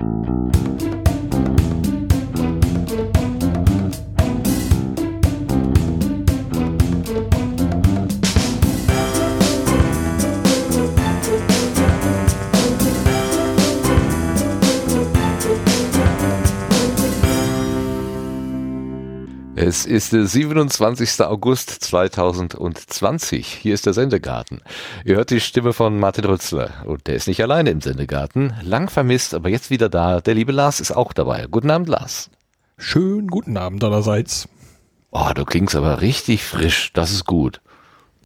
Thank you. Es ist der 27. August 2020. Hier ist der Sendegarten. Ihr hört die Stimme von Martin Rützler. Und der ist nicht alleine im Sendegarten. Lang vermisst, aber jetzt wieder da. Der liebe Lars ist auch dabei. Guten Abend, Lars. Schönen guten Abend allerseits. Oh, du klingst aber richtig frisch. Das ist gut.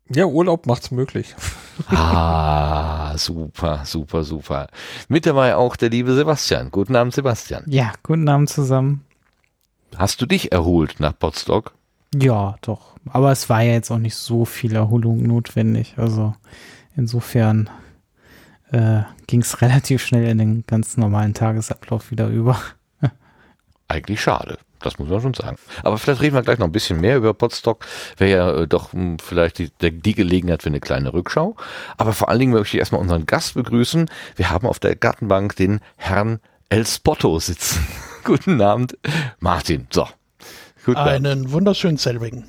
Ja, Urlaub macht's möglich. ah, super, super, super. Mit dabei auch der liebe Sebastian. Guten Abend, Sebastian. Ja, guten Abend zusammen. Hast du dich erholt nach Potsdok? Ja, doch. Aber es war ja jetzt auch nicht so viel Erholung notwendig. Also insofern äh, ging es relativ schnell in den ganz normalen Tagesablauf wieder über. Eigentlich schade. Das muss man schon sagen. Aber vielleicht reden wir gleich noch ein bisschen mehr über Podstock. Wäre ja äh, doch mh, hm, vielleicht die, der, die Gelegenheit für eine kleine Rückschau. Aber vor allen Dingen möchte ich erstmal unseren Gast begrüßen. Wir haben auf der Gartenbank den Herrn El Spotto sitzen. Guten Abend, Martin. So. Guten einen Abend. wunderschönen Selwing.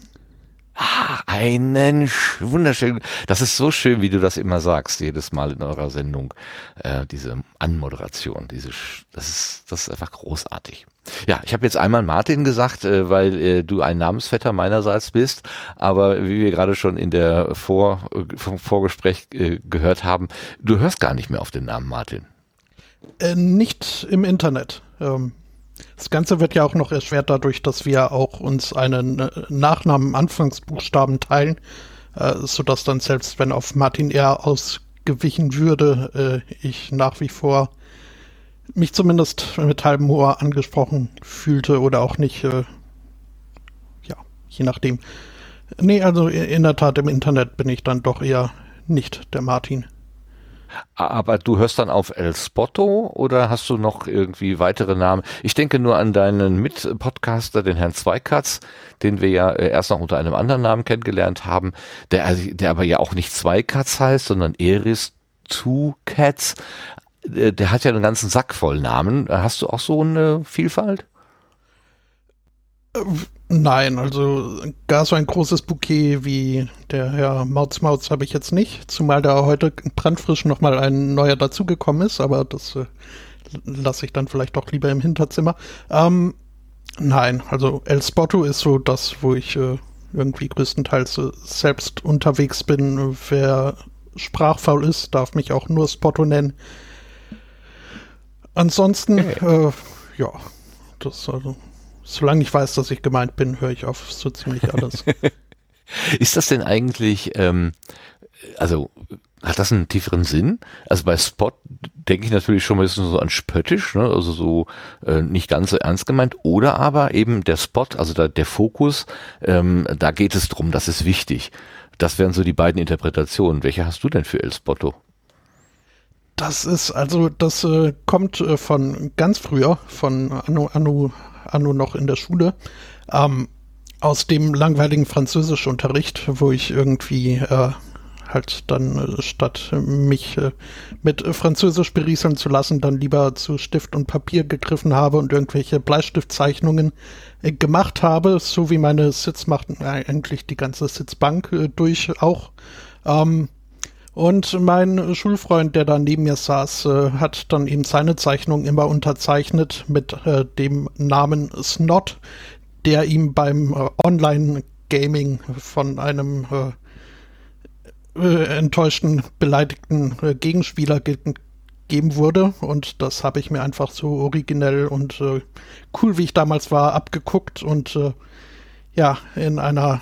Ah, einen wunderschönen. Das ist so schön, wie du das immer sagst, jedes Mal in eurer Sendung. Äh, diese Anmoderation, diese, das ist, das ist einfach großartig. Ja, ich habe jetzt einmal Martin gesagt, äh, weil äh, du ein Namensvetter meinerseits bist, aber wie wir gerade schon in der Vor, äh, Vorgespräch äh, gehört haben, du hörst gar nicht mehr auf den Namen Martin. Äh, nicht im Internet. Ähm, das Ganze wird ja auch noch erschwert dadurch, dass wir auch uns einen äh, Nachnamen Anfangsbuchstaben teilen, äh, sodass dann selbst wenn auf Martin R. ausgewichen würde, äh, ich nach wie vor mich zumindest mit halbem Ohr angesprochen fühlte oder auch nicht. Äh, ja, je nachdem. Nee, also in der Tat im Internet bin ich dann doch eher nicht der Martin. Aber du hörst dann auf El Spotto oder hast du noch irgendwie weitere Namen? Ich denke nur an deinen Mitpodcaster, den Herrn Zweikatz, den wir ja äh, erst noch unter einem anderen Namen kennengelernt haben, der, also, der aber ja auch nicht Zweikatz heißt, sondern Eris Two Cats. Äh, der hat ja einen ganzen Sack voll Namen. Hast du auch so eine Vielfalt? Nein, also gar so ein großes Bouquet wie der Herr Mautz habe ich jetzt nicht, zumal da heute brandfrisch nochmal ein neuer dazugekommen ist, aber das äh, lasse ich dann vielleicht doch lieber im Hinterzimmer. Ähm, nein, also El Spotto ist so das, wo ich äh, irgendwie größtenteils äh, selbst unterwegs bin. Wer sprachfaul ist, darf mich auch nur Spotto nennen. Ansonsten, okay. äh, ja, das also solange ich weiß, dass ich gemeint bin, höre ich auf so ziemlich alles. Ist das denn eigentlich, ähm, also hat das einen tieferen Sinn? Also bei Spot denke ich natürlich schon ein bisschen so an spöttisch, ne? also so äh, nicht ganz so ernst gemeint. Oder aber eben der Spot, also da, der Fokus, ähm, da geht es drum, das ist wichtig. Das wären so die beiden Interpretationen. Welche hast du denn für El Spotto? Das ist also, das äh, kommt äh, von ganz früher, von Anno, Anno Anno noch in der Schule, ähm, aus dem langweiligen Französischunterricht, wo ich irgendwie äh, halt dann äh, statt mich äh, mit Französisch berieseln zu lassen, dann lieber zu Stift und Papier gegriffen habe und irgendwelche Bleistiftzeichnungen äh, gemacht habe, so wie meine Sitz macht eigentlich die ganze Sitzbank äh, durch auch. Ähm, und mein Schulfreund, der da neben mir saß, äh, hat dann eben seine Zeichnung immer unterzeichnet mit äh, dem Namen Snot, der ihm beim äh, Online-Gaming von einem äh, äh, enttäuschten, beleidigten äh, Gegenspieler gegeben wurde. Und das habe ich mir einfach so originell und cool, wie ich damals war, abgeguckt und ja, in einer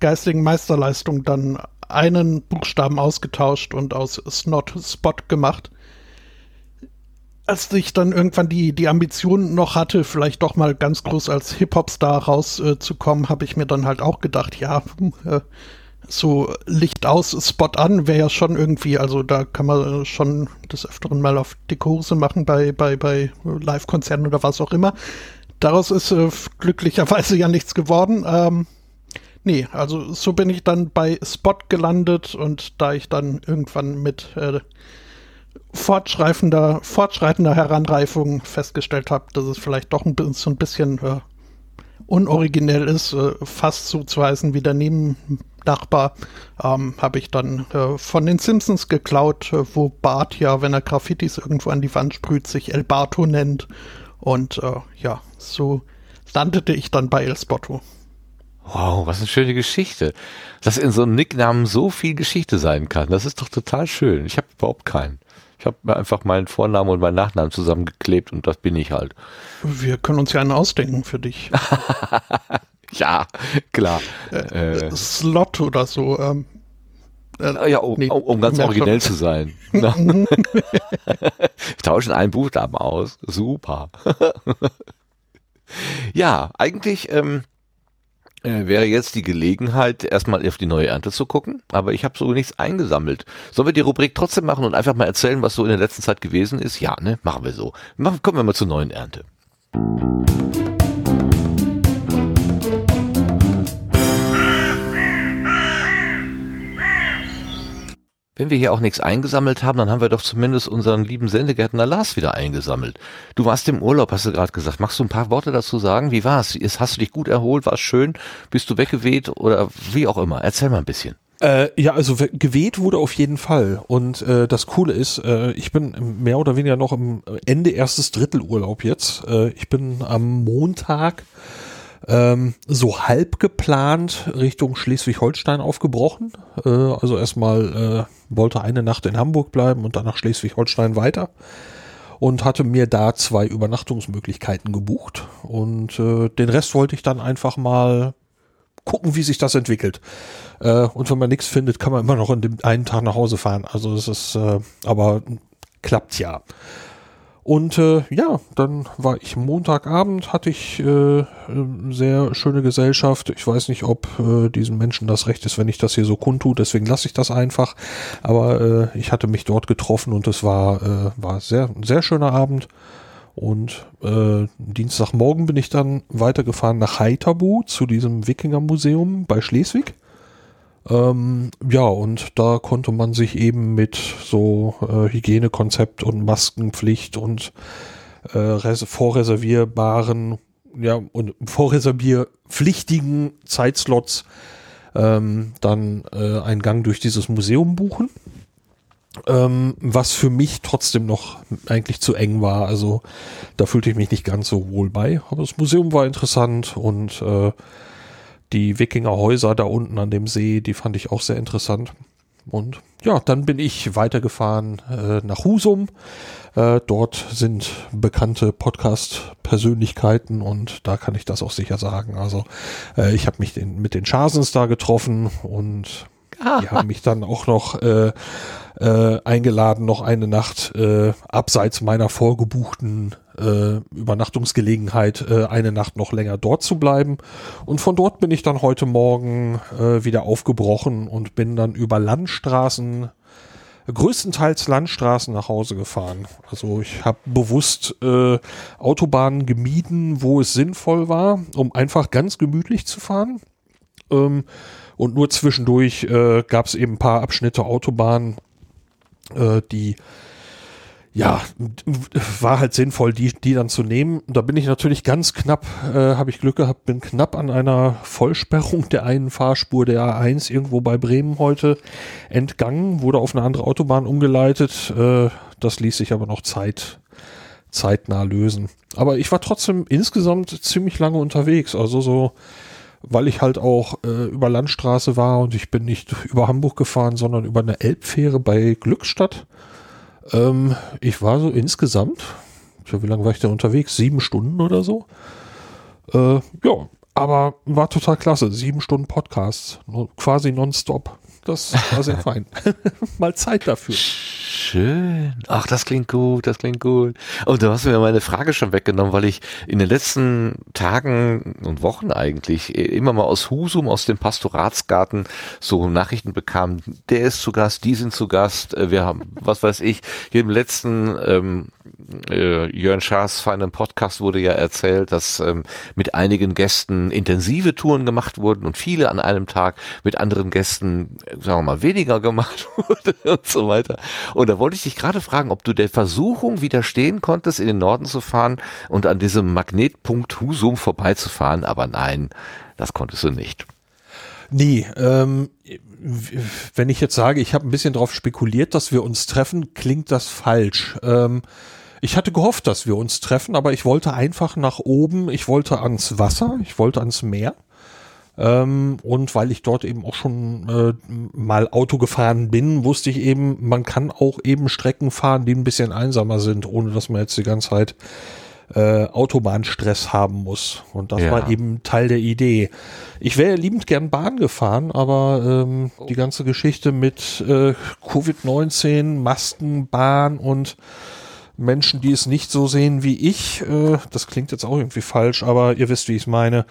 geistigen Meisterleistung dann einen Buchstaben ausgetauscht und aus Snot Spot gemacht. Als ich dann irgendwann die, die Ambition noch hatte, vielleicht doch mal ganz groß als Hip-Hop-Star rauszukommen, äh, habe ich mir dann halt auch gedacht, ja, hm, äh, so Licht aus, Spot an wäre ja schon irgendwie, also da kann man schon des Öfteren mal auf dicke machen bei, bei, bei Live-Konzerten oder was auch immer. Daraus ist äh, glücklicherweise ja nichts geworden. Ähm, Nee, also so bin ich dann bei Spot gelandet und da ich dann irgendwann mit äh, fortschreitender, fortschreitender Heranreifung festgestellt habe, dass es vielleicht doch ein, so ein bisschen äh, unoriginell ist, äh, fast zuzuweisen wie der Nebennachbar, ähm, habe ich dann äh, von den Simpsons geklaut, äh, wo Bart ja, wenn er Graffitis irgendwo an die Wand sprüht, sich El Barto nennt. Und äh, ja, so landete ich dann bei El Spotto. Wow, was eine schöne Geschichte. Dass in so einem Nicknamen so viel Geschichte sein kann, das ist doch total schön. Ich habe überhaupt keinen. Ich habe mir einfach meinen Vornamen und meinen Nachnamen zusammengeklebt und das bin ich halt. Wir können uns ja einen ausdenken für dich. ja, klar. Äh, äh, Slot oder so. Ähm, äh, ja, um, nee, um ganz originell zu sein. Wir tauschen einen Buchstaben aus. Super. ja, eigentlich ähm, äh, wäre jetzt die Gelegenheit, erstmal auf die neue Ernte zu gucken, aber ich habe so nichts eingesammelt. Sollen wir die Rubrik trotzdem machen und einfach mal erzählen, was so in der letzten Zeit gewesen ist? Ja, ne? Machen wir so. Machen, kommen wir mal zur neuen Ernte. Wenn wir hier auch nichts eingesammelt haben, dann haben wir doch zumindest unseren lieben Sendegärtner Lars wieder eingesammelt. Du warst im Urlaub, hast du gerade gesagt. Magst du ein paar Worte dazu sagen? Wie war's? Hast du dich gut erholt? War es schön? Bist du weggeweht oder wie auch immer? Erzähl mal ein bisschen. Äh, ja, also geweht wurde auf jeden Fall. Und äh, das Coole ist, äh, ich bin mehr oder weniger noch im Ende erstes Drittel Urlaub jetzt. Äh, ich bin am Montag ähm, so halb geplant Richtung Schleswig-Holstein aufgebrochen. Äh, also erstmal äh, wollte eine Nacht in Hamburg bleiben und dann nach Schleswig-Holstein weiter und hatte mir da zwei Übernachtungsmöglichkeiten gebucht und äh, den Rest wollte ich dann einfach mal gucken, wie sich das entwickelt. Äh, und wenn man nichts findet, kann man immer noch in dem einen Tag nach Hause fahren. Also es ist, äh, aber klappt ja. Und äh, ja, dann war ich Montagabend, hatte ich äh, sehr schöne Gesellschaft. Ich weiß nicht, ob äh, diesen Menschen das Recht ist, wenn ich das hier so kundtue, deswegen lasse ich das einfach. Aber äh, ich hatte mich dort getroffen und es war, äh, war sehr, sehr schöner Abend. Und äh, Dienstagmorgen bin ich dann weitergefahren nach Heiterbu zu diesem Wikingermuseum bei Schleswig. Ähm, ja, und da konnte man sich eben mit so äh, Hygienekonzept und Maskenpflicht und äh, vorreservierbaren, ja, und vorreservierpflichtigen Zeitslots ähm, dann äh, einen Gang durch dieses Museum buchen. Ähm, was für mich trotzdem noch eigentlich zu eng war. Also da fühlte ich mich nicht ganz so wohl bei. Aber das Museum war interessant und äh, die Wikingerhäuser da unten an dem See, die fand ich auch sehr interessant. Und ja, dann bin ich weitergefahren äh, nach Husum. Äh, dort sind bekannte Podcast-Persönlichkeiten und da kann ich das auch sicher sagen. Also äh, ich habe mich den, mit den Chasens da getroffen und die haben mich dann auch noch äh, äh, eingeladen, noch eine Nacht äh, abseits meiner vorgebuchten äh, Übernachtungsgelegenheit, äh, eine Nacht noch länger dort zu bleiben. Und von dort bin ich dann heute Morgen äh, wieder aufgebrochen und bin dann über Landstraßen größtenteils Landstraßen nach Hause gefahren. Also ich habe bewusst äh, Autobahnen gemieden, wo es sinnvoll war, um einfach ganz gemütlich zu fahren. Ähm, und nur zwischendurch äh, gab es eben ein paar Abschnitte Autobahn, äh, die ja, war halt sinnvoll, die, die dann zu nehmen. Da bin ich natürlich ganz knapp, äh, habe ich Glück gehabt, bin knapp an einer Vollsperrung der einen Fahrspur der A1 irgendwo bei Bremen heute entgangen, wurde auf eine andere Autobahn umgeleitet. Äh, das ließ sich aber noch Zeit, zeitnah lösen. Aber ich war trotzdem insgesamt ziemlich lange unterwegs, also so weil ich halt auch äh, über Landstraße war und ich bin nicht über Hamburg gefahren, sondern über eine Elbfähre bei Glückstadt. Ähm, ich war so insgesamt, tja, wie lange war ich denn unterwegs? Sieben Stunden oder so. Äh, ja, aber war total klasse. Sieben Stunden Podcasts, quasi nonstop. Das war sehr fein. Mal Zeit dafür. Schön. Ach, das klingt gut, das klingt gut. Und du hast mir meine Frage schon weggenommen, weil ich in den letzten Tagen und Wochen eigentlich immer mal aus Husum, aus dem Pastoratsgarten so Nachrichten bekam, der ist zu Gast, die sind zu Gast, äh, wir haben, was weiß ich, hier im letzten ähm, äh, Jörn Schaas feinem Podcast wurde ja erzählt, dass ähm, mit einigen Gästen intensive Touren gemacht wurden und viele an einem Tag mit anderen Gästen, sagen wir mal, weniger gemacht wurde und so weiter. Und da wollte ich dich gerade fragen, ob du der Versuchung widerstehen konntest, in den Norden zu fahren und an diesem Magnetpunkt Husum vorbeizufahren, aber nein, das konntest du nicht. Nee, ähm, wenn ich jetzt sage, ich habe ein bisschen darauf spekuliert, dass wir uns treffen, klingt das falsch. Ähm, ich hatte gehofft, dass wir uns treffen, aber ich wollte einfach nach oben, ich wollte ans Wasser, ich wollte ans Meer. Ähm, und weil ich dort eben auch schon äh, mal Auto gefahren bin, wusste ich eben, man kann auch eben Strecken fahren, die ein bisschen einsamer sind, ohne dass man jetzt die ganze Zeit äh, Autobahnstress haben muss. Und das ja. war eben Teil der Idee. Ich wäre liebend gern Bahn gefahren, aber ähm, oh. die ganze Geschichte mit äh, Covid-19, Masken, Bahn und Menschen, die es nicht so sehen wie ich, äh, das klingt jetzt auch irgendwie falsch, aber ihr wisst, wie ich es meine,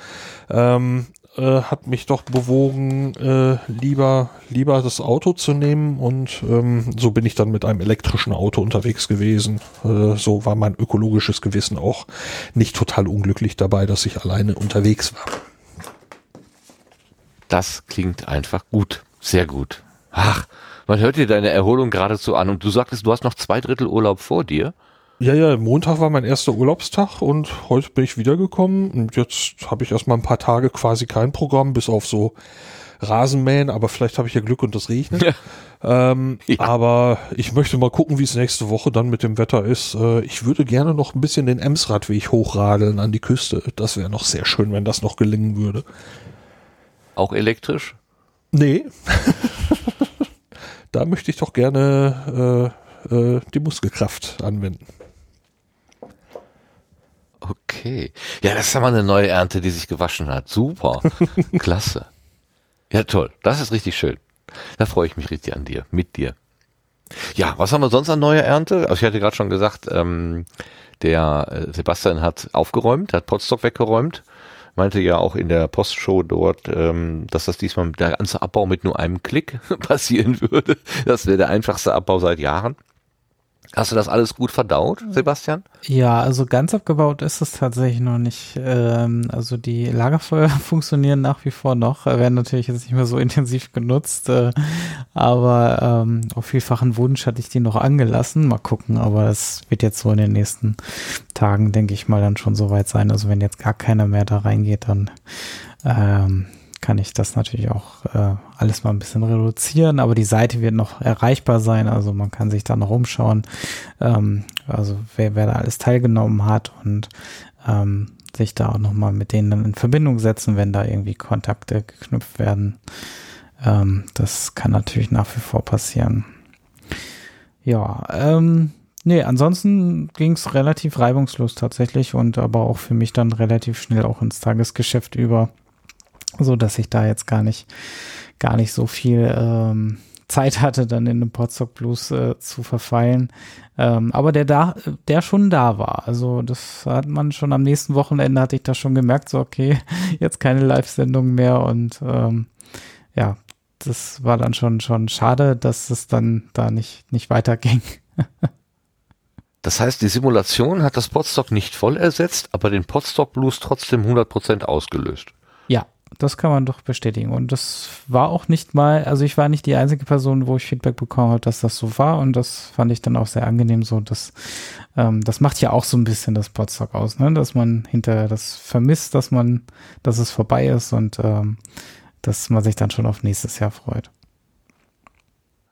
ähm, äh, hat mich doch bewogen, äh, lieber, lieber das Auto zu nehmen und ähm, so bin ich dann mit einem elektrischen Auto unterwegs gewesen. Äh, so war mein ökologisches Gewissen auch nicht total unglücklich dabei, dass ich alleine unterwegs war. Das klingt einfach gut, sehr gut. Ach, man hört dir deine Erholung geradezu an und du sagtest, du hast noch zwei Drittel Urlaub vor dir. Ja, ja, Montag war mein erster Urlaubstag und heute bin ich wiedergekommen und jetzt habe ich erstmal ein paar Tage quasi kein Programm, bis auf so Rasenmähen, aber vielleicht habe ich ja Glück und das regnet. Ja. Ähm, ja. Aber ich möchte mal gucken, wie es nächste Woche dann mit dem Wetter ist. Äh, ich würde gerne noch ein bisschen den Emsradweg hochradeln an die Küste. Das wäre noch sehr schön, wenn das noch gelingen würde. Auch elektrisch? Nee. da möchte ich doch gerne äh, äh, die Muskelkraft anwenden. Okay. Ja, das ist ja mal eine neue Ernte, die sich gewaschen hat. Super. Klasse. Ja, toll. Das ist richtig schön. Da freue ich mich richtig an dir, mit dir. Ja, was haben wir sonst an neuer Ernte? Also ich hatte gerade schon gesagt, ähm, der äh, Sebastian hat aufgeräumt, hat Potstock weggeräumt. Meinte ja auch in der Postshow dort, ähm, dass das diesmal der ganze Abbau mit nur einem Klick passieren würde. Das wäre der einfachste Abbau seit Jahren. Hast du das alles gut verdaut, Sebastian? Ja, also ganz abgebaut ist es tatsächlich noch nicht. Ähm, also die Lagerfeuer funktionieren nach wie vor noch, werden natürlich jetzt nicht mehr so intensiv genutzt, äh, aber ähm, auf vielfachen Wunsch hatte ich die noch angelassen. Mal gucken, aber es wird jetzt so in den nächsten Tagen, denke ich mal, dann schon soweit sein. Also wenn jetzt gar keiner mehr da reingeht, dann ähm, kann ich das natürlich auch äh, alles mal ein bisschen reduzieren, aber die Seite wird noch erreichbar sein, also man kann sich da noch umschauen, ähm, also wer, wer da alles teilgenommen hat und ähm, sich da auch nochmal mit denen dann in Verbindung setzen, wenn da irgendwie Kontakte geknüpft werden. Ähm, das kann natürlich nach wie vor passieren. Ja, ähm, nee, ansonsten ging es relativ reibungslos tatsächlich und aber auch für mich dann relativ schnell auch ins Tagesgeschäft über so dass ich da jetzt gar nicht, gar nicht so viel ähm, Zeit hatte, dann in den Podstock Blues äh, zu verfallen. Ähm, aber der da, der schon da war. Also das hat man schon am nächsten Wochenende hatte ich da schon gemerkt, so okay, jetzt keine Live-Sendung mehr und ähm, ja, das war dann schon schon schade, dass es dann da nicht nicht weiterging. Das heißt, die Simulation hat das Podstock nicht voll ersetzt, aber den Podstock Blues trotzdem 100% ausgelöst. Ja, das kann man doch bestätigen. Und das war auch nicht mal, also ich war nicht die einzige Person, wo ich Feedback bekommen habe, dass das so war. Und das fand ich dann auch sehr angenehm so. Dass, ähm, das macht ja auch so ein bisschen das Podstock aus, ne? dass man hinter das vermisst, dass man, dass es vorbei ist und ähm, dass man sich dann schon auf nächstes Jahr freut.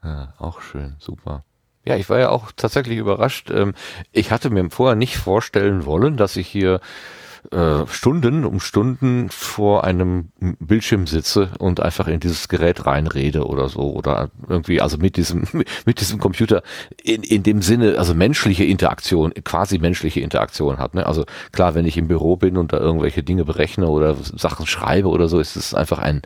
Ja, auch schön, super. Ja, ich war ja auch tatsächlich überrascht. Ähm, ich hatte mir vorher nicht vorstellen wollen, dass ich hier äh, Stunden um Stunden vor einem Bildschirm sitze und einfach in dieses Gerät reinrede oder so oder irgendwie also mit diesem mit diesem Computer in, in dem Sinne also menschliche Interaktion quasi menschliche Interaktion hat ne? also klar wenn ich im Büro bin und da irgendwelche Dinge berechne oder Sachen schreibe oder so ist es einfach ein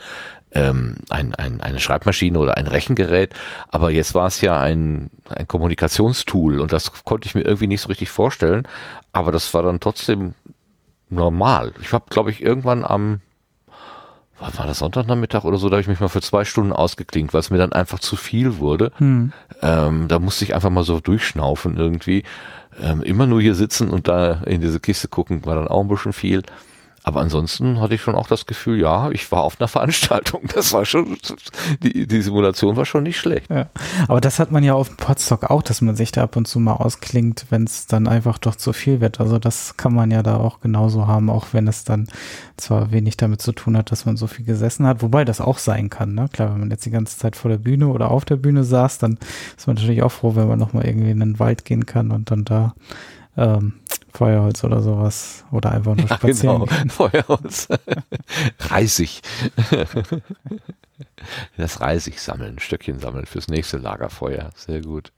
ähm, ein, ein, eine Schreibmaschine oder ein Rechengerät, aber jetzt war es ja ein, ein Kommunikationstool und das konnte ich mir irgendwie nicht so richtig vorstellen, aber das war dann trotzdem normal. Ich habe, glaube ich, irgendwann am war das Sonntagnachmittag oder so, da habe ich mich mal für zwei Stunden ausgeklinkt, weil es mir dann einfach zu viel wurde. Hm. Ähm, da musste ich einfach mal so durchschnaufen irgendwie. Ähm, immer nur hier sitzen und da in diese Kiste gucken, war dann auch ein bisschen viel. Aber ansonsten hatte ich schon auch das Gefühl, ja, ich war auf einer Veranstaltung. Das war schon, die, die Simulation war schon nicht schlecht. Ja. Aber das hat man ja auf Podstock auch, dass man sich da ab und zu mal ausklingt, wenn es dann einfach doch zu viel wird. Also das kann man ja da auch genauso haben, auch wenn es dann zwar wenig damit zu tun hat, dass man so viel gesessen hat, wobei das auch sein kann. Ne? Klar, wenn man jetzt die ganze Zeit vor der Bühne oder auf der Bühne saß, dann ist man natürlich auch froh, wenn man nochmal irgendwie in den Wald gehen kann und dann da ähm, Feuerholz oder sowas oder einfach nur Ja, spazieren. genau. Feuerholz. Reisig. Das Reisig sammeln, Stöckchen sammeln fürs nächste Lagerfeuer. Sehr gut.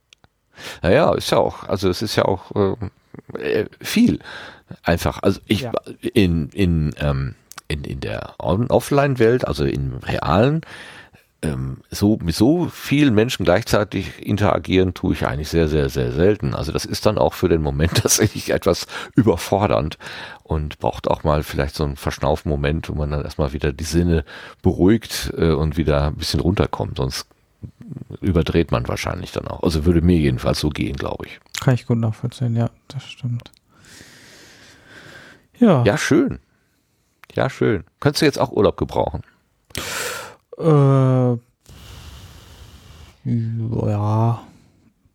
Naja, ist ja auch, also es ist ja auch äh, viel. Einfach, also ich Ja. in, in, ähm, in, in der Offline-Welt, also im realen, ähm, so mit so vielen Menschen gleichzeitig interagieren, tue ich eigentlich sehr, sehr, sehr selten. Also das ist dann auch für den Moment tatsächlich etwas überfordernd und braucht auch mal vielleicht so einen Verschnaufmoment, wo man dann erstmal wieder die Sinne beruhigt äh, und wieder ein bisschen runterkommt. Sonst überdreht man wahrscheinlich dann auch. Also würde mir jedenfalls so gehen, glaube ich. Kann ich gut nachvollziehen, ja, das stimmt. Ja, Ja, schön. Ja, schön. Könntest du jetzt auch Urlaub gebrauchen? Äh, ja,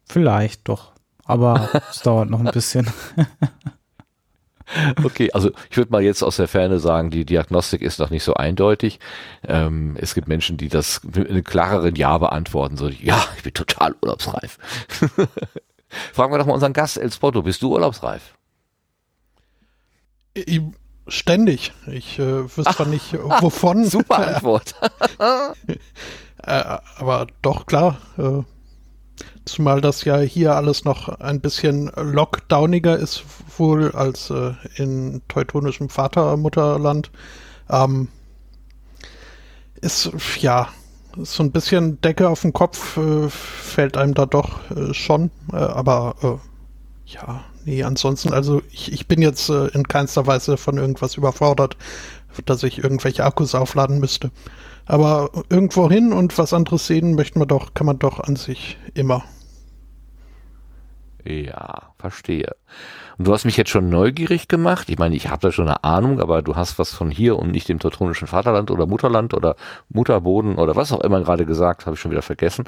vielleicht doch. Aber es dauert noch ein bisschen. Okay, also ich würde mal jetzt aus der Ferne sagen, die Diagnostik ist noch nicht so eindeutig. Ähm, es gibt Menschen, die das mit einem klareren Ja beantworten. So, ja, ich bin total urlaubsreif. Fragen wir doch mal unseren Gast, El Spotto, bist du urlaubsreif? Ständig. Ich äh, wüsste zwar nicht, äh, wovon. Super Antwort. Äh, aber doch, klar. Äh, zumal das ja hier alles noch ein bisschen lockdowniger ist, wohl als äh, in teutonischem Vatermutterland. Ähm, ist, ja, so ein bisschen Decke auf den Kopf äh, fällt einem da doch äh, schon. Aber ja, nee, ansonsten, also ich, ich bin jetzt äh, in keinster Weise von irgendwas überfordert, dass ich irgendwelche Akkus aufladen müsste. Aber irgendwo hin und was anderes sehen möchte man doch, kann man doch an sich immer. Ja, verstehe. Und du hast mich jetzt schon neugierig gemacht. Ich meine, ich habe da schon eine Ahnung, aber du hast was von hier und nicht dem teutonischen Vaterland oder Mutterland oder Mutterboden oder was auch immer gerade gesagt, habe ich schon wieder vergessen.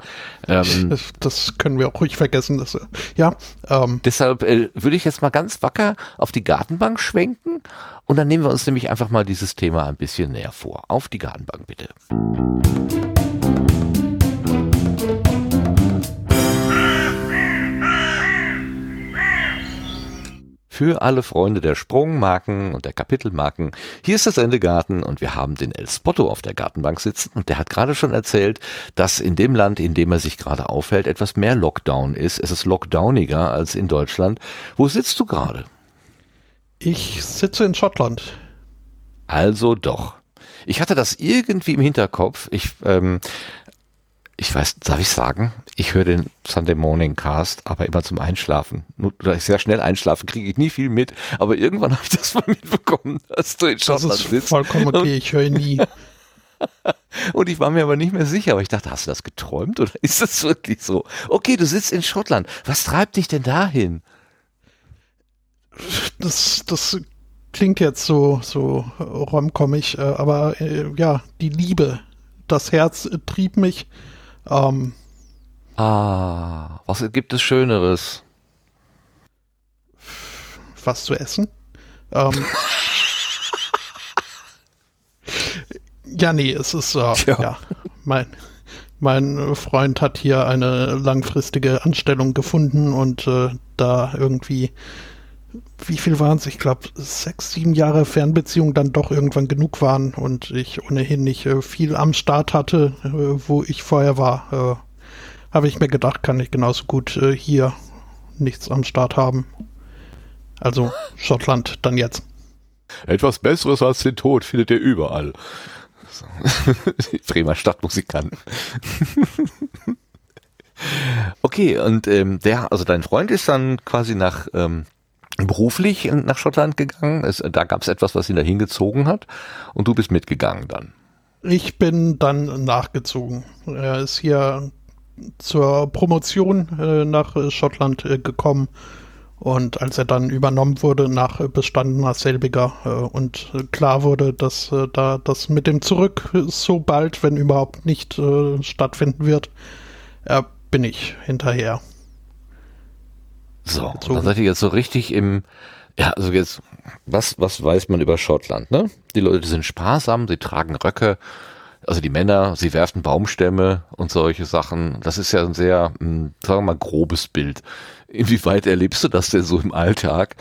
Ähm, Das, das können wir auch ruhig vergessen. Dass, ja, ähm, Deshalb äh, würde ich jetzt mal ganz wacker auf die Gartenbank schwenken und dann nehmen wir uns nämlich einfach mal dieses Thema ein bisschen näher vor. Auf die Gartenbank bitte. Für alle Freunde der Sprungmarken und der Kapitelmarken, hier ist der Sendegarten und wir haben den El Spotto auf der Gartenbank sitzen und der hat gerade schon erzählt, dass in dem Land, in dem er sich gerade aufhält, etwas mehr Lockdown ist. Es ist lockdowniger als in Deutschland. Wo sitzt du gerade? ich sitze in Schottland. Also doch. Ich hatte das irgendwie im Hinterkopf. Ich, ähm, ich weiß, darf ich sagen, ich höre den Sunday Morning Cast, aber immer zum Einschlafen. Nur, da ich sehr schnell einschlafen, kriege ich nie viel mit. Aber irgendwann habe ich das mal mitbekommen, dass du in Das Schottland ist sitzt. vollkommen okay. Ich höre nie. Und ich war mir aber nicht mehr sicher. Aber ich dachte, hast du das geträumt oder ist das wirklich so? Okay, du sitzt in Schottland. Was treibt dich denn dahin? Das, das klingt jetzt so, so romcommig, äh, aber äh, ja, die Liebe, das Herz äh, trieb mich. Ähm, Ah, was gibt es Schöneres? was zu essen. Ähm, ja, nee, es ist, äh, ja, mein, mein Freund hat hier eine langfristige Anstellung gefunden und äh, da irgendwie, wie viel waren es? Ich glaube, sechs, sieben Jahre Fernbeziehung dann doch irgendwann genug waren und ich ohnehin nicht äh, viel am Start hatte, äh, wo ich vorher war, äh, habe ich mir gedacht, kann ich genauso gut äh, hier nichts am Start haben. Also Schottland dann jetzt. Etwas Besseres als den Tod findet ihr überall. Bremer Stadtmusikant. okay, und ähm, der, also dein Freund ist dann quasi nach ähm, beruflich nach Schottland gegangen. Es, da gab es etwas, was ihn da hingezogen hat. Und du bist mitgegangen dann. Ich bin dann nachgezogen. Er ist hier zur Promotion äh, nach Schottland äh, gekommen und als er dann übernommen wurde nach bestandener selbiger äh, und klar wurde, dass äh, da das mit dem Zurück so bald, wenn überhaupt nicht äh, stattfinden wird, äh, bin ich hinterher. So, dann seid ihr jetzt so richtig im, ja, also jetzt, was, was weiß man über Schottland, ne? Die Leute sind sparsam, sie tragen Röcke, also die Männer, sie werfen Baumstämme und solche Sachen. Das ist ja ein sehr, hm, sagen wir mal, grobes Bild. Inwieweit erlebst du das denn so im Alltag?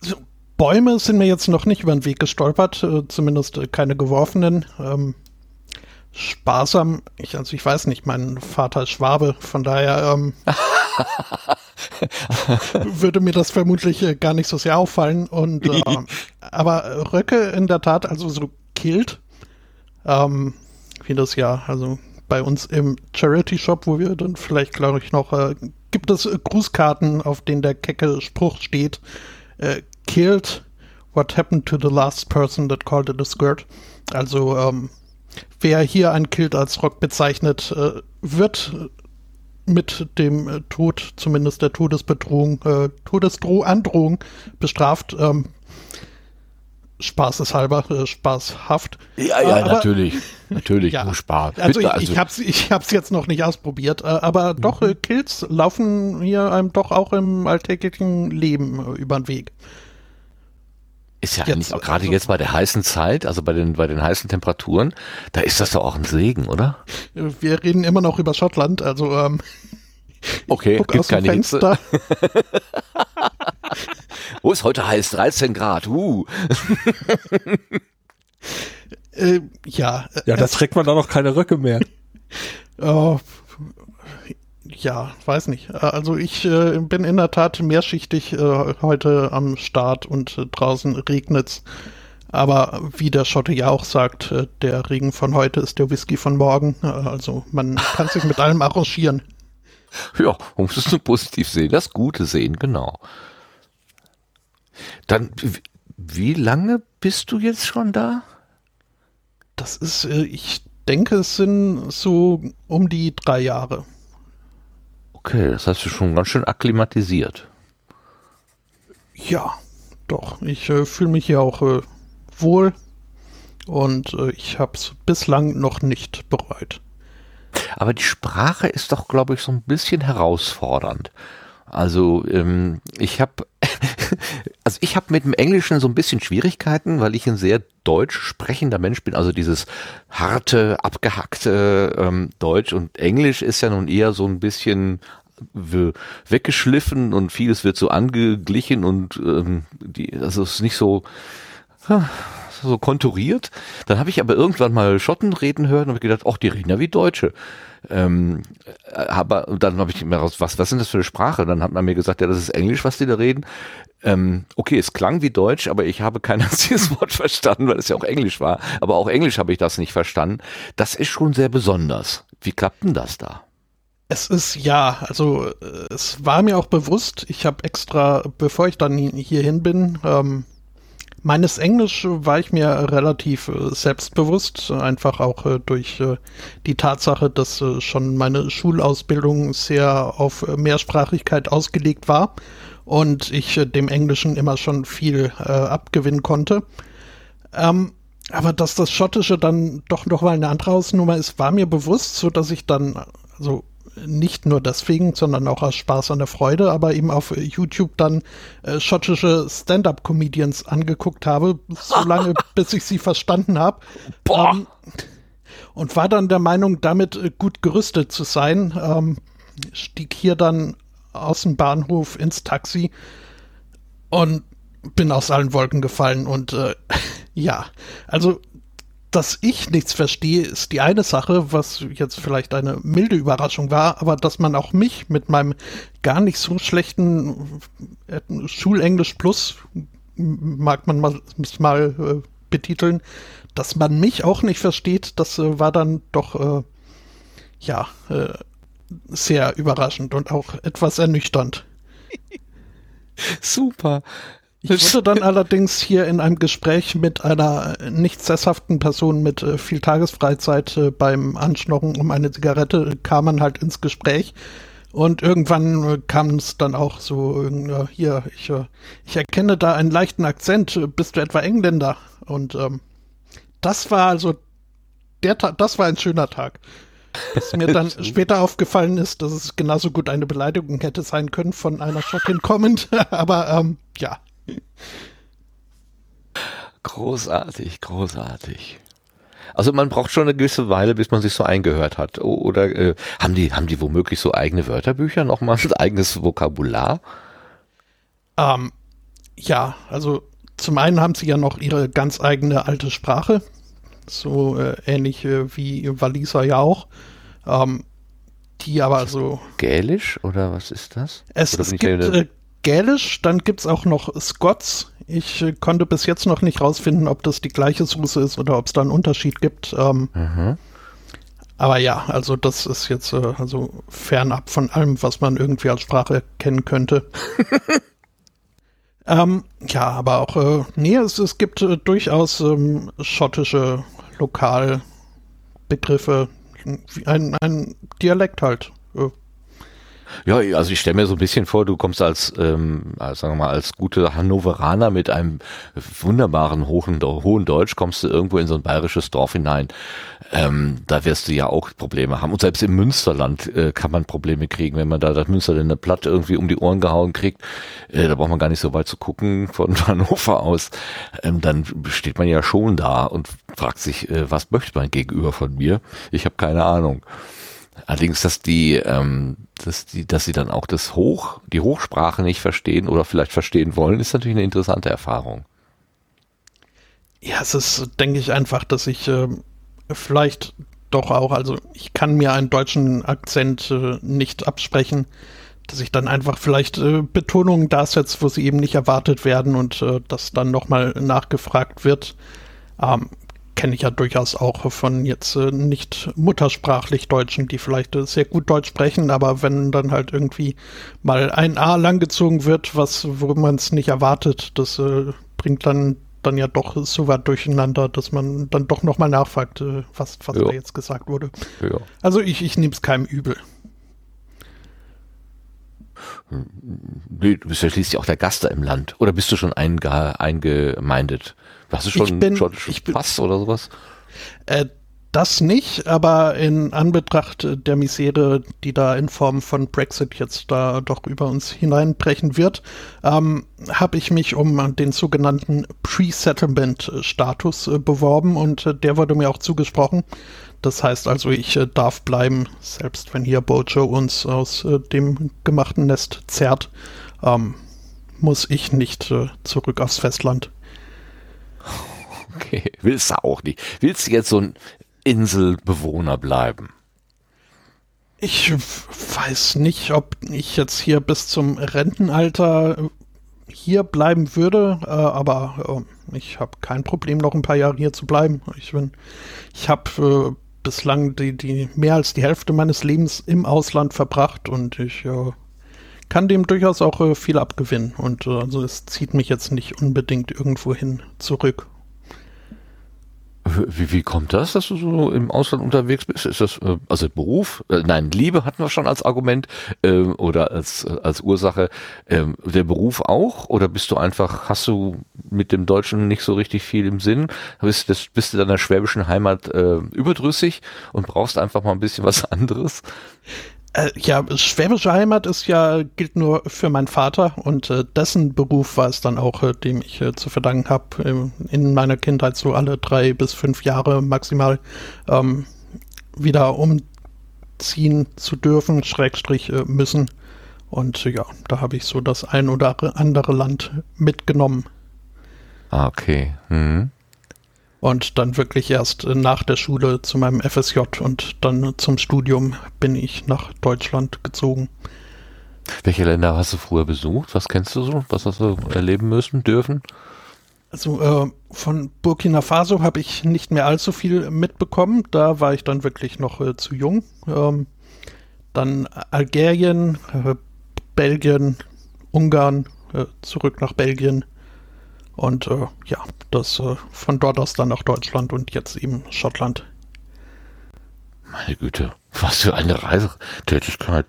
So, Bäume sind mir jetzt noch nicht über den Weg gestolpert, äh, zumindest äh, keine geworfenen. Ähm, sparsam, ich, also ich weiß nicht, mein Vater ist Schwabe, von daher ähm, würde mir das vermutlich äh, gar nicht so sehr auffallen. Und äh, aber Röcke in der Tat, also so Kilt, ähm, wie das ja, also bei uns im Charity Shop, wo wir dann vielleicht, glaube ich, noch, äh, gibt es äh, Grußkarten, auf denen der kecke Spruch steht, äh, killed what happened to the last person that called it a skirt. Also, ähm, wer hier ein Kilt als Rock bezeichnet, äh, wird mit dem äh, Tod, zumindest der Todesbedrohung, äh, Todesdrohung bestraft. Ähm, spaßeshalber, äh, spaßhaft. Ja, ja, äh, aber, natürlich. Natürlich, ja, Spaß. Also ich, also ich habe es ich hab's jetzt noch nicht ausprobiert, äh, aber doch, mhm. Kills laufen hier einem doch auch im alltäglichen Leben über den Weg. Ist ja jetzt, gerade also, jetzt bei der heißen Zeit, also bei den, bei den heißen Temperaturen, da ist das doch auch ein Segen, oder? Wir reden immer noch über Schottland, also ähm, Okay, gibt keine Fenster. Hitze. Wo ist heute heiß? 13 Grad. Uh. äh, ja. Ja, da trägt man da noch keine Röcke mehr. Oh, ja, weiß nicht. Also ich äh, bin in der Tat mehrschichtig äh, heute am Start und äh, draußen regnet's. Aber wie der Schotte ja auch sagt, äh, der Regen von heute ist der Whisky von morgen. Äh, also man kann sich mit allem arrangieren. Ja, man muss es nur positiv sehen, das Gute sehen, genau. Dann, wie lange bist du jetzt schon da? Das ist, äh, ich denke, es sind so um die drei Jahre. Okay, das hast du schon ganz schön akklimatisiert. Ja, doch. Ich äh, fühle mich hier auch äh, wohl und äh, ich habe es bislang noch nicht bereut. Aber die Sprache ist doch, glaube ich, so ein bisschen herausfordernd. Also ähm, ich habe also ich habe mit dem Englischen so ein bisschen Schwierigkeiten, weil ich ein sehr deutsch sprechender Mensch bin. Also dieses harte, abgehackte ähm, Deutsch und Englisch ist ja nun eher so ein bisschen weggeschliffen und vieles wird so angeglichen und ähm, die, also es ist nicht so so konturiert. Dann habe ich aber irgendwann mal Schotten reden hören und habe gedacht, ach, die reden ja wie Deutsche. Ähm, aber dann habe ich mir raus, was, was sind das für eine Sprache? Dann hat man mir gesagt, ja, das ist Englisch, was die da reden. Ähm, okay, es klang wie Deutsch, aber ich habe kein einziges Wort verstanden, weil es ja auch Englisch war. Aber auch Englisch habe ich das nicht verstanden. Das ist schon sehr besonders. Wie klappt denn das da? Es ist ja, also äh, es war mir auch bewusst, ich habe extra, bevor ich dann hierhin bin, ähm, Meines Englisch war ich mir relativ äh, selbstbewusst, einfach auch äh, durch äh, die Tatsache, dass schon meine Schulausbildung sehr auf Mehrsprachigkeit ausgelegt war und ich dem Englischen immer schon viel abgewinnen konnte. Ähm, aber dass das Schottische dann doch noch mal eine andere Hausnummer ist, war mir bewusst, so dass ich dann also nicht nur deswegen, sondern auch aus Spaß an der Freude, aber eben auf YouTube dann äh, schottische Stand-up-Comedians angeguckt habe, so lange, bis ich sie verstanden habe. Ähm, und war dann der Meinung, damit äh, gut gerüstet zu sein. Ähm, stieg hier dann aus dem Bahnhof ins Taxi und bin aus allen Wolken gefallen und äh, ja, also dass ich nichts verstehe, ist die eine Sache, was jetzt vielleicht eine milde Überraschung war, aber dass man auch mich mit meinem gar nicht so schlechten äh, Schulenglisch Plus, mag man mal, mal äh, betiteln, dass man mich auch nicht versteht, das äh, war dann doch, äh, ja, äh, sehr überraschend und auch etwas ernüchternd. Super. Ich wurde dann allerdings hier in einem Gespräch mit einer nicht sesshaften Person mit äh, viel Tagesfreizeit äh, beim Anschnorren um eine Zigarette kam man halt ins Gespräch und irgendwann äh, kam es dann auch so, äh, hier, ich, äh, ich erkenne da einen leichten Akzent, bist du etwa Engländer? Und ähm, das war also, der Tag, das war ein schöner Tag. Bis mir dann später aufgefallen ist, dass es genauso gut eine Beleidigung hätte sein können von einer Schottin kommend, aber ähm, ja. Großartig, großartig. Also man braucht schon eine gewisse Weile, bis man sich so eingehört hat. Oder äh, haben die haben die womöglich so eigene Wörterbücher, nochmal ein eigenes Vokabular? Ähm, ja, also zum einen haben sie ja noch ihre ganz eigene alte Sprache, so äh, ähnlich äh, wie Waliser ja auch. Ähm, die aber so. Gälisch oder was ist das? Es, es gibt äh, Gälisch, dann gibt es auch noch Scots. Ich äh, konnte bis jetzt noch nicht rausfinden, ob das die gleiche Soße ist oder ob es da einen Unterschied gibt. Ähm, mhm. Aber ja, also das ist jetzt äh, also fernab von allem, was man irgendwie als Sprache kennen könnte. ähm, ja, aber auch, äh, nee, es, es gibt äh, durchaus ähm, schottische Lokalbegriffe, ein, ein Dialekt halt. Ja, also ich stelle mir so ein bisschen vor, du kommst als, ähm, als, sagen wir mal, als gute Hannoveraner mit einem wunderbaren hohen, hohen Deutsch, kommst du irgendwo in so ein bayerisches Dorf hinein. Ähm, da wirst du ja auch Probleme haben. Und selbst im Münsterland äh, kann man Probleme kriegen, wenn man da das Münsterländer Platt irgendwie um die Ohren gehauen kriegt. Äh, da braucht man gar nicht so weit zu gucken von Hannover aus. Ähm, dann steht man ja schon da und fragt sich, äh, was möchte man gegenüber von mir? Ich habe keine Ahnung. Allerdings, dass die, ähm, dass die, dass sie dann auch das Hoch, die Hochsprache nicht verstehen oder vielleicht verstehen wollen, ist natürlich eine interessante Erfahrung. Ja, es ist, denke ich, einfach, dass ich äh, vielleicht doch auch, also ich kann mir einen deutschen Akzent äh, nicht absprechen, dass ich dann einfach vielleicht äh, Betonungen da setze, wo sie eben nicht erwartet werden und äh, das dann nochmal nachgefragt wird. Ähm, kenne ich ja durchaus auch von jetzt äh, nicht muttersprachlich Deutschen, die vielleicht äh, sehr gut Deutsch sprechen, aber wenn dann halt irgendwie mal ein A langgezogen wird, was, wo man es nicht erwartet, das äh, bringt dann dann ja doch so weit durcheinander, dass man dann doch nochmal nachfragt, äh, was, was ja. da jetzt gesagt wurde. Ja. Also ich, ich nehme es keinem übel. Nee, du bist ja schließlich auch der Gast da im Land. Oder bist du schon einge eingemeindet? Hast du schon, ich bin, schon, schon ich bin, Pass oder sowas? Äh, das nicht, aber in Anbetracht der Misere, die da in Form von Brexit jetzt da doch über uns hineinbrechen wird, ähm, habe ich mich um den sogenannten Pre-Settlement-Status äh, beworben und äh, der wurde mir auch zugesprochen. Das heißt also, ich äh, darf bleiben, selbst wenn hier Bojo uns aus äh, dem gemachten Nest zerrt, ähm, muss ich nicht äh, zurück aufs Festland. Okay, willst du auch nicht. Willst du jetzt so ein Inselbewohner bleiben? Ich weiß nicht, ob ich jetzt hier bis zum Rentenalter hier bleiben würde, äh, aber äh, ich habe kein Problem, noch ein paar Jahre hier zu bleiben. Ich bin, ich habe äh, bislang die, die mehr als die Hälfte meines Lebens im Ausland verbracht und ich äh, kann dem durchaus auch äh, viel abgewinnen. Und äh, also es zieht mich jetzt nicht unbedingt irgendwo hin zurück. Wie, wie kommt das, dass du so im Ausland unterwegs bist? Ist das äh, also Beruf? Äh, nein, Liebe hatten wir schon als Argument äh, oder als als Ursache. Ähm, der Beruf auch? Oder bist du einfach, hast du mit dem Deutschen nicht so richtig viel im Sinn? Bist, das, bist du deiner schwäbischen Heimat äh, überdrüssig und brauchst einfach mal ein bisschen was anderes? Äh, ja, schwäbische Heimat ist ja, gilt nur für meinen Vater und äh, dessen Beruf war es dann auch, äh, dem ich äh, zu verdanken habe, ähm, in meiner Kindheit so alle drei bis fünf Jahre maximal ähm, wieder umziehen zu dürfen, Schrägstrich äh, müssen. Und ja, da habe ich so das ein oder andere Land mitgenommen. Ah, okay. Mhm und dann wirklich erst nach der Schule zu meinem FSJ und dann zum Studium bin ich nach Deutschland gezogen. Welche Länder hast du früher besucht? Was kennst du so? Was hast du erleben müssen, dürfen? Also äh, von Burkina Faso habe ich nicht mehr allzu viel mitbekommen. Da war ich dann wirklich noch äh, zu jung. Ähm, dann Algerien, äh, Belgien, Ungarn, äh, zurück nach Belgien, Und äh, ja, das äh, von dort aus dann nach Deutschland und jetzt eben Schottland. Meine Güte, was für eine Reisetätigkeit.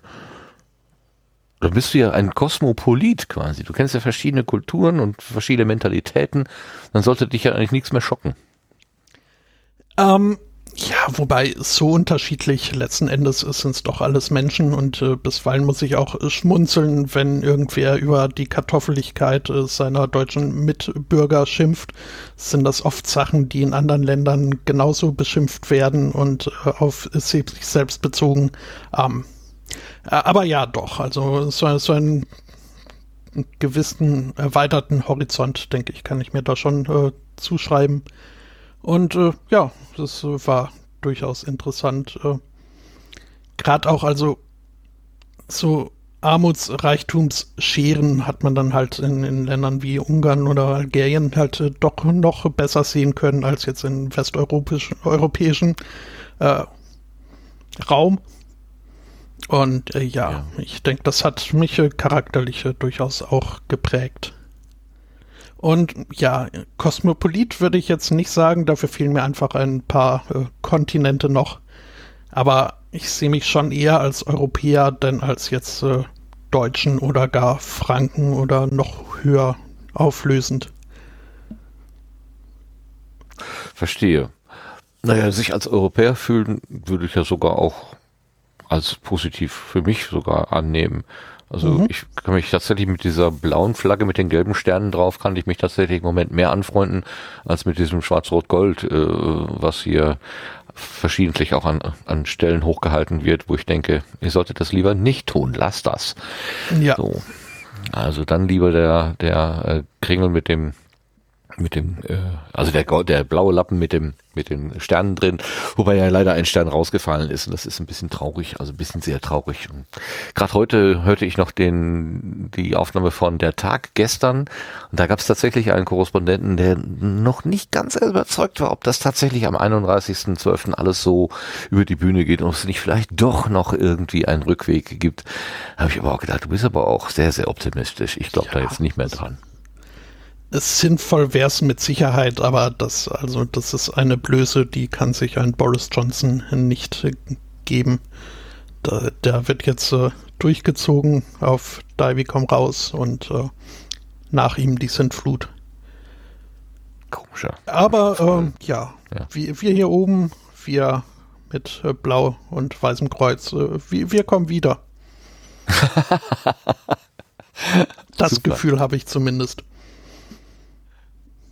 Da bist du ja ein Kosmopolit quasi. Du kennst ja verschiedene Kulturen und verschiedene Mentalitäten. Dann sollte dich ja eigentlich nichts mehr schocken. Ähm, ja, wobei so unterschiedlich letzten Endes sind es doch alles Menschen und äh, bisweilen muss ich auch schmunzeln, wenn irgendwer über die Kartoffeligkeit äh, seiner deutschen Mitbürger schimpft. Sind das oft Sachen, die in anderen Ländern genauso beschimpft werden und äh, auf sich selbst bezogen. Ähm, äh, aber ja, doch, also so, so einen gewissen erweiterten Horizont, denke ich, kann ich mir da schon äh, zuschreiben. Und äh, ja, das äh, war durchaus interessant. Äh, Gerade auch also so Armutsreichtumsscheren hat man dann halt in, in Ländern wie Ungarn oder Algerien halt äh, doch noch besser sehen können als jetzt in westeuropäischen europäischen äh, Raum. Und äh, ja, ja, ich denke, das hat mich äh, charakterlich durchaus auch geprägt. Und ja, Kosmopolit würde ich jetzt nicht sagen, dafür fehlen mir einfach ein paar äh, Kontinente noch. Aber ich sehe mich schon eher als Europäer, denn als jetzt äh, Deutschen oder gar Franken oder noch höher auflösend. Verstehe. Naja, sich als Europäer fühlen würde ich ja sogar auch als positiv für mich sogar annehmen. Also mhm. ich kann mich tatsächlich mit dieser blauen Flagge mit den gelben Sternen drauf, kann ich mich tatsächlich im Moment mehr anfreunden, als mit diesem Schwarz-Rot-Gold, äh, was hier verschiedentlich auch an, an Stellen hochgehalten wird, wo ich denke, ihr solltet das lieber nicht tun, lasst das. Ja. So. Also dann lieber der, der äh, Kringel mit dem mit dem, äh, also der, der blaue Lappen mit dem, mit den Sternen drin, wobei ja leider ein Stern rausgefallen ist und das ist ein bisschen traurig, also ein bisschen sehr traurig. Gerade heute hörte ich noch den, die Aufnahme von der Tag gestern und da gab es tatsächlich einen Korrespondenten, der noch nicht ganz überzeugt war, ob das tatsächlich am 31.12. alles so über die Bühne geht und ob es nicht vielleicht doch noch irgendwie einen Rückweg gibt. Habe ich aber auch gedacht, du bist aber auch sehr, sehr optimistisch. Ich glaube ja, da jetzt nicht mehr dran sinnvoll wäre es mit Sicherheit, aber das, also das ist eine Blöße, die kann sich ein Boris Johnson nicht geben. Da, der wird jetzt äh, durchgezogen auf Divey komm raus und äh, nach ihm die Sintflut. Komischer. Aber äh, ja, ja. Wir, wir hier oben, wir mit äh, Blau und Weißem Kreuz, äh, wir, wir kommen wieder. das Super. Gefühl habe ich zumindest.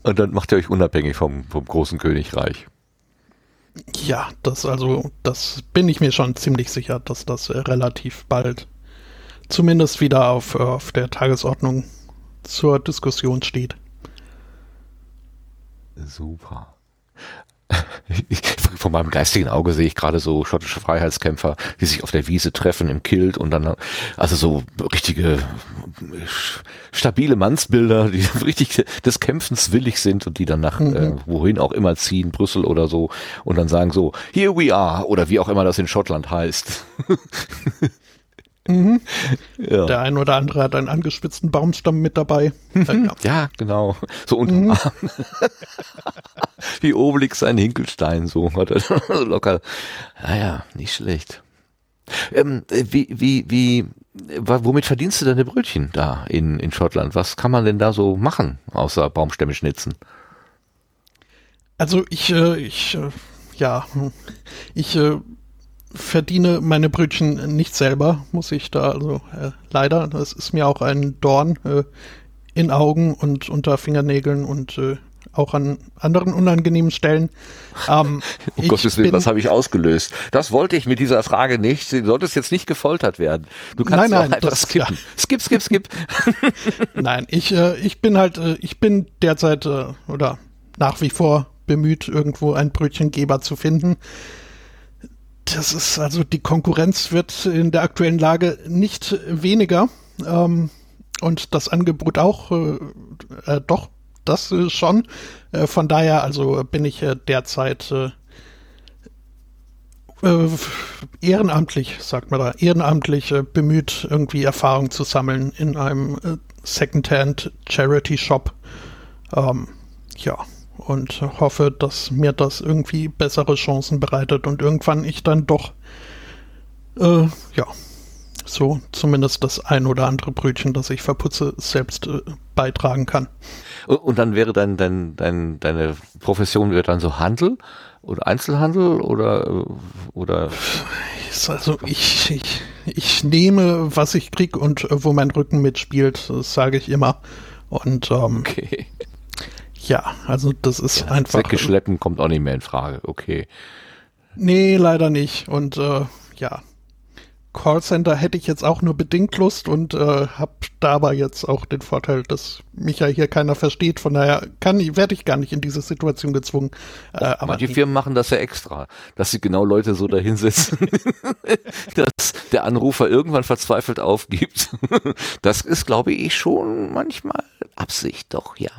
Und dann macht ihr euch unabhängig vom, vom großen Königreich. Ja, das also, das bin ich mir schon ziemlich sicher, dass das äh, relativ bald zumindest wieder auf, auf der Tagesordnung zur Diskussion steht. Super. Von meinem geistigen Auge sehe ich gerade so schottische Freiheitskämpfer, die sich auf der Wiese treffen im Kilt und dann, also so richtige stabile Mannsbilder, die richtig des Kämpfens willig sind und die dann nach mhm. äh, wohin auch immer ziehen, Brüssel oder so, und dann sagen so, here we are, oder wie auch immer das in Schottland heißt. Mhm. Ja. Der ein oder andere hat einen angespitzten Baumstamm mit dabei. Äh, ja. ja. genau. So unterm mhm. Arm. Wie Obelix ein Hinkelstein, so hat er locker. Naja, nicht schlecht. Ähm, wie, wie, wie, womit verdienst du deine Brötchen da in, in Schottland? Was kann man denn da so machen, außer Baumstämme schnitzen? Also ich, äh, ich, äh, ja, ich äh, verdiene meine Brötchen nicht selber, muss ich da also äh, leider. Das ist mir auch ein Dorn äh, in Augen und unter Fingernägeln und äh, auch an anderen unangenehmen Stellen. Ähm, um Gottes Willen, was habe ich ausgelöst? Das wollte ich mit dieser Frage nicht. Du solltest jetzt nicht gefoltert werden. Du kannst nein, nein, einfach das, skippen. Ja. Skip, skip, skip. nein, ich, äh, ich bin halt, äh, ich bin derzeit äh, oder nach wie vor bemüht, irgendwo einen Brötchengeber zu finden. Das ist also, die Konkurrenz wird in der aktuellen Lage nicht weniger. Ähm, und das Angebot auch, äh, äh, doch, das äh, schon. Äh, von daher, also bin ich äh, derzeit äh, ehrenamtlich, sagt man da, ehrenamtlich bemüht, irgendwie Erfahrung zu sammeln in einem Secondhand Charity Shop. Ähm, ja, und hoffe, dass mir das irgendwie bessere Chancen bereitet und irgendwann ich dann doch, äh, ja, so zumindest das ein oder andere Brötchen, das ich verputze, selbst äh, beitragen kann. Und dann wäre dein, dein, dein, deine Profession wäre dann so Handel oder Einzelhandel oder oder also ich, ich, ich nehme, was ich krieg und äh, wo mein Rücken mitspielt, das sage ich immer. Und ähm, okay. Ja, also das ist ja, einfach. Weggeschleppen kommt auch nicht mehr in Frage, okay. Nee, leider nicht. Und äh, ja, Callcenter hätte ich jetzt auch nur bedingt Lust und äh, habe dabei jetzt auch den Vorteil, dass mich ja hier keiner versteht. Von daher kann ich, werde ich gar nicht in diese Situation gezwungen. Äh, aber Manche Firmen machen das ja extra, dass sie genau Leute so dahinsetzen, dass der Anrufer irgendwann verzweifelt aufgibt. das ist, glaube ich, schon manchmal Absicht, doch, ja.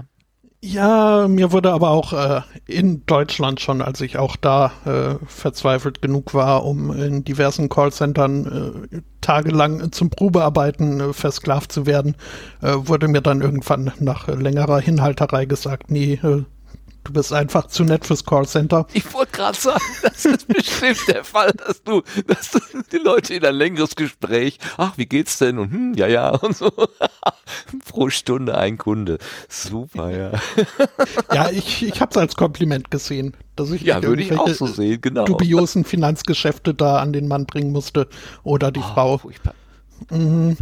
Ja, mir wurde aber auch äh, in Deutschland schon, als ich auch da äh, verzweifelt genug war, um in diversen Callcentern äh, tagelang zum Probearbeiten äh, versklavt zu werden, äh, wurde mir dann irgendwann nach längerer Hinhalterei gesagt, nee, äh, Du bist einfach zu nett fürs Callcenter. Ich wollte gerade sagen, das ist bestimmt der Fall, dass du, dass du die Leute in ein längeres Gespräch, ach, wie geht's denn? Und hm, ja, ja, und so. Pro Stunde ein Kunde. Super, ja. Ja, ich, ich habe es als Kompliment gesehen, dass ich ja, würde ich auch so sehen, genau. dubiosen Finanzgeschäfte da an den Mann bringen musste oder die oh, Frau. Furchtbar. Mhm.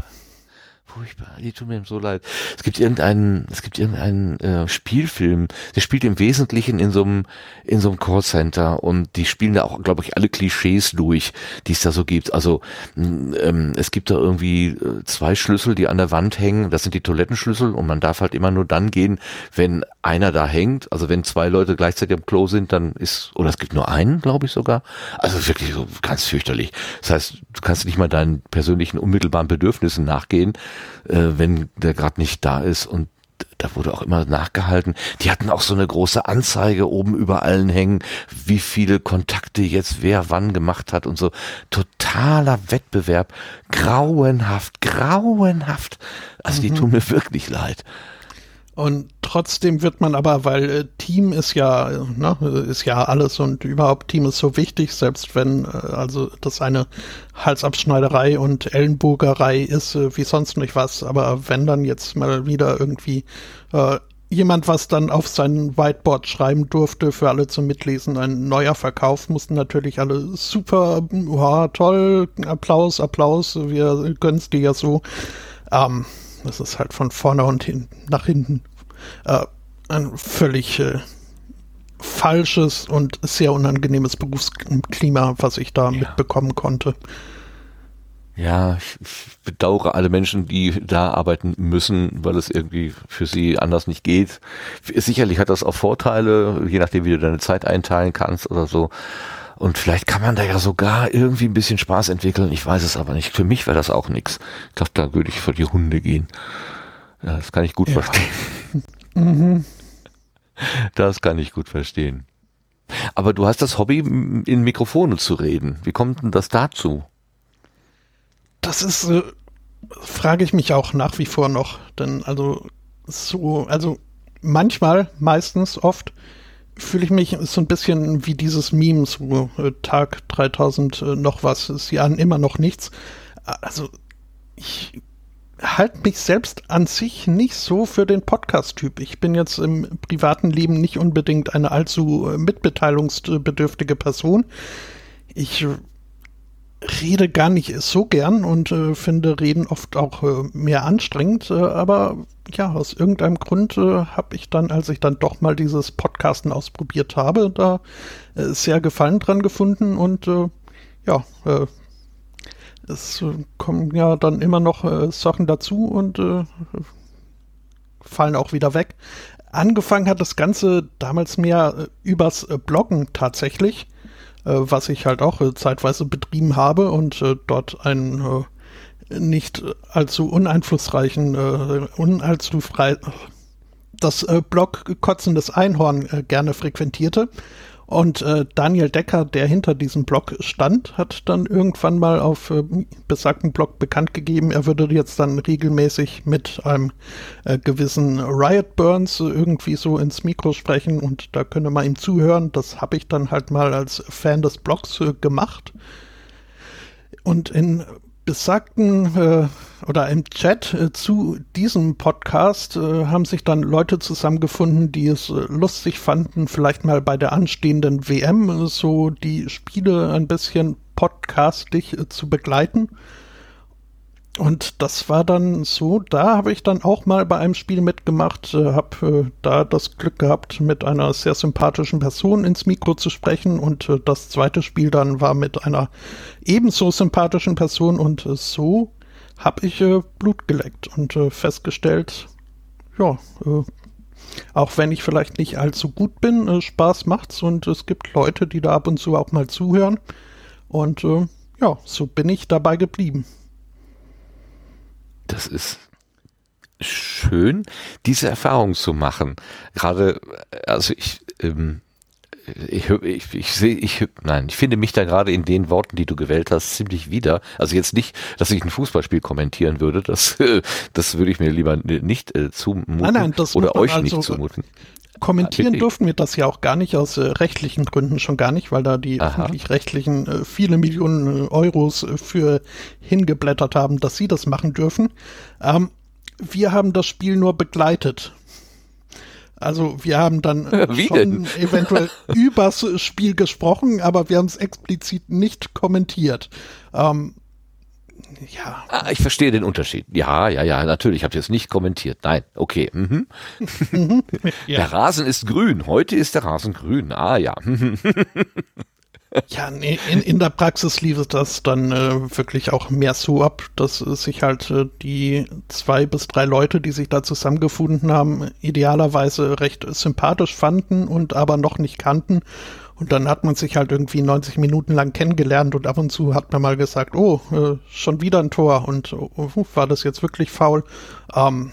Furchtbar, die tun mir so leid. Es gibt irgendeinen, es gibt irgendeinen äh, Spielfilm, der spielt im Wesentlichen in so einem in so einem Callcenter und die spielen da auch, glaube ich, alle Klischees durch, die es da so gibt. Also ähm, es gibt da irgendwie äh, zwei Schlüssel, die an der Wand hängen. Das sind die Toilettenschlüssel und man darf halt immer nur dann gehen, wenn einer da hängt. Also wenn zwei Leute gleichzeitig am Klo sind, dann ist oder es gibt nur einen, glaube ich sogar. Also wirklich so ganz fürchterlich. Das heißt, du kannst nicht mal deinen persönlichen unmittelbaren Bedürfnissen nachgehen wenn der gerade nicht da ist und da wurde auch immer nachgehalten. Die hatten auch so eine große Anzeige oben über allen hängen, wie viele Kontakte jetzt wer wann gemacht hat und so. Totaler Wettbewerb. Grauenhaft, grauenhaft. Also die mhm. tun mir wirklich leid. Und trotzdem wird man aber, weil äh, Team ist ja, ne, ist ja alles und überhaupt Team ist so wichtig, selbst wenn äh, also das eine Halsabschneiderei und Ellenbogerei ist, äh, wie sonst nicht was. Aber wenn dann jetzt mal wieder irgendwie äh, jemand was dann auf sein Whiteboard schreiben durfte für alle zum Mitlesen, ein neuer Verkauf, mussten natürlich alle super, oh, toll, Applaus, Applaus, wir gönnen's dir ja so. Ähm, das ist halt von vorne und hin, nach hinten äh, ein völlig äh, falsches und sehr unangenehmes Berufsklima, was ich da ja. mitbekommen konnte. Ja, ich, ich bedauere alle Menschen, die da arbeiten müssen, weil es irgendwie für sie anders nicht geht. Sicherlich hat das auch Vorteile, je nachdem, wie du deine Zeit einteilen kannst oder so. Und vielleicht kann man da ja sogar irgendwie ein bisschen Spaß entwickeln. Ich weiß es aber nicht. Für mich wäre das auch nichts. Ich glaube, da würde ich für die Hunde gehen. Ja, das kann ich gut ja. verstehen. Mhm. Das kann ich gut verstehen. Aber du hast das Hobby, in Mikrofone zu reden. Wie kommt denn das dazu? Das ist, äh, frage ich mich auch nach wie vor noch. Denn also so, also manchmal, meistens, oft fühle ich mich so ein bisschen wie dieses Meme, so äh, Tag 3000 äh, noch was, ist ja immer noch nichts. Also ich halte mich selbst an sich nicht so für den Podcast-Typ. Ich bin jetzt im privaten Leben nicht unbedingt eine allzu äh, mitbeteiligungsbedürftige Person. Ich rede gar nicht so gern und äh, finde Reden oft auch äh, mehr anstrengend. Äh, aber ja, aus irgendeinem Grund äh, habe ich dann, als ich dann doch mal dieses Podcasten ausprobiert habe, da äh, sehr Gefallen dran gefunden und ja, es kommen ja dann immer noch Sachen dazu und fallen auch wieder weg. Angefangen hat das Ganze damals mehr übers Bloggen tatsächlich äh, was ich halt auch äh, zeitweise betrieben habe und äh, dort einen nicht allzu uneinflussreichen, unallzu frei, das Blog Kotzendes Einhorn gerne frequentierte. Und äh, Daniel Decker, der hinter diesem Blog stand, hat dann irgendwann mal auf äh, besagten Blog bekannt gegeben, er würde jetzt dann regelmäßig mit einem äh, gewissen Riot Burns irgendwie so ins Mikro sprechen und da könne man ihm zuhören. Das habe ich dann halt mal als Fan des Blogs äh, gemacht. Und in besagten äh, oder im Chat äh, zu diesem Podcast äh, haben sich dann Leute zusammengefunden, die es äh, lustig fanden, vielleicht mal bei der anstehenden WM äh, so die Spiele ein bisschen podcastig äh, zu begleiten. Und das war dann so, da habe ich dann auch mal bei einem Spiel mitgemacht, äh, habe äh, da das Glück gehabt, mit einer sehr sympathischen Person ins Mikro zu sprechen. Und äh, das zweite Spiel dann war mit einer ebenso sympathischen Person. Und äh, so habe ich äh, Blut geleckt und festgestellt, ja, auch wenn ich vielleicht nicht allzu gut bin, Spaß macht's. Und es gibt Leute, die da ab und zu auch mal zuhören. Und ja, so bin ich dabei geblieben das ist schön, diese Erfahrung zu machen. Gerade, also ich, ähm, ich, ich, ich sehe, ich, nein, ich finde mich da gerade in den Worten, die du gewählt hast, ziemlich wieder. Also jetzt nicht, dass ich ein Fußballspiel kommentieren würde, das, das würde ich mir lieber nicht äh, zumuten nein, nein, oder euch also, nicht zumuten. Kommentieren durften wir das ja auch gar nicht, aus äh, rechtlichen Gründen schon gar nicht, weil da die öffentlich-rechtlichen äh, viele Millionen äh, Euros äh, für hingeblättert haben, dass sie das machen dürfen. Ähm, wir haben das Spiel nur begleitet. Also wir haben dann Wie schon denn? eventuell übers Spiel gesprochen, aber wir haben es explizit nicht kommentiert. Ähm, ja. Ah, ich verstehe den Unterschied. Ja, ja, ja, natürlich. Ich habe jetzt nicht kommentiert. Nein, okay. Mhm. ja. Der Rasen ist grün. Heute ist der Rasen grün. Ah, ja. Ja, in, in der Praxis lief das dann äh, wirklich auch mehr so ab, dass sich halt äh, die zwei bis drei Leute, die sich da zusammengefunden haben, idealerweise recht sympathisch fanden und aber noch nicht kannten und dann hat man sich halt irgendwie 90 Minuten lang kennengelernt und ab und zu hat man mal gesagt, oh, äh, schon wieder ein Tor und oh, war das jetzt wirklich faul? Ähm,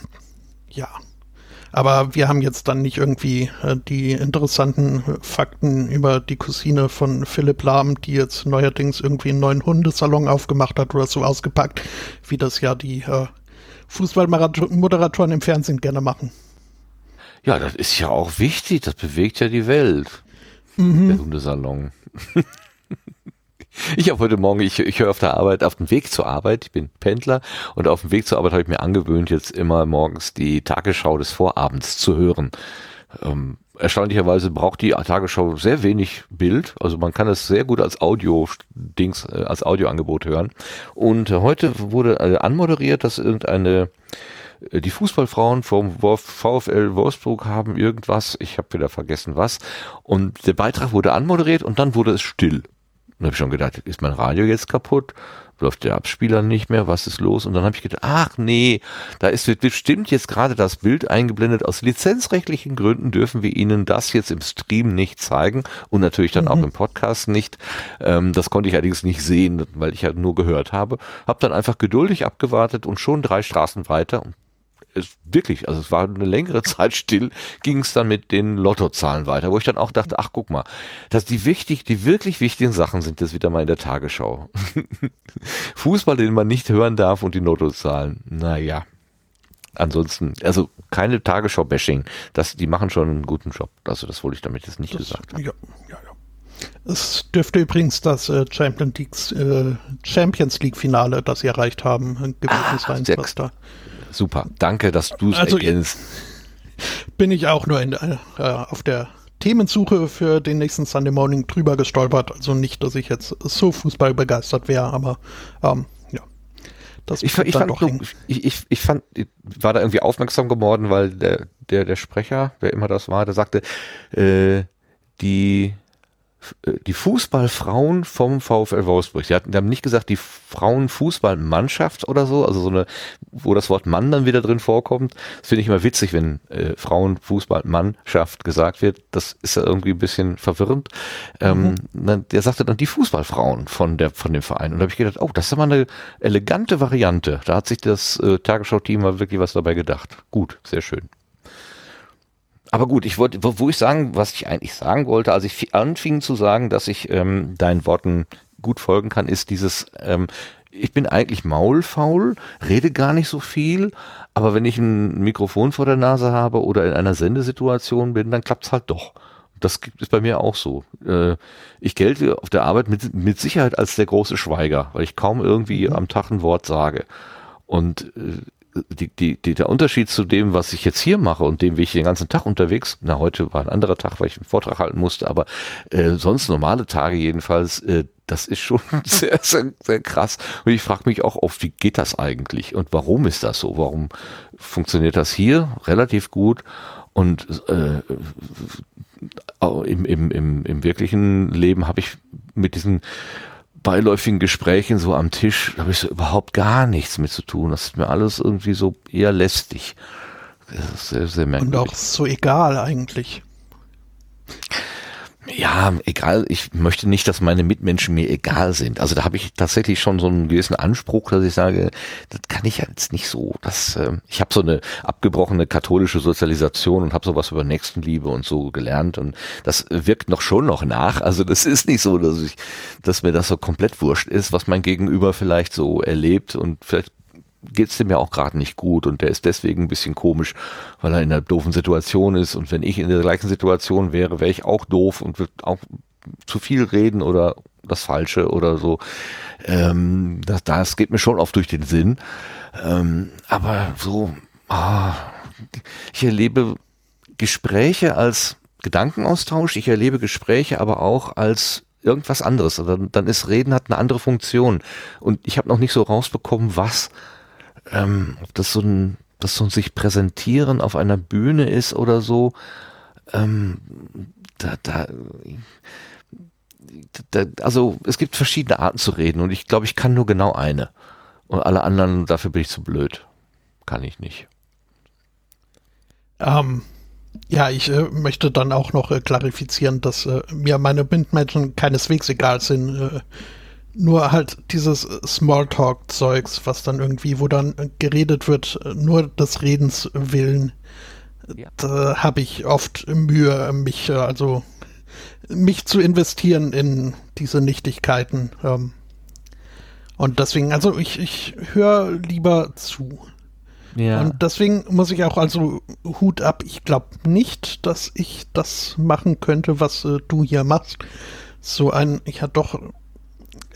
ja. Aber wir haben jetzt dann nicht irgendwie äh, die interessanten Fakten über die Cousine von Philipp Lahm, die jetzt neuerdings irgendwie einen neuen Hundesalon aufgemacht hat oder so ausgepackt, wie das ja die äh, Fußballmoderatoren im Fernsehen gerne machen. Ja, das ist ja auch wichtig, das bewegt ja die Welt mhm. der Hundesalon. Ich habe heute Morgen, ich, ich höre auf der Arbeit, auf dem Weg zur Arbeit, ich bin Pendler und auf dem Weg zur Arbeit habe ich mir angewöhnt, jetzt immer morgens die Tagesschau des Vorabends zu hören. Ähm, erstaunlicherweise braucht die Tagesschau sehr wenig Bild, also man kann es sehr gut als Audio-Dings, äh, als Audioangebot hören. Und heute wurde äh, anmoderiert, dass irgendeine die Fußballfrauen vom VfL Wolfsburg haben irgendwas, ich habe wieder vergessen was, und der Beitrag wurde anmoderiert und dann wurde es still. Und habe ich schon gedacht, ist mein Radio jetzt kaputt? Läuft der Abspieler nicht mehr? Was ist los? Und dann habe ich gedacht, ach nee, da ist bestimmt jetzt gerade das Bild eingeblendet. Aus lizenzrechtlichen Gründen dürfen wir Ihnen das jetzt im Stream nicht zeigen und natürlich dann mhm. auch im Podcast nicht. Ähm, das konnte ich allerdings nicht sehen, weil ich halt nur gehört habe. Habe dann einfach geduldig abgewartet und schon drei Straßen weiter, es wirklich, also es war eine längere Zeit still, ging es dann mit den Lottozahlen weiter, wo ich dann auch dachte, ach guck mal, dass die wichtig, die wirklich wichtigen Sachen sind jetzt wieder mal in der Tagesschau. Fußball, den man nicht hören darf und die Lottozahlen, naja. Ansonsten, also keine Tagesschau-Bashing, das, die machen schon einen guten Job. Also das wollte ich damit jetzt nicht das, gesagt haben. Ja, ja, ja. Es dürfte übrigens das äh, Champions League, äh, Champions League Finale, das sie erreicht haben, gewesen ah, sein, was da Super. Danke, dass du es also, ergänzt. Bin ich auch nur in, äh, auf der Themensuche für den nächsten Sunday Morning drüber gestolpert. Also nicht, dass ich jetzt so Fußball begeistert wäre, aber ähm, ja. Das ich, ich, fand, so, ich, ich, ich fand, ich war da irgendwie aufmerksam geworden, weil der, der, der Sprecher, wer immer das war, der sagte, äh, die die Fußballfrauen vom VfL Wolfsburg. Die, hatten, die haben nicht gesagt die Frauenfußballmannschaft oder so, also so eine, wo das Wort Mann dann wieder drin vorkommt. Das finde ich immer witzig, wenn äh, Frauenfußballmannschaft gesagt wird. Das ist ja irgendwie ein bisschen verwirrend. Ähm, mhm. der sagte dann die Fußballfrauen von der von dem Verein. Und da habe ich gedacht, oh, das ist ja mal eine elegante Variante. Da hat sich das äh, Tagesschau-Team mal wirklich was dabei gedacht. Gut, sehr schön. Aber gut, ich wollte, wo, wo ich sagen, was ich eigentlich sagen wollte, als ich anfing zu sagen, dass ich ähm, deinen Worten gut folgen kann, ist dieses, ähm, ich bin eigentlich maulfaul, rede gar nicht so viel, aber wenn ich ein Mikrofon vor der Nase habe oder in einer Sendesituation bin, dann klappt's halt doch. Das ist bei mir auch so. Äh, ich gelte auf der Arbeit mit, mit Sicherheit als der große Schweiger, weil ich kaum irgendwie mhm. am Tag ein Wort sage. Und äh, die, die, die, der Unterschied zu dem, was ich jetzt hier mache und dem, wie ich den ganzen Tag unterwegs, na heute war ein anderer Tag, weil ich einen Vortrag halten musste, aber äh, sonst normale Tage jedenfalls, äh, das ist schon sehr, sehr, sehr krass. Und ich frage mich auch oft, wie geht das eigentlich und warum ist das so? Warum funktioniert das hier relativ gut und äh, im, im, im, im wirklichen Leben habe ich mit diesen beiläufigen Gesprächen so am Tisch, da habe ich so überhaupt gar nichts mit zu tun. Das ist mir alles irgendwie so eher lästig. Das ist sehr, sehr merkwürdig. Und auch so egal eigentlich ja, egal, ich möchte nicht, dass meine Mitmenschen mir egal sind. Also da habe ich tatsächlich schon so einen gewissen Anspruch, dass ich sage, das kann ich jetzt nicht so. Das, äh, ich habe so eine abgebrochene katholische Sozialisation und habe sowas über Nächstenliebe und so gelernt und das wirkt noch schon noch nach. Also das ist nicht so, dass ich, dass mir das so komplett wurscht ist, was mein Gegenüber vielleicht so erlebt und vielleicht geht's dem ja auch gerade nicht gut und der ist deswegen ein bisschen komisch, weil er in einer doofen Situation ist und wenn ich in der gleichen Situation wäre, wäre ich auch doof und würde auch zu viel reden oder das Falsche oder so. Ähm, das, das geht mir schon oft durch den Sinn. Ähm, aber so, ah, ich erlebe Gespräche als Gedankenaustausch, ich erlebe Gespräche aber auch als irgendwas anderes. Dann, dann ist Reden hat eine andere Funktion. Und ich habe noch nicht so rausbekommen, was ähm, ob das so ein, das so ein sich präsentieren auf einer Bühne ist oder so, ähm, da, da, da, also es gibt verschiedene Arten zu reden und ich glaube, ich kann nur genau eine. Und alle anderen, dafür bin ich zu blöd. Kann ich nicht. Ähm, ja, ich äh, möchte dann auch noch äh, klarifizieren, dass äh, mir meine Bindmenschen keineswegs egal sind. Nur halt dieses Smalltalk-Zeugs, was dann irgendwie, wo dann geredet wird, nur des Redens willen. Ja. Da habe ich oft Mühe, mich, äh, also mich zu investieren in diese Nichtigkeiten. Ähm, und deswegen, also ich, ich höre lieber zu. Ja. Und deswegen muss ich auch also Hut ab. Ich glaube nicht, dass ich das machen könnte, was äh, du hier machst. So ein, ich hatte doch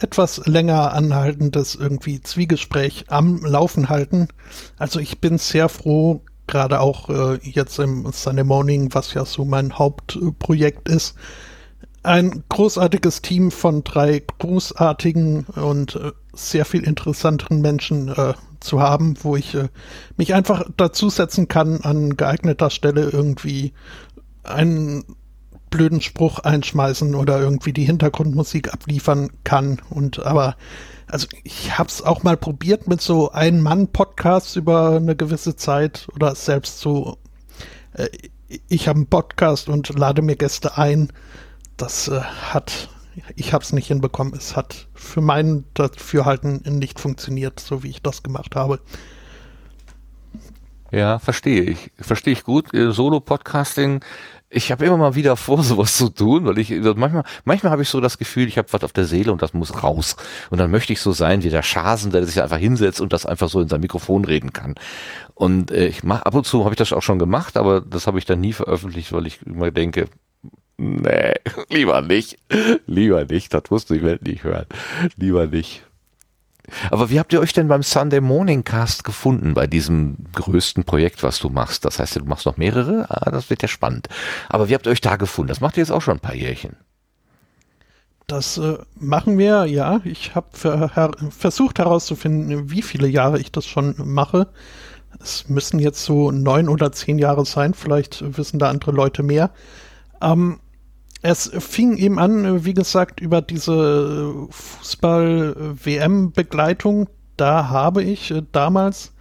etwas länger anhaltendes irgendwie Zwiegespräch am Laufen halten. Also ich bin sehr froh, gerade auch äh, jetzt im Sunday Morning, was ja so mein Hauptprojekt ist, ein großartiges Team von drei großartigen und äh, sehr viel interessanteren Menschen äh, zu haben, wo ich äh, mich einfach dazusetzen kann, an geeigneter Stelle irgendwie einen blöden Spruch einschmeißen oder irgendwie die Hintergrundmusik abliefern kann. Und aber, also ich habe es auch mal probiert mit so Ein-Mann-Podcasts über eine gewisse Zeit oder selbst so, äh, ich habe einen Podcast und lade mir Gäste ein. Das äh, hat, ich habe es nicht hinbekommen. Es hat für mein Dafürhalten nicht funktioniert, so wie ich das gemacht habe. Ja, verstehe ich. Verstehe ich gut. Äh, Solo-Podcasting ich habe immer mal wieder vor, sowas zu tun, weil ich manchmal, manchmal habe ich so das Gefühl, ich habe was auf der Seele und das muss raus. Und dann möchte ich so sein wie der Schasen, der sich einfach hinsetzt und das einfach so in sein Mikrofon reden kann. Und äh, ich mach ab und zu habe ich das auch schon gemacht, aber das habe ich dann nie veröffentlicht, weil ich immer denke, nee, lieber nicht, lieber nicht, das musst du die Welt nicht hören, lieber nicht. Aber wie habt ihr euch denn beim Sunday Morning Cast gefunden, bei diesem größten Projekt, was du machst? Das heißt, du machst noch mehrere? Ah, das wird ja spannend. Aber wie habt ihr euch da gefunden? Das macht ihr jetzt auch schon ein paar Jährchen. Das äh, machen wir, ja. Ich habe her versucht herauszufinden, wie viele Jahre ich das schon mache. Es müssen jetzt so neun oder zehn Jahre sein. Vielleicht wissen da andere Leute mehr. Ähm, es fing eben an, wie gesagt, über diese Fußball-WM-Begleitung. Da habe ich äh, damals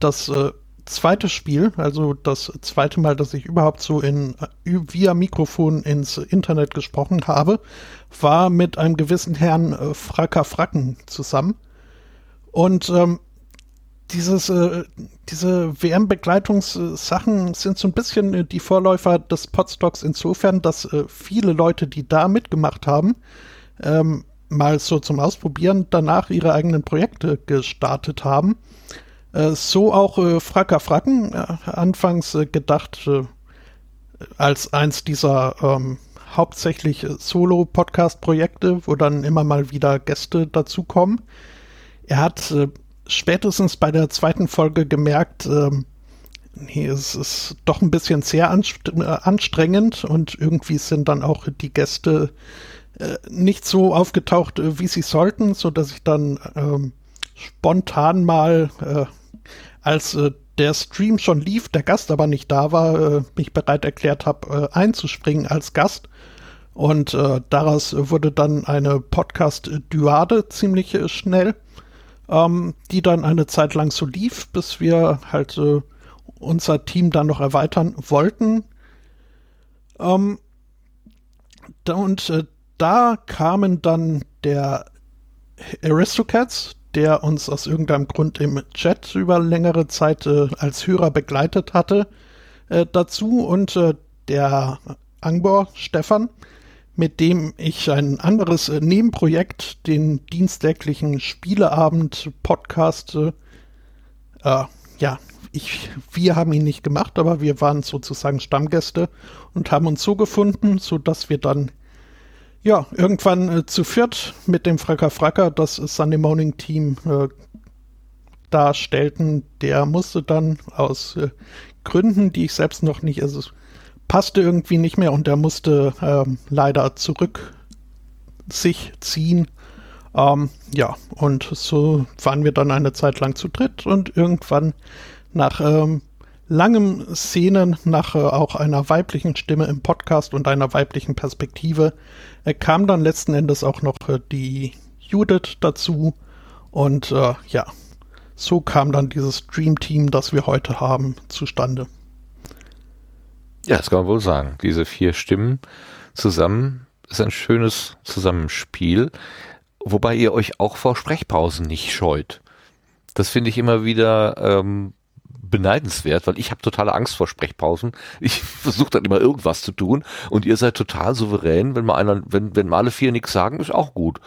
das äh, zweite Spiel, also das zweite Mal, dass ich überhaupt so in, äh, via Mikrofon ins Internet gesprochen habe, war mit einem gewissen Herrn Fracker Fracken zusammen. Und ähm, dieses, äh, diese WM-Begleitungssachen sind so ein bisschen äh, die Vorläufer des Podstocks insofern, dass äh, viele Leute, die da mitgemacht haben, ähm, mal so zum Ausprobieren danach ihre eigenen Projekte gestartet haben. Äh, so auch äh, Fracker Fracken, äh, anfangs äh, gedacht als eins dieser ähm, hauptsächlich Solo-Podcast-Projekte, wo dann immer mal wieder Gäste dazukommen. Er hat spätestens bei der zweiten Folge gemerkt, ähm, nee, es ist doch ein bisschen sehr äh, anstrengend und irgendwie sind dann auch die Gäste äh, nicht so aufgetaucht, äh, wie sie sollten, so dass ich dann ähm, spontan mal, äh, als äh, der Stream schon lief, der Gast aber nicht da war, äh, mich bereit erklärt habe, einzuspringen als Gast. Und daraus wurde dann eine Podcast-Duade ziemlich schnell, ähm, die dann eine Zeit lang so lief, bis wir halt äh, unser Team dann noch erweitern wollten. Ähm, da, und äh, da kamen dann der Aristocats, der uns aus irgendeinem Grund im Chat über längere Zeit äh, als Hörer begleitet hatte, äh, dazu und äh, der Angbor Stefan, mit dem ich ein anderes äh, Nebenprojekt, den dienstäglichen Spieleabend-Podcast, äh, äh, ja, ich, wir haben ihn nicht gemacht, aber wir waren sozusagen Stammgäste und haben uns so gefunden, so dass wir dann ja irgendwann äh, zu viert mit dem Fracker Fracker das Sunday Morning Team äh, darstellten. Der musste dann aus äh, Gründen, die ich selbst noch nicht, also passte irgendwie nicht mehr und er musste ähm, leider zurück sich ziehen. Ähm, ja, und so waren wir dann eine Zeit lang zu dritt und irgendwann nach ähm, langem Szenen, nach äh, auch einer weiblichen Stimme im Podcast und einer weiblichen Perspektive, äh, kam dann letzten Endes auch noch äh, die Judith dazu und äh, ja, so kam dann dieses Dream Team, das wir heute haben, zustande. Ja, das kann man wohl sagen. Diese vier Stimmen zusammen ist ein schönes Zusammenspiel, wobei ihr euch auch vor Sprechpausen nicht scheut. Das finde ich immer wieder ähm, beneidenswert, weil ich habe totale Angst vor Sprechpausen. Ich versuche dann immer irgendwas zu tun und ihr seid total souverän, wenn mal einer, wenn, wenn mal alle vier nichts sagen, ist auch gut.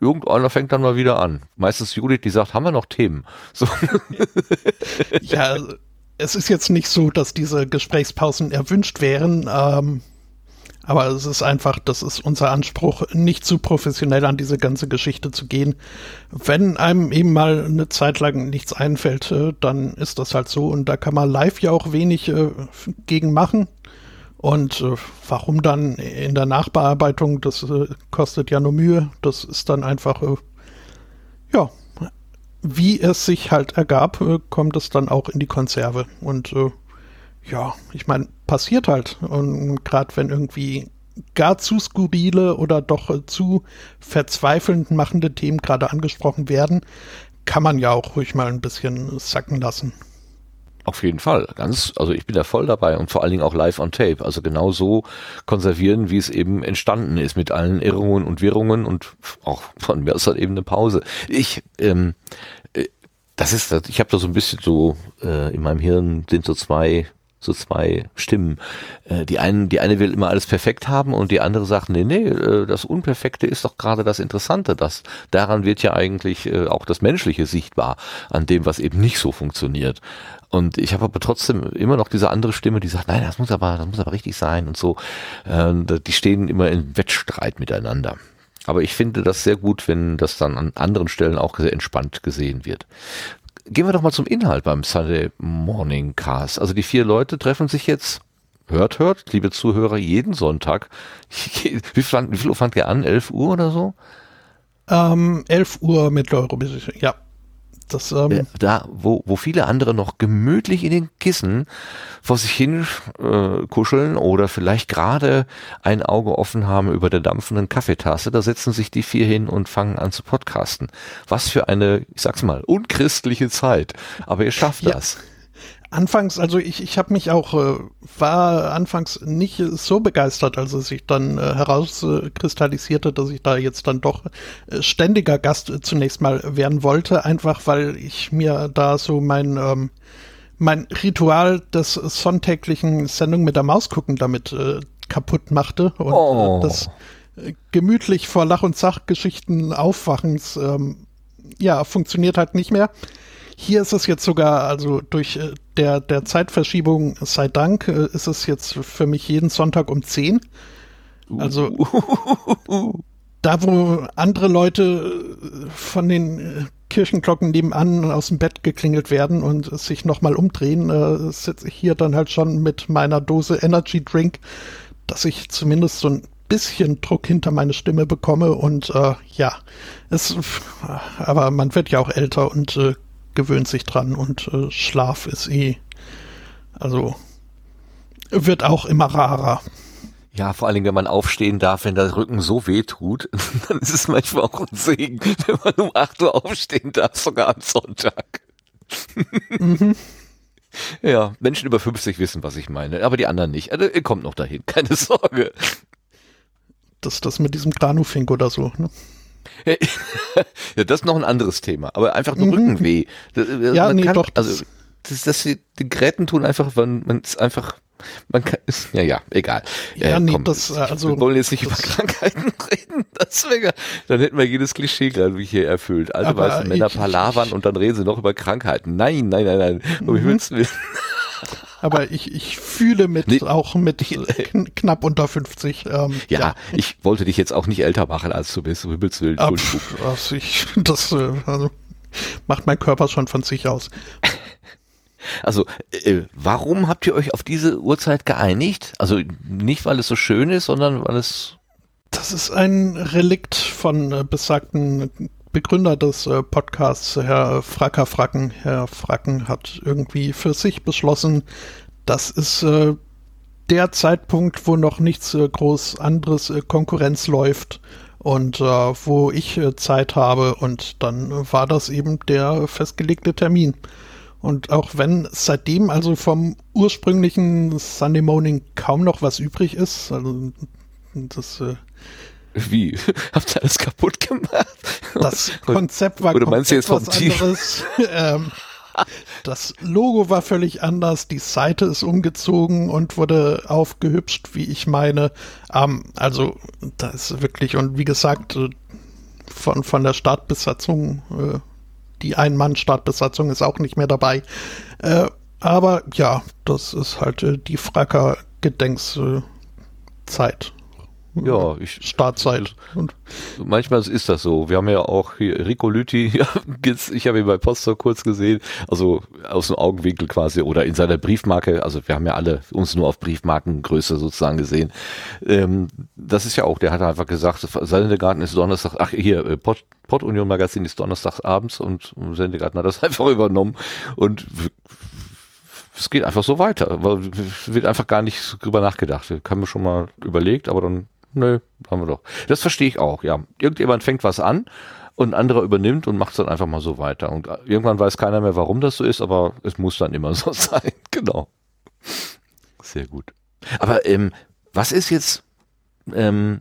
Irgendeiner fängt dann mal wieder an. Meistens Judith, die sagt, haben wir noch Themen? So. Ja, es ist jetzt nicht so, dass diese Gesprächspausen erwünscht wären. Ähm, aber es ist einfach, das ist unser Anspruch, nicht zu professionell an diese ganze Geschichte zu gehen. Wenn einem eben mal eine Zeit lang nichts einfällt, äh, dann ist das halt so. Und da kann man live ja auch wenig äh, gegen machen. Und äh, warum dann in der Nachbearbeitung, das äh, kostet ja nur Mühe. Das ist dann einfach, äh, ja, wie es sich halt ergab, äh, kommt es dann auch in die Konserve. Und ja, ich meine, passiert halt. Und gerade wenn irgendwie gar zu skurrile oder doch äh, zu verzweifelnd machende Themen gerade angesprochen werden, kann man ja auch ruhig mal ein bisschen sacken lassen. Auf jeden Fall. Ganz, also ich bin da voll dabei und vor allen Dingen auch live on tape. Also genau so konservieren, wie es eben entstanden ist, mit allen Irrungen und Wirrungen und auch von mir aus halt eben eine Pause. Ich, ähm, äh, das ist, ich habe da so ein bisschen so, äh, in meinem Hirn sind so zwei so zwei Stimmen. Äh, die einen, die eine will immer alles perfekt haben und die andere sagt, nee, nee, äh, das Unperfekte ist doch gerade das Interessante. Das, daran wird ja eigentlich äh, auch das Menschliche sichtbar, an dem, was eben nicht so funktioniert. Und ich habe aber trotzdem immer noch diese andere Stimme, die sagt, nein, das muss aber, das muss aber richtig sein und so. die stehen immer in Wettstreit miteinander. Aber ich finde das sehr gut, wenn das dann an anderen Stellen auch sehr entspannt gesehen wird gehen wir doch mal zum Inhalt beim Sunday Morning Cast. Also die vier Leute treffen sich jetzt, hört, hört, liebe Zuhörer, jeden Sonntag. Wie viel, wie viel fangt ihr an? 11 Uhr oder so? Ähm, 11 Uhr mittlere ja. Das, ähm da, wo, wo viele andere noch gemütlich in den Kissen vor sich hin äh, kuscheln oder vielleicht gerade ein Auge offen haben über der dampfenden Kaffeetasse, da setzen sich die vier hin und fangen an zu podcasten. Was für eine, ich sag's mal, unchristliche Zeit. Aber ihr schafft ja. das. Anfangs, also ich, ich habe mich auch, äh, war anfangs nicht so begeistert, als es sich dann äh, herauskristallisierte, dass ich da jetzt dann doch äh, ständiger Gast äh, zunächst mal werden wollte, einfach weil ich mir da so mein, ähm, mein Ritual des sonntäglichen Sendung mit der Maus gucken damit äh, kaputt machte und Oh. äh, das äh, gemütlich vor Lach- und Sachgeschichten Aufwachens ähm, ja, funktioniert halt nicht mehr. Hier ist es jetzt sogar, also durch äh, der, der Zeitverschiebung, sei Dank, äh, ist es jetzt für mich jeden Sonntag um 10. Also da, wo andere Leute äh, von den Kirchenglocken nebenan aus dem Bett geklingelt werden und sich nochmal umdrehen, äh, sitze ich hier dann halt schon mit meiner Dose Energy Drink, dass ich zumindest so ein bisschen Druck hinter meine Stimme bekomme und äh, ja, es, aber man wird ja auch älter und äh, gewöhnt sich dran und äh, Schlaf ist eh, also wird auch immer rarer. Ja, vor allen Dingen, wenn man aufstehen darf, wenn der Rücken so weh tut, dann ist es manchmal auch ein Segen, wenn man um 8 Uhr aufstehen darf, sogar am Sonntag. Ja, Menschen über 50 wissen, was ich meine, aber die anderen nicht. Also, ihr kommt noch dahin, keine Sorge. Das, das mit diesem Granufink oder so. Ne? Ja, das ist noch ein anderes Thema, aber einfach nur Rückenweh. Das, äh, Ja, man nee, kann, doch, das- Also, das, das, die, die Gräten tun einfach, wenn man es einfach, man kann, ist, ja, ja, egal. Ja, nee, das, äh, also, wir wollen jetzt nicht über das- Krankheiten reden. Das wäre, dann hätten wir jedes Klischee gerade wie hier erfüllt. Alte weiße Männer ich- palavern ich- und dann reden sie noch über Krankheiten. Nein, nein, nein, nein. Um Himmels Willen. Aber ich, ich fühle mit, Nee. auch mit äh, kn knapp unter 50. Ähm, Ja, ich wollte dich jetzt auch nicht älter machen, als du bist. Um Himmels Willen. ab, also ich, das äh, also macht mein Körper schon von sich aus. Also, äh, warum habt ihr euch auf diese Uhrzeit geeinigt? Also nicht, weil es so schön ist, sondern weil es Das ist ein Relikt von äh, besagten Begründer des äh, Podcasts, Herr Fracker Fracken. Herr Fracken hat irgendwie für sich beschlossen, das ist äh, der Zeitpunkt, wo noch nichts äh, groß anderes äh, Konkurrenz läuft und äh, wo ich äh, Zeit habe und dann war das eben der festgelegte Termin. Und auch wenn seitdem also vom ursprünglichen Sunday Morning kaum noch was übrig ist, also das Wie? Habt ihr alles kaputt gemacht? Das Konzept war Oder meinst du jetzt vom was Team? anderes. ähm, das Logo war völlig anders, die Seite ist umgezogen und wurde aufgehübscht, wie ich meine. Ähm, also, da ist wirklich, und wie gesagt, äh, von, von der Startbesatzung, äh, die Ein-Mann-Startbesatzung ist auch nicht mehr dabei. Äh, aber ja, das ist halt äh, die Fracker-Gedenkszeit. Ja, ich, Startzeit. Und manchmal ist das so. Wir haben ja auch hier Rico Lüthi, ich habe ihn bei Poster kurz gesehen, also aus dem Augenwinkel quasi oder in seiner Briefmarke, also wir haben ja alle uns nur auf Briefmarkengröße sozusagen gesehen. Ähm, das ist ja auch, der hat einfach gesagt, Sendegarten ist Donnerstag, ach hier, äh, Pod, Pod Union Magazin ist Donnerstags abends und Sendegarten hat das einfach übernommen und es geht einfach so weiter, wird einfach gar nicht drüber nachgedacht. Wir haben schon mal überlegt, aber dann, nö, haben wir doch. Das verstehe ich auch, ja. Irgendjemand fängt was an und ein anderer übernimmt und macht es dann einfach mal so weiter. Und irgendwann weiß keiner mehr, warum das so ist, aber es muss dann immer so sein. Genau. Sehr gut. Aber ähm, was ist jetzt ähm,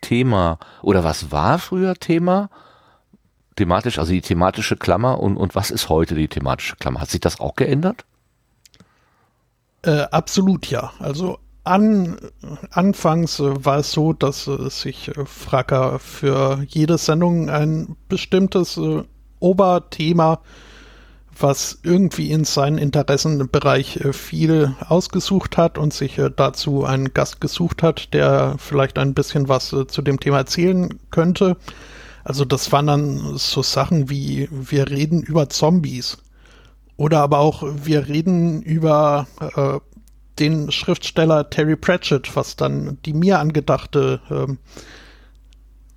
Thema oder was war früher Thema? Thematisch, also die thematische Klammer und, und was ist heute die thematische Klammer? Hat sich das auch geändert? Äh, absolut ja. Also an, anfangs äh, war es so, dass äh, sich äh, Fracker für jede Sendung ein bestimmtes Oberthema, was irgendwie in seinen Interessenbereich viel ausgesucht hat und sich dazu einen Gast gesucht hat, der vielleicht ein bisschen was zu dem Thema erzählen könnte. Also das waren dann so Sachen wie wir reden über Zombies. Oder aber auch, wir reden über äh, den Schriftsteller Terry Pratchett, was dann die mir angedachte ähm,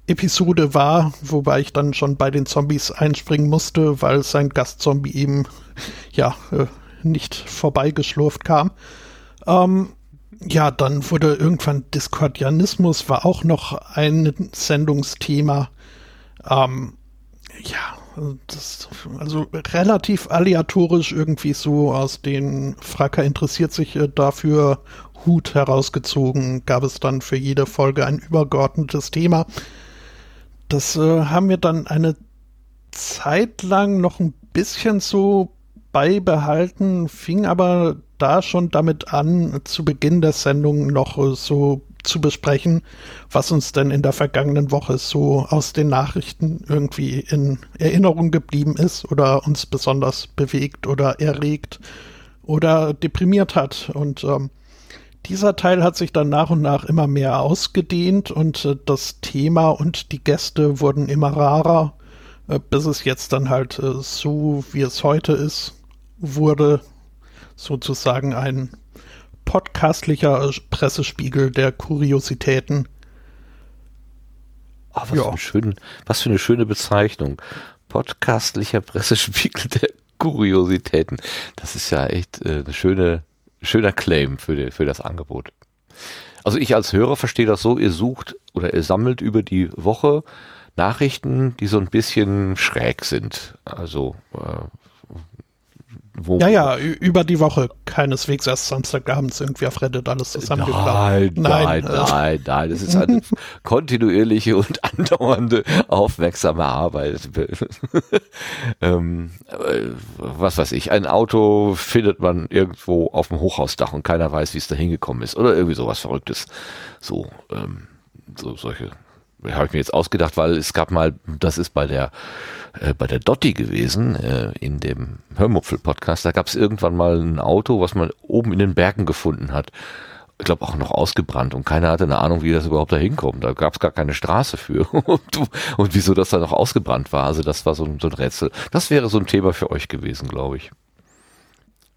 Episode war, wobei ich dann schon bei den Zombies einspringen musste, weil sein Gastzombie eben ja äh, nicht vorbeigeschlurft kam. Ähm, ja, dann wurde irgendwann Diskordianismus war auch noch ein Sendungsthema. Ähm, ja, das, also relativ aleatorisch irgendwie so aus den Fracker interessiert sich äh, dafür Hut herausgezogen, gab es dann für jede Folge ein übergeordnetes Thema. Das äh, haben wir dann eine Zeit lang noch ein bisschen so beibehalten, fing aber da schon damit an, zu Beginn der Sendung noch äh, so zu besprechen, was uns denn in der vergangenen Woche so aus den Nachrichten irgendwie in Erinnerung geblieben ist oder uns besonders bewegt oder erregt oder deprimiert hat. Und ähm, dieser Teil hat sich dann nach und nach immer mehr ausgedehnt und äh, das Thema und die Gäste wurden immer rarer, äh, bis es jetzt dann halt äh, so, wie es heute ist, wurde sozusagen ein podcastlicher Pressespiegel der Kuriositäten. Oh, was, ja. für schön, was für eine schöne Bezeichnung. Podcastlicher Pressespiegel der Kuriositäten. Das ist ja echt äh, eine schöne, schöner Claim für, die, für das Angebot. Also ich als Hörer verstehe das so, ihr sucht oder ihr sammelt über die Woche Nachrichten, die so ein bisschen schräg sind. Also äh, wo ja, ja, über die Woche. Keineswegs erst Samstagabends irgendwie auf Reddit alles zusammengeklappt. Nein, nein, nein, nein, nein. Das ist eine kontinuierliche und andauernde, aufmerksame Arbeit. ähm, äh, was weiß ich, ein Auto findet man irgendwo auf dem Hochhausdach und keiner weiß, wie es da hingekommen ist. Oder irgendwie sowas Verrücktes. So, ähm, so solche habe ich mir jetzt ausgedacht, weil es gab mal, das ist bei der äh, bei der Dotti gewesen, äh, in dem Hörmupfel-Podcast, da gab es irgendwann mal ein Auto, was man oben in den Bergen gefunden hat. Ich glaube auch noch ausgebrannt und keiner hatte eine Ahnung, wie das überhaupt da hinkommt. Da gab es gar keine Straße für. und, und, wieso das da noch ausgebrannt war. Also das war so, so ein Rätsel. Das wäre so ein Thema für euch gewesen, glaube ich.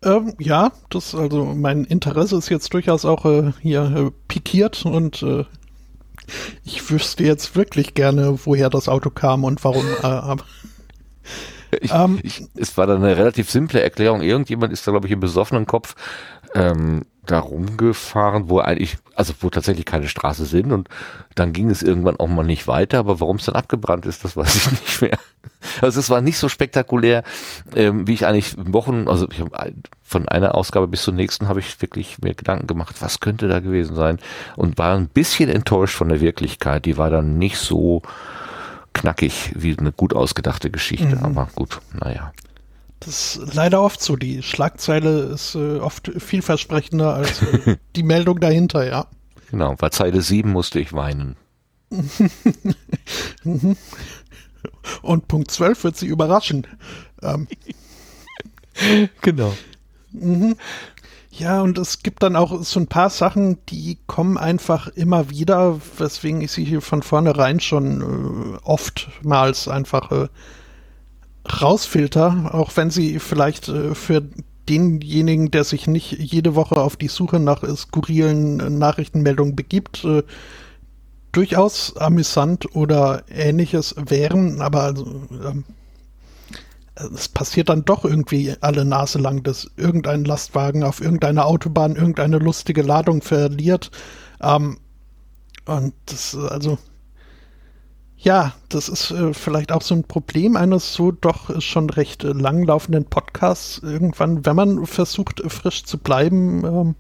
Ähm, ja, das also mein Interesse ist jetzt durchaus auch äh, hier äh, pikiert und äh, ich wüsste jetzt wirklich gerne, woher das Auto kam und warum. Äh, ich, ähm, ich, es war dann eine relativ simple Erklärung. Irgendjemand ist da, glaube ich, im besoffenen Kopf ähm, da rumgefahren, wo eigentlich, also wo tatsächlich keine Straße sind und dann ging es irgendwann auch mal nicht weiter, aber warum es dann abgebrannt ist, das weiß ich nicht mehr. Also es war nicht so spektakulär, ähm, wie ich eigentlich Wochen, also ich hab, von einer Ausgabe bis zur nächsten habe ich wirklich mir Gedanken gemacht, was könnte da gewesen sein und war ein bisschen enttäuscht von der Wirklichkeit. Die war dann nicht so knackig wie eine gut ausgedachte Geschichte, mhm. aber gut, naja. Das ist leider oft so. Die Schlagzeile ist äh, oft vielversprechender als äh, die Meldung dahinter, ja. Genau, bei Zeile 7 musste ich weinen. Und Punkt 12 wird sie überraschen. Ähm. genau. Mhm. Ja, und es gibt dann auch so ein paar Sachen, die kommen einfach immer wieder, weswegen ich sie hier von vornherein schon äh, oftmals einfach äh, rausfilter, auch wenn sie vielleicht äh, für denjenigen, der sich nicht jede Woche auf die Suche nach skurrilen äh, Nachrichtenmeldungen begibt, äh, durchaus amüsant oder ähnliches wären, aber also, ähm, es passiert dann doch irgendwie alle Nase lang, dass irgendein Lastwagen auf irgendeiner Autobahn irgendeine lustige Ladung verliert. Ähm, und das, also, ja, das ist äh, vielleicht auch so ein Problem eines so doch schon recht äh, langlaufenden Podcasts. Irgendwann, wenn man versucht, frisch zu bleiben, ähm,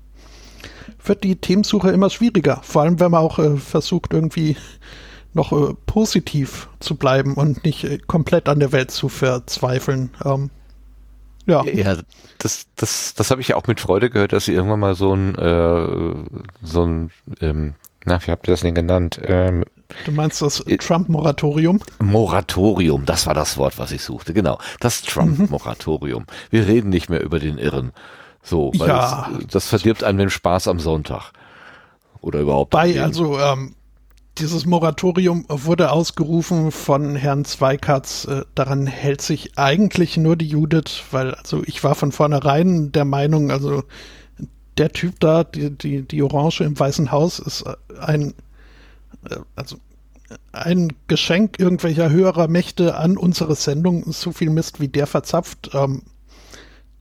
wird die Themensuche immer schwieriger. Vor allem, wenn man auch äh, versucht, irgendwie noch äh, positiv zu bleiben und nicht äh, komplett an der Welt zu verzweifeln. Ähm, ja. ja, das, das, das habe ich ja auch mit Freude gehört, dass sie irgendwann mal so ein, äh, so ein, ähm, na, wie habt ihr das denn genannt? Ähm, Du meinst das äh, Trump-Moratorium? Moratorium, das war das Wort, was ich suchte, genau. Das Trump-Moratorium. Wir reden nicht mehr über den Irren. So, weil ja. das, das verdirbt einem den Spaß am Sonntag. Oder überhaupt. Bei, also, ähm, dieses Moratorium wurde ausgerufen von Herrn Zweikatz. Äh, daran hält sich eigentlich nur die Judith, weil, also ich war von vornherein der Meinung, also der Typ da, die, die, die Orange im Weißen Haus ist ein äh, also ein Geschenk irgendwelcher höherer Mächte an unsere Sendung, so viel Mist wie der verzapft, ähm,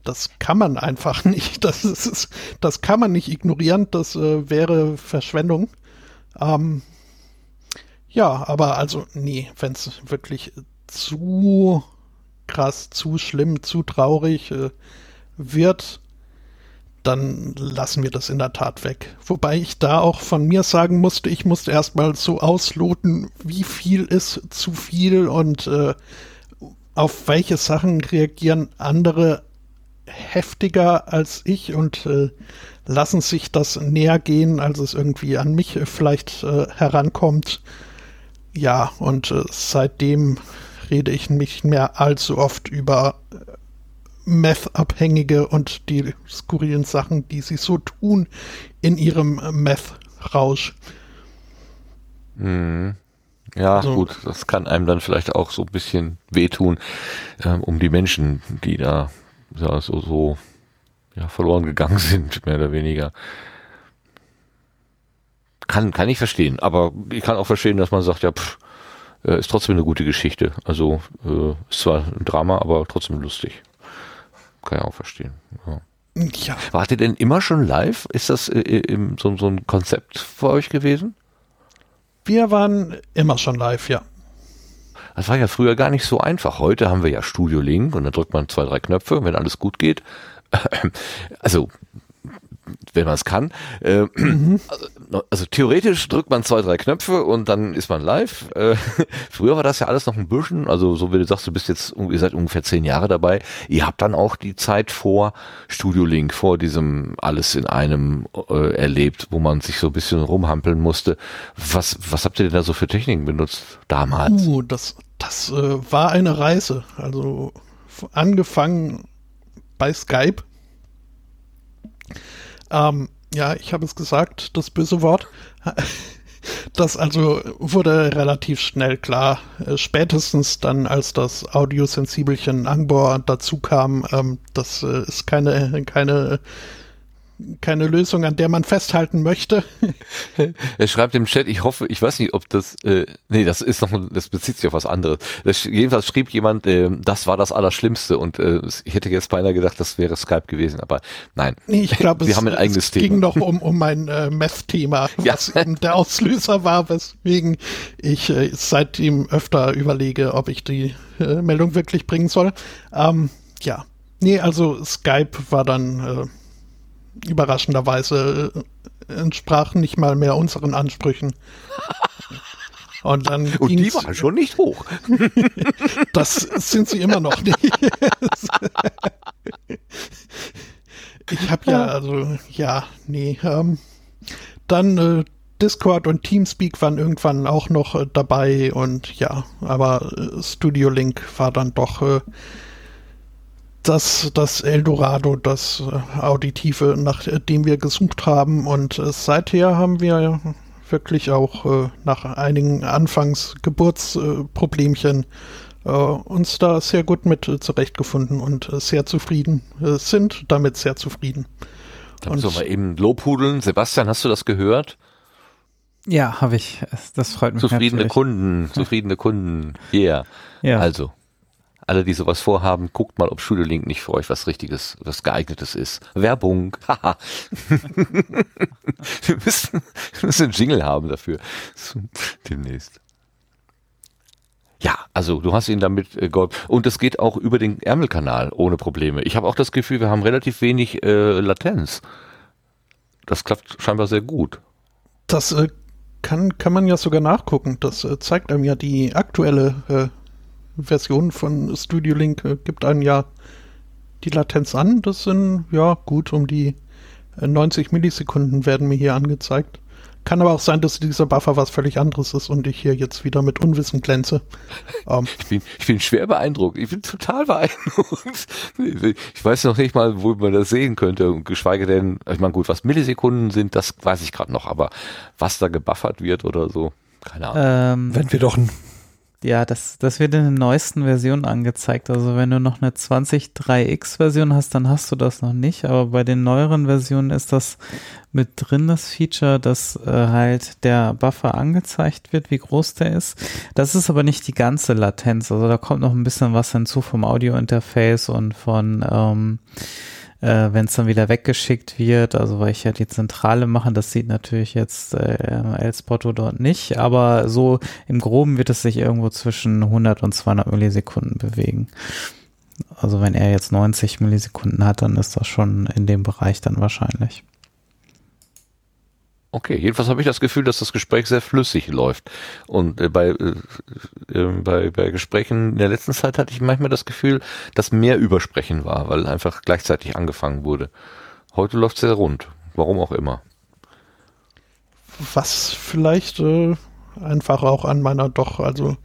das kann man einfach nicht. Das, ist, das kann man nicht ignorieren. Das äh, wäre Verschwendung. Ähm, ja, aber also, nee, wenn es wirklich zu krass, zu schlimm, zu traurig äh, wird, dann lassen wir das in der Tat weg. Wobei ich da auch von mir sagen musste, ich musste erstmal so ausloten, wie viel ist zu viel und äh, auf welche Sachen reagieren andere heftiger als ich und äh, lassen sich das näher gehen, als es irgendwie an mich vielleicht äh, herankommt. Ja, und äh, seitdem rede ich nicht mehr allzu oft über Meth-Abhängige und die skurrilen Sachen, die sie so tun in ihrem Meth-Rausch. Mhm. Ja, so. gut, das kann einem dann vielleicht auch so ein bisschen wehtun, ähm, um die Menschen, die da ja, so, so ja, verloren gegangen sind, mehr oder weniger. Kann, kann ich verstehen, aber ich kann auch verstehen, dass man sagt, ja, pff, äh, ist trotzdem eine gute Geschichte. Also äh, ist zwar ein Drama, aber trotzdem lustig. Kann ich auch verstehen. Ja. Ja. Wart ihr denn immer schon live? Ist das äh, im, so, so ein Konzept für euch gewesen? Wir waren immer schon live, ja. Das war ja früher gar nicht so einfach. Heute haben wir ja Studio Link und da drückt man zwei, drei Knöpfe, wenn alles gut geht. Also wenn man es kann. Äh, mhm. also, also, theoretisch drückt man zwei, drei Knöpfe und dann ist man live. Äh, früher war das ja alles noch ein bisschen, also so wie du sagst, du bist jetzt, ihr seid ungefähr zehn Jahre dabei. Ihr habt dann auch die Zeit vor Studio Link, vor diesem alles in einem äh, erlebt, wo man sich so ein bisschen rumhampeln musste. Was, was habt ihr denn da so für Techniken benutzt damals? Uh, das, das äh, war eine Reise. Also angefangen bei Skype ähm, ja, ich habe es gesagt, das böse Wort. Das also wurde relativ schnell klar. Äh, spätestens dann, als das Audiosensibelchen Angbor dazu kam, ähm, das äh, ist keine, keine keine Lösung, an der man festhalten möchte. er schreibt im Chat, ich hoffe, ich weiß nicht, ob das, äh, nee, das ist noch, das bezieht sich auf was anderes. Das, jedenfalls schrieb jemand, äh, das war das Allerschlimmste und äh, ich hätte jetzt beinahe gedacht, das wäre Skype gewesen, aber nein. Nee, ich glaube, es, haben ein eigenes es Thema. ging noch um, um mein äh, Meth-Thema, was ja. eben der Auslöser war, weswegen ich äh, seitdem öfter überlege, ob ich die äh, Meldung wirklich bringen soll. Ähm, ja. Nee, also Skype war dann äh, überraschenderweise äh, entsprachen nicht mal mehr unseren Ansprüchen. Und dann Und die waren schon nicht hoch. das sind sie immer noch nicht. ich habe ja, also, ja, nee. Ähm, dann äh, Discord und Teamspeak waren irgendwann auch noch äh, dabei und ja, aber äh, Studio Link war dann doch äh, das, das Eldorado, das äh, Auditive, nach dem wir gesucht haben. Und äh, seither haben wir wirklich auch äh, nach einigen Anfangsgeburtsproblemchen äh, uns da sehr gut mit äh, zurechtgefunden und äh, sehr zufrieden sind, damit sehr zufrieden. Da müssen wir mal eben Lobhudeln. Sebastian, hast du das gehört? Ja, habe ich. Das freut mich. Zufriedene natürlich. Kunden, zufriedene Kunden. Yeah. Ja. Also, alle, die sowas vorhaben, guckt mal, ob Studio nicht für euch was Richtiges, was geeignetes ist. Werbung. Haha. wir, müssen, wir müssen einen Jingle haben dafür. Demnächst. Ja, also du hast ihn damit äh, geholfen. Und es geht auch über den Ärmelkanal ohne Probleme. Ich habe auch das Gefühl, wir haben relativ wenig äh, Latenz. Das klappt scheinbar sehr gut. Das äh, kann, kann man ja sogar nachgucken. Das äh, zeigt einem ja die aktuelle äh, Version von Studio Link äh, gibt einem ja die Latenz an. Das sind ja gut um die 90 äh, Millisekunden werden mir hier angezeigt. Kann aber auch sein, dass dieser Buffer was völlig anderes ist und ich hier jetzt wieder mit Unwissen glänze. Ähm. Ich, bin, ich bin schwer beeindruckt. Ich bin total beeindruckt. Ich weiß noch nicht mal, wo man das sehen könnte. Und geschweige denn, ich meine, gut, was Millisekunden sind, das weiß ich gerade noch. Aber was da gebuffert wird oder so, keine Ahnung. Ähm, Wenn wir doch ein ja, das, das wird in den neuesten Versionen angezeigt. Also wenn du noch eine 20.3x Version hast, dann hast du das noch nicht. Aber bei den neueren Versionen ist das mit drin, das Feature, dass äh, halt der Buffer angezeigt wird, wie groß der ist. Das ist aber nicht die ganze Latenz. Also da kommt noch ein bisschen was hinzu vom Audio-Interface und von ähm, äh, wenn es dann wieder weggeschickt wird, also weil ich ja die Zentrale mache, das sieht natürlich jetzt äh, El Spotto dort nicht, aber so im Groben wird es sich irgendwo zwischen 100 und 200 Millisekunden bewegen. Also wenn er jetzt 90 Millisekunden hat, dann ist das schon in dem Bereich dann wahrscheinlich. Okay, jedenfalls habe ich das Gefühl, dass das Gespräch sehr flüssig läuft. Und äh, bei, äh, äh, bei, bei Gesprächen in der letzten Zeit hatte ich manchmal das Gefühl, dass mehr Übersprechen war, weil einfach gleichzeitig angefangen wurde. Heute läuft es sehr rund, warum auch immer. Was vielleicht äh, einfach auch an meiner doch, also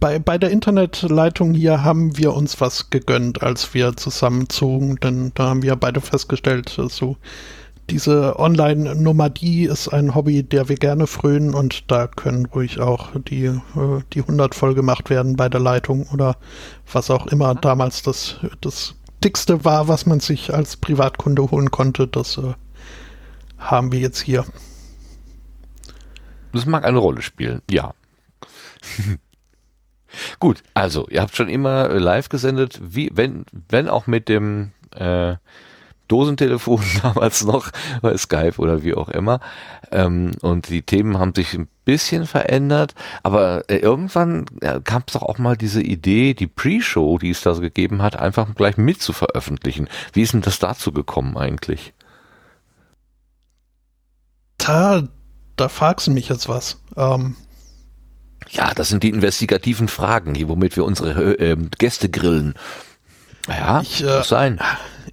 bei, bei der Internetleitung hier haben wir uns was gegönnt, als wir zusammenzogen, denn da haben wir beide festgestellt, so diese Online-Nomadie ist ein Hobby, der wir gerne frönen und da können ruhig auch die, äh, die 100 voll gemacht werden bei der Leitung oder was auch immer damals das, das dickste war, was man sich als Privatkunde holen konnte. Das äh, haben wir jetzt hier. Das mag eine Rolle spielen, ja. Gut, also ihr habt schon immer live gesendet, wie wenn wenn auch mit dem äh, Dosentelefon damals noch, bei Skype oder wie auch immer. Ähm, und die Themen haben sich ein bisschen verändert, aber äh, irgendwann kam es doch auch mal diese Idee, die Pre-Show, die es da so gegeben hat, einfach gleich mit zu veröffentlichen. Wie ist denn das dazu gekommen eigentlich? Da, da fragst du mich jetzt was. Ähm, ja, das sind die investigativen Fragen, womit wir unsere äh, Gäste grillen. Ja, ich, äh, muss sein.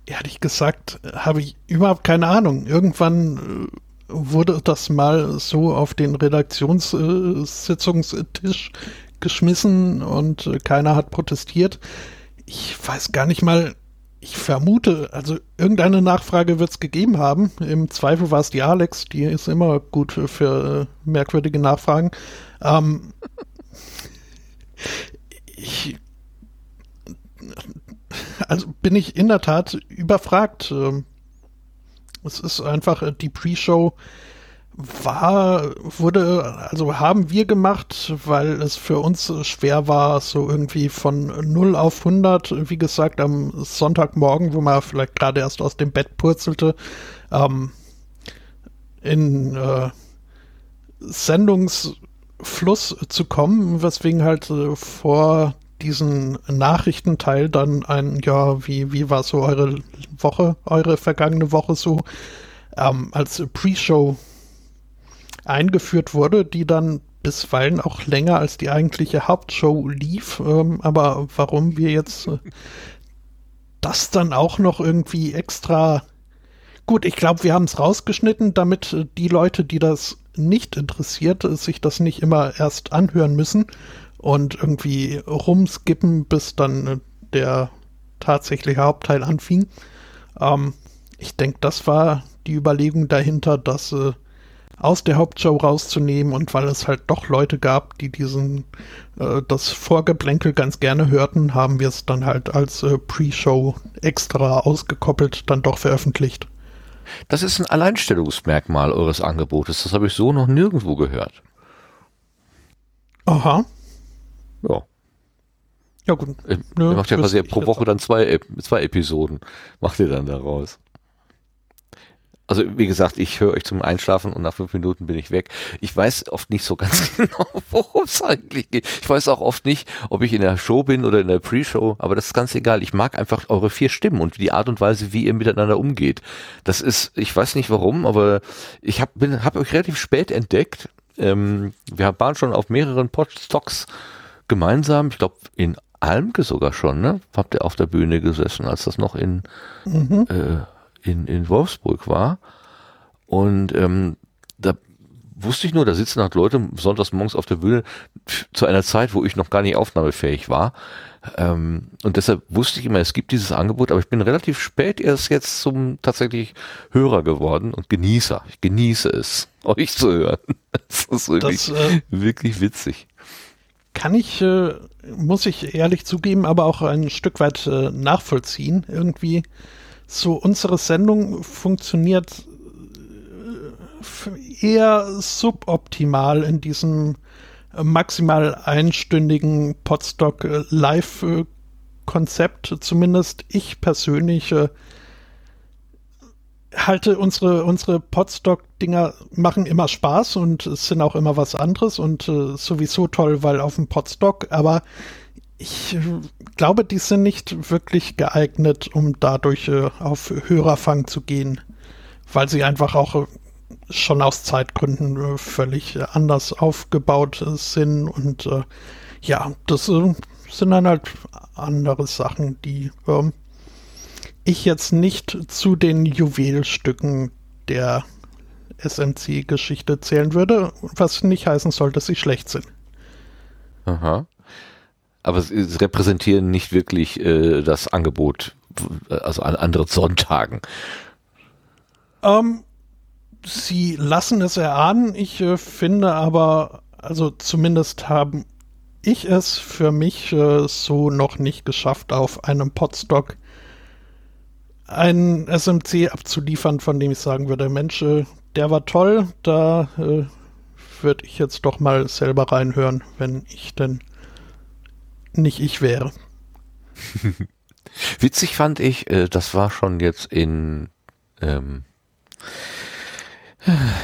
Ehrlich gesagt, habe ich überhaupt keine Ahnung. Irgendwann äh, wurde das mal so auf den Redaktionssitzungstisch geschmissen und äh, keiner hat protestiert. Ich weiß gar nicht mal, ich vermute, also irgendeine Nachfrage wird es gegeben haben. Im Zweifel war es die Alex, die ist immer gut für, für merkwürdige Nachfragen. Ähm, ich also bin ich in der Tat überfragt. Ähm, es ist einfach äh, die Pre-Show war, wurde, also haben wir gemacht, weil es für uns schwer war, so irgendwie von 0 auf 100, wie gesagt, am Sonntagmorgen, wo man vielleicht gerade erst aus dem Bett purzelte, ähm, in äh, Sendungsfluss zu kommen, weswegen halt äh, vor diesen Nachrichtenteil dann ein, ja, wie, wie war so eure Woche, eure vergangene Woche so, ähm, als Pre-Show eingeführt wurde, die dann bisweilen auch länger als die eigentliche Hauptshow lief. Ähm, aber warum wir jetzt äh, das dann auch noch irgendwie extra gut, ich glaube, wir haben es rausgeschnitten, damit äh, die Leute, die das nicht interessiert, sich das nicht immer erst anhören müssen und irgendwie rumskippen, bis dann äh, der tatsächliche Hauptteil anfing. Ähm, ich denke, das war die Überlegung dahinter, das äh, aus der Hauptshow rauszunehmen und weil es halt doch Leute gab, die diesen äh, das Vorgeplänkel ganz gerne hörten, haben wir es dann halt als äh, Pre-Show extra ausgekoppelt dann doch veröffentlicht. Das ist ein Alleinstellungsmerkmal eures Angebotes. Das habe ich so noch nirgendwo gehört. Aha. Ja. Ja, gut. Ihr Nö, macht ja quasi pro Woche dann zwei, zwei Episoden. Macht ihr dann daraus. Also wie gesagt, ich höre euch zum Einschlafen und nach fünf Minuten bin ich weg. Ich weiß oft nicht so ganz genau, worum es eigentlich geht. Ich weiß auch oft nicht, ob ich in der Show bin oder in der Pre-Show, aber das ist ganz egal. Ich mag einfach eure vier Stimmen und die Art und Weise, wie ihr miteinander umgeht. Das ist, ich weiß nicht warum, aber ich habe hab euch relativ spät entdeckt. Ähm, wir waren schon auf mehreren Podstocks gemeinsam, ich glaube in Almke sogar schon, ne? Habt ihr auf der Bühne gesessen, als das noch in, mhm. äh, in, in Wolfsburg war. Und ähm, da wusste ich nur, da sitzen halt Leute sonntags morgens auf der Bühne zu einer Zeit, wo ich noch gar nicht aufnahmefähig war. Ähm, und deshalb wusste ich immer, es gibt dieses Angebot, aber ich bin relativ spät erst jetzt zum tatsächlich Hörer geworden und Genießer. Ich genieße es, euch zu hören. Das ist wirklich, das, äh, wirklich witzig kann ich, äh, muss ich ehrlich zugeben, aber auch ein Stück weit äh, nachvollziehen. Irgendwie so unsere Sendung funktioniert äh, eher suboptimal in diesem äh, maximal einstündigen Podstock äh, Live Konzept. Zumindest ich persönlich halte unsere, unsere Podstock-Dinger machen immer Spaß und es sind auch immer was anderes und äh, sowieso toll, weil auf dem Podstock, aber ich äh, glaube, die sind nicht wirklich geeignet, um dadurch äh, auf Hörerfang zu gehen, weil sie einfach auch äh, schon aus Zeitgründen äh, völlig anders aufgebaut sind und äh, ja, das sind dann halt andere Sachen, die ähm, ich jetzt nicht zu den Juwelstücken der SMC-Geschichte zählen würde, was nicht heißen soll, dass sie schlecht sind. Aha. Aber sie repräsentieren nicht wirklich äh, das Angebot, also an anderen Sonntagen. Ähm, sie lassen es erahnen. Ich äh, finde aber, also zumindest haben ich es für mich äh, so noch nicht geschafft, auf einem Podstock einen SMC abzuliefern, von dem ich sagen würde, Mensch, äh, der war toll, da äh, würde ich jetzt doch mal selber reinhören, wenn ich denn nicht ich wäre. Witzig fand ich, äh, das war schon jetzt in ähm,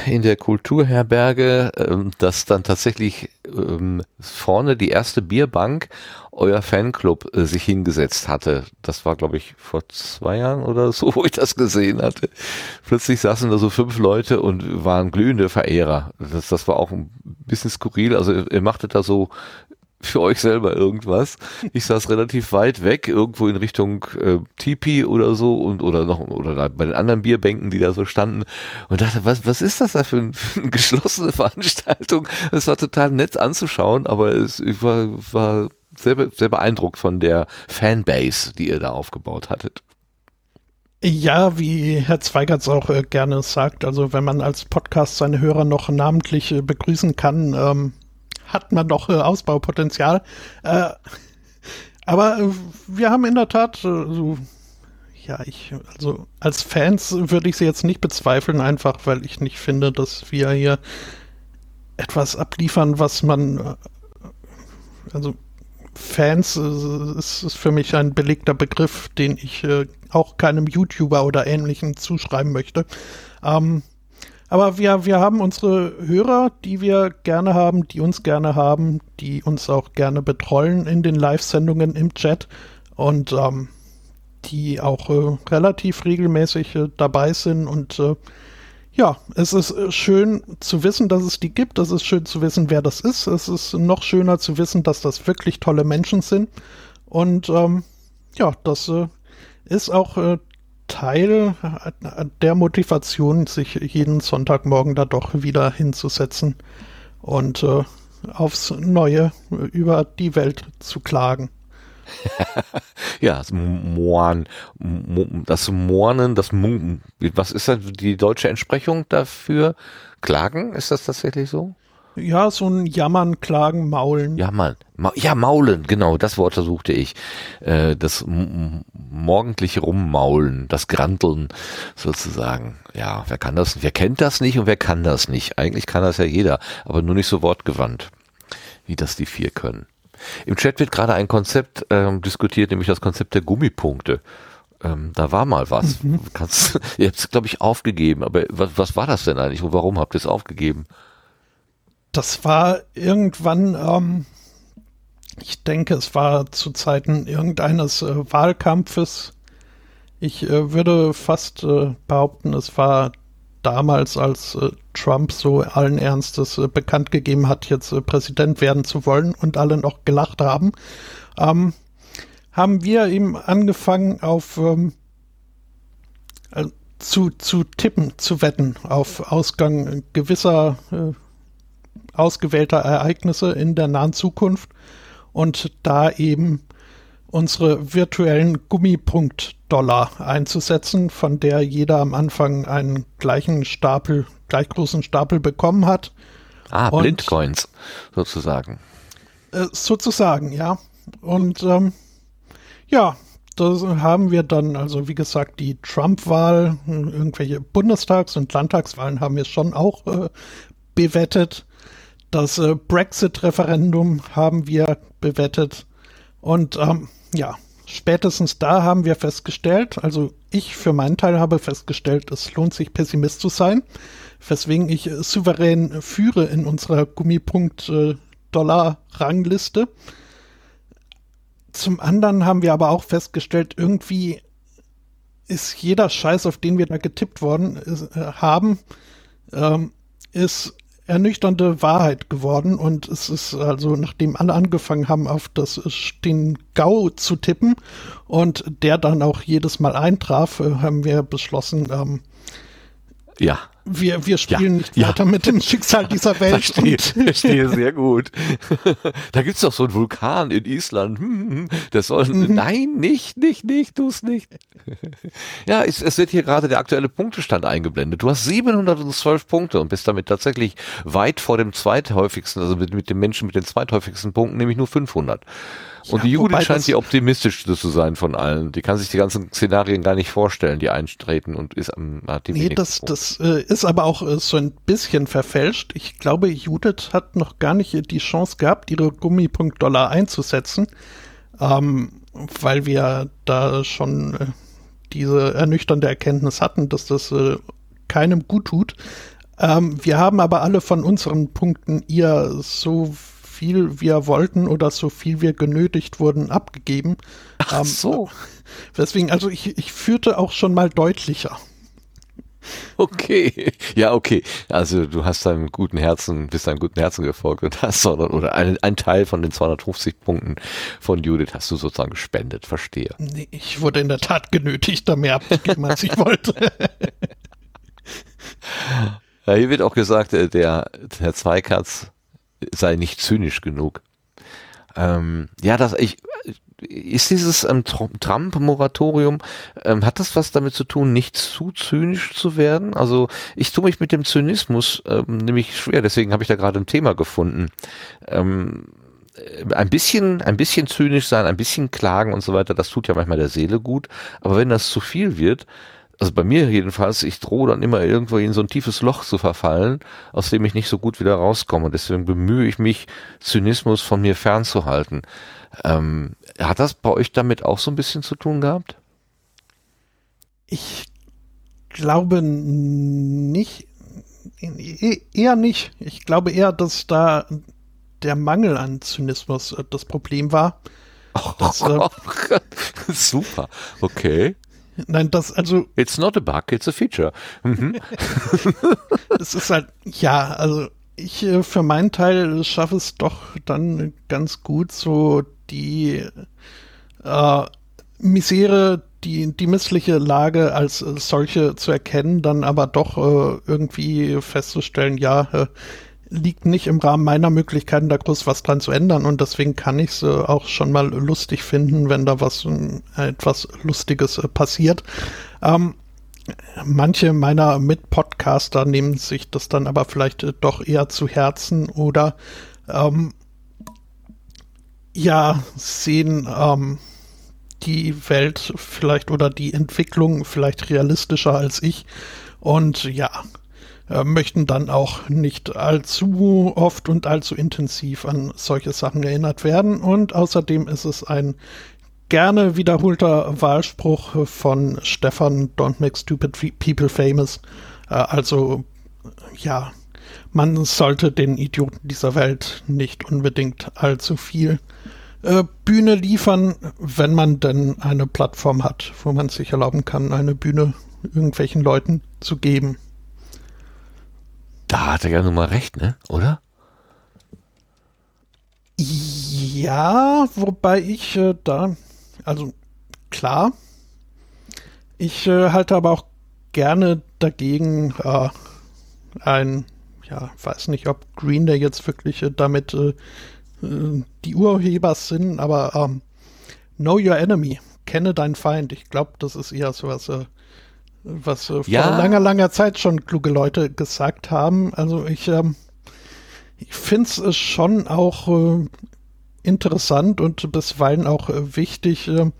in der Kulturherberge, ähm, dass dann tatsächlich ähm, vorne die erste Bierbank euer Fanclub äh, sich hingesetzt hatte. Das war, glaube ich, vor zwei Jahren oder so, wo ich das gesehen hatte. Plötzlich saßen da so fünf Leute und waren glühende Verehrer. Das, das war auch ein bisschen skurril. Also ihr machtet da so für euch selber irgendwas. Ich saß relativ weit weg, irgendwo in Richtung äh, Tipi oder so und oder noch oder bei den anderen Bierbänken, die da so standen und dachte, was was ist das da für, ein, für eine geschlossene Veranstaltung? Es war total nett anzuschauen, aber es ich war war sehr, sehr beeindruckt von der Fanbase, die ihr da aufgebaut hattet. Ja, wie Herr Zweigertz auch äh, gerne sagt, also wenn man als Podcast seine Hörer noch namentlich äh, begrüßen kann, ähm, hat man doch äh, Ausbaupotenzial. Äh, aber äh, wir haben in der Tat so, ja, ich, also als Fans würde ich sie jetzt nicht bezweifeln, einfach weil ich nicht finde, dass wir hier etwas abliefern, was man, also Fans ist, ist für mich ein belegter Begriff, den ich äh, auch keinem YouTuber oder ähnlichem zuschreiben möchte. Ähm, aber wir, wir haben unsere Hörer, die wir gerne haben, die uns gerne haben, die uns auch gerne betreuen in den Live-Sendungen im Chat und ähm, die auch äh, relativ regelmäßig äh, dabei sind. Und äh, ja, es ist äh, schön zu wissen, dass es die gibt. Es ist schön zu wissen, wer das ist. Es ist noch schöner zu wissen, dass das wirklich tolle Menschen sind. Und ähm, ja, das äh, ist auch äh, Teil der Motivation, sich jeden Sonntagmorgen da doch wieder hinzusetzen und äh, aufs Neue über die Welt zu klagen. ja, das Moan, das Moanen, das Mun, was ist das die deutsche Entsprechung dafür? Klagen, ist das tatsächlich so? Ja, so ein Jammern, Klagen, Maulen. Jammern. Ma ja, Maulen, genau, das Wort suchte ich. Äh, das morgendliche Rummaulen, das Granteln sozusagen. Ja, wer kann das? Wer kennt das nicht und wer kann das nicht? Eigentlich kann das ja jeder, aber nur nicht so wortgewandt, wie das die vier können. Im Chat wird gerade ein Konzept ähm, diskutiert, nämlich das Konzept der Gummipunkte. Ähm, da war mal was. Mhm. Kannst, ihr habt es, glaube ich, aufgegeben, aber was, was war das denn eigentlich und warum habt ihr es aufgegeben? Das war irgendwann, ähm, ich denke, es war zu Zeiten irgendeines äh, Wahlkampfes. Ich äh, würde fast äh, behaupten, es war damals, als äh, Trump so allen Ernstes äh, bekannt gegeben hat, jetzt äh, Präsident werden zu wollen und alle noch gelacht haben, ähm, haben wir ihm angefangen auf ähm, zu, zu tippen, zu wetten auf Ausgang gewisser ausgewählter Ereignisse in der nahen Zukunft und da eben unsere virtuellen Gummipunkt-Dollar einzusetzen, von der jeder am Anfang einen gleichen Stapel, gleich großen Stapel bekommen hat. Ah, und, Blindcoins sozusagen. Äh, sozusagen, ja. Und ähm, ja, das haben wir dann, also wie gesagt, die Trump-Wahl, irgendwelche Bundestags- und Landtagswahlen haben wir schon auch äh, bewettet. Das äh, Brexit-Referendum haben wir bewettet. Und ähm, ja, spätestens da haben wir festgestellt, also ich für meinen Teil habe festgestellt, es lohnt sich Pessimist zu sein, weswegen ich äh, souverän führe in unserer Gummipunkt-Dollar-Rangliste. Äh, Zum anderen haben wir aber auch festgestellt, irgendwie ist jeder Scheiß, auf den wir da getippt worden ist, äh, haben, ähm, ist ernüchternde Wahrheit geworden und es ist also, nachdem alle angefangen haben, auf das den GAU zu tippen und der dann auch jedes Mal eintraf, äh, haben wir beschlossen, ähm, ja. Wir, wir spielen Ja, nicht ja. weiter mit dem Schicksal dieser Welt. Verstehe, verstehe sehr gut. da gibt's doch so einen Vulkan in Island. Hm, hm, Das soll, nein, nicht, nicht, nicht, tu's nicht. ja, es, es wird hier gerade der aktuelle Punktestand eingeblendet. Du hast 712 Punkte und bist damit tatsächlich weit vor dem zweithäufigsten, also mit, mit dem Menschen mit den zweithäufigsten Punkten, nämlich nur 500. Und Ja, die Judith scheint die optimistischste zu sein von allen. Die kann sich die ganzen Szenarien gar nicht vorstellen, die eintreten und ist am, hat die Nee, das, das äh, ist aber auch äh, so ein bisschen verfälscht. Ich glaube, Judith hat noch gar nicht die Chance gehabt, ihre Gummipunkt-Dollar einzusetzen, ähm, weil wir da schon äh, diese ernüchternde Erkenntnis hatten, dass das äh, keinem gut tut. Ähm, wir haben aber alle von unseren Punkten ihr so viel wir wollten oder so viel wir genötigt wurden abgegeben. Ach Ähm, so. Deswegen, also ich, ich führte auch schon mal deutlicher. Okay, ja, okay. Also du hast deinem guten Herzen, bist deinem guten Herzen gefolgt und hast sondern oder ein, ein Teil von den 250 Punkten von Judith hast du sozusagen gespendet. Verstehe. Nee, ich wurde in der Tat genötigt, da mehr abzugeben, als ich wollte. Ja, hier wird auch gesagt, äh, der Herr Zweikatz sei nicht zynisch genug. Ähm, ja, das ich ist dieses ähm, Tr- Trump-Moratorium, ähm, hat das was damit zu tun, nicht zu zynisch zu werden? Also ich tue mich mit dem Zynismus ähm, nämlich schwer, deswegen habe ich da gerade ein Thema gefunden. Ähm, äh, ein bisschen, ein bisschen zynisch sein, ein bisschen klagen und so weiter, das tut ja manchmal der Seele gut. Aber wenn das zu viel wird, also bei mir jedenfalls, ich drohe dann immer irgendwo in so ein tiefes Loch zu verfallen, aus dem ich nicht so gut wieder rauskomme. Deswegen bemühe ich mich, Zynismus von mir fernzuhalten. Ähm, hat das bei euch damit auch so ein bisschen zu tun gehabt? Ich glaube nicht, e- eher nicht. Ich glaube eher, dass da der Mangel an Zynismus äh, das Problem war. Das, äh, Super. Okay. Nein, das, also, It's not a bug, it's a feature. Mhm. es ist halt, ja, also, ich äh, für meinen Teil schaffe es doch dann ganz gut, so die äh, Misere, die, die missliche Lage als äh, solche zu erkennen, dann aber doch äh, irgendwie festzustellen, ja, äh, liegt nicht im Rahmen meiner Möglichkeiten, da groß was dran zu ändern und deswegen kann ich es äh, auch schon mal lustig finden, wenn da was äh, etwas Lustiges äh, passiert. Ähm, manche meiner Mitpodcaster nehmen sich das dann aber vielleicht äh, doch eher zu Herzen oder ähm, ja, sehen ähm, die Welt vielleicht oder die Entwicklung vielleicht realistischer als ich und ja, äh, möchten dann auch nicht allzu oft und allzu intensiv an solche Sachen erinnert werden. Und außerdem ist es ein gerne wiederholter Wahlspruch von Stefan Don't Make Stupid People Famous. Äh, also ja, man sollte den Idioten dieser Welt nicht unbedingt allzu viel äh, Bühne liefern, wenn man denn eine Plattform hat, wo man sich erlauben kann, eine Bühne irgendwelchen Leuten zu geben. Da hat er ja nun mal recht, ne? Oder? Ja, wobei ich äh, da, also klar, ich äh, halte aber auch gerne dagegen äh, ein, ja, weiß nicht, ob Green Day jetzt wirklich äh, damit äh, äh, die Urheber sind, aber ähm, Know Your Enemy, kenne deinen Feind. Ich glaube, das ist eher so was, was äh, vor Ja. langer, langer Zeit schon kluge Leute gesagt haben. Also ich, ähm, ich finde es schon auch äh, interessant und bisweilen auch äh, wichtig äh,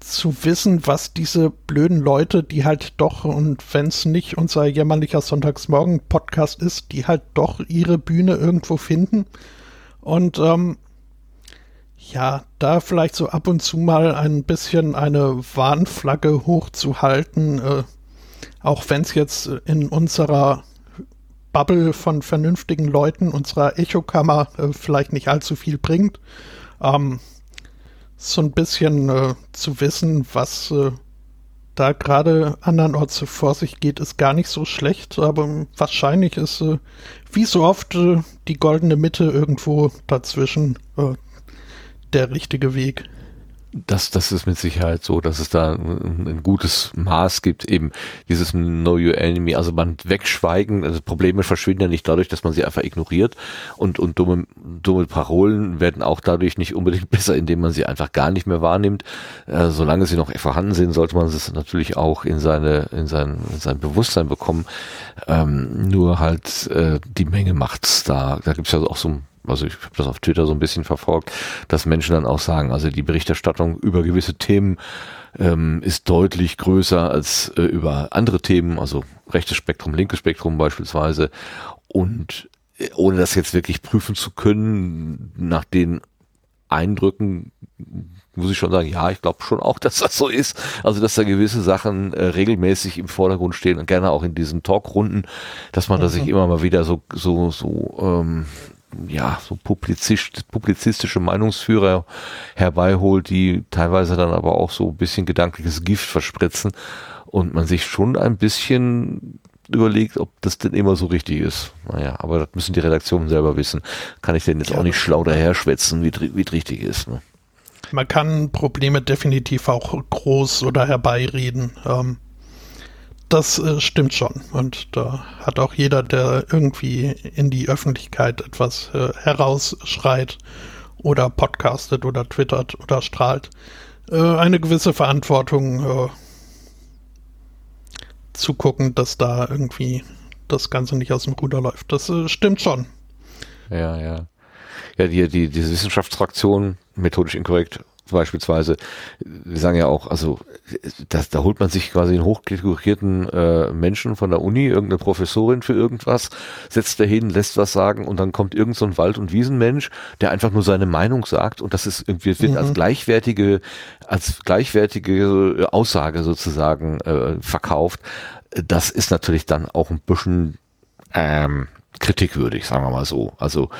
zu wissen, was diese blöden Leute, die halt doch, und wenn es nicht unser jämmerlicher Sonntagsmorgen-Podcast ist, die halt doch ihre Bühne irgendwo finden. Und ähm, ja, da vielleicht so ab und zu mal ein bisschen eine Warnflagge hochzuhalten, äh, auch wenn es jetzt in unserer Bubble von vernünftigen Leuten, unserer Echokammer äh, vielleicht nicht allzu viel bringt. Ähm, so ein bisschen äh, zu wissen, was äh, da gerade andernorts vor sich geht, ist gar nicht so schlecht, aber wahrscheinlich ist äh, wie so oft äh, die goldene Mitte irgendwo dazwischen äh, der richtige Weg das, das ist mit Sicherheit so, dass es da ein, ein, gutes Maß gibt, eben dieses Know Your Enemy, also man wegschweigen, also Probleme verschwinden ja nicht dadurch, dass man sie einfach ignoriert und, und dumme, dumme Parolen werden auch dadurch nicht unbedingt besser, indem man sie einfach gar nicht mehr wahrnimmt. Äh, solange sie noch vorhanden sind, sollte man es natürlich auch in seine, in sein, in sein Bewusstsein bekommen. Ähm, nur halt äh, die Menge macht's da. Da gibt's ja auch so ein also ich habe das auf Twitter so ein bisschen verfolgt, dass Menschen dann auch sagen, also die Berichterstattung über gewisse Themen ähm, ist deutlich größer als äh, über andere Themen, also rechtes Spektrum, linkes Spektrum beispielsweise. Und äh, ohne das jetzt wirklich prüfen zu können, nach den Eindrücken muss ich schon sagen, ja, ich glaube schon auch, dass das so ist. Also, dass da gewisse Sachen äh, regelmäßig im Vordergrund stehen und gerne auch in diesen Talkrunden, dass man mhm. da sich immer mal wieder so, so, so ähm, ja, so publizist, publizistische Meinungsführer herbeiholt, die teilweise dann aber auch so ein bisschen gedankliches Gift verspritzen und man sich schon ein bisschen überlegt, ob das denn immer so richtig ist. Naja, aber das müssen die Redaktionen selber wissen. Kann ich denn jetzt ja. auch nicht schlau daher schwätzen, wie wie es richtig ist. Ne? Man kann Probleme definitiv auch groß oder herbeireden. Ähm, das äh, stimmt schon. Und da hat auch jeder, der irgendwie in die Öffentlichkeit etwas äh, herausschreit oder podcastet oder twittert oder strahlt, äh, eine gewisse Verantwortung äh, zu gucken, dass da irgendwie das Ganze nicht aus dem Ruder läuft. Das äh, stimmt schon. Ja, ja. Ja, die, die, diese Wissenschaftsfraktion, methodisch inkorrekt, beispielsweise, die sagen ja auch, also das, da holt man sich quasi einen hochdekorierten äh, Menschen von der Uni, irgendeine Professorin für irgendwas, setzt dahin, lässt was sagen und dann kommt irgend so ein Wald- und Wiesenmensch, der einfach nur seine Meinung sagt und das ist irgendwie wird mhm. als gleichwertige, als gleichwertige Aussage sozusagen äh, verkauft. Das ist natürlich dann auch ein bisschen ähm, kritikwürdig, sagen wir mal so. Also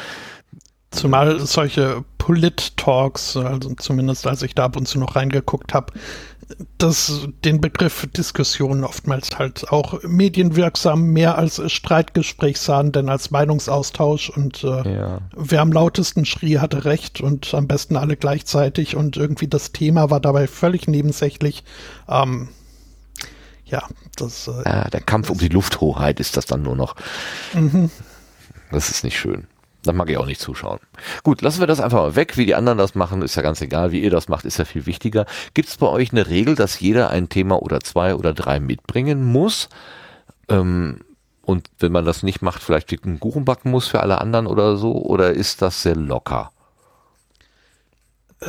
Zumal solche Polit-Talks, also zumindest als ich da ab und zu noch reingeguckt habe, das den Begriff Diskussion oftmals halt auch medienwirksam mehr als Streitgespräch sahen, denn als Meinungsaustausch und äh, ja. wer am lautesten schrie, hatte recht und am besten alle gleichzeitig und irgendwie das Thema war dabei völlig nebensächlich. Ähm, ja, das. Äh, ja, der Kampf um die Lufthoheit ist das dann nur noch. Mhm. Das ist nicht schön. Da mag ich auch nicht zuschauen. Gut, lassen wir das einfach mal weg. Wie die anderen das machen, ist ja ganz egal. Wie ihr das macht, ist ja viel wichtiger. Gibt es bei euch eine Regel, dass jeder ein Thema oder zwei oder drei mitbringen muss? Ähm, und wenn man das nicht macht, vielleicht einen Kuchen backen muss für alle anderen oder so? Oder ist das sehr locker?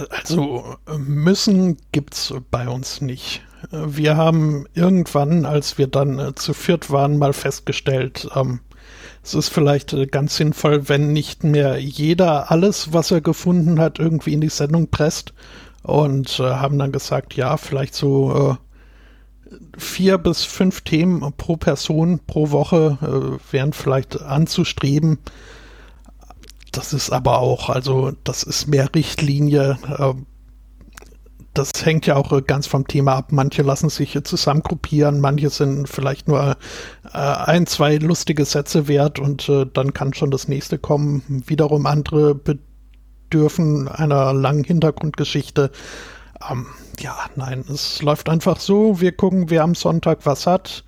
Also müssen gibt's bei uns nicht. Wir haben irgendwann, als wir dann äh, zu viert waren, mal festgestellt, ähm, es ist vielleicht äh, ganz sinnvoll, wenn nicht mehr jeder alles, was er gefunden hat, irgendwie in die Sendung presst. Und äh, haben dann gesagt, ja, vielleicht so äh, vier bis fünf Themen pro Person pro Woche äh, wären vielleicht anzustreben. Das ist aber auch, also das ist mehr Richtlinie. Äh, das hängt ja auch äh, ganz vom Thema ab. Manche lassen sich zusammengruppieren, manche sind vielleicht nur äh, ein, zwei lustige Sätze wert und äh, dann kann schon das nächste kommen. Wiederum andere bedürfen einer langen Hintergrundgeschichte. Ähm, ja, nein, es läuft einfach so. Wir gucken, wer am Sonntag was hat.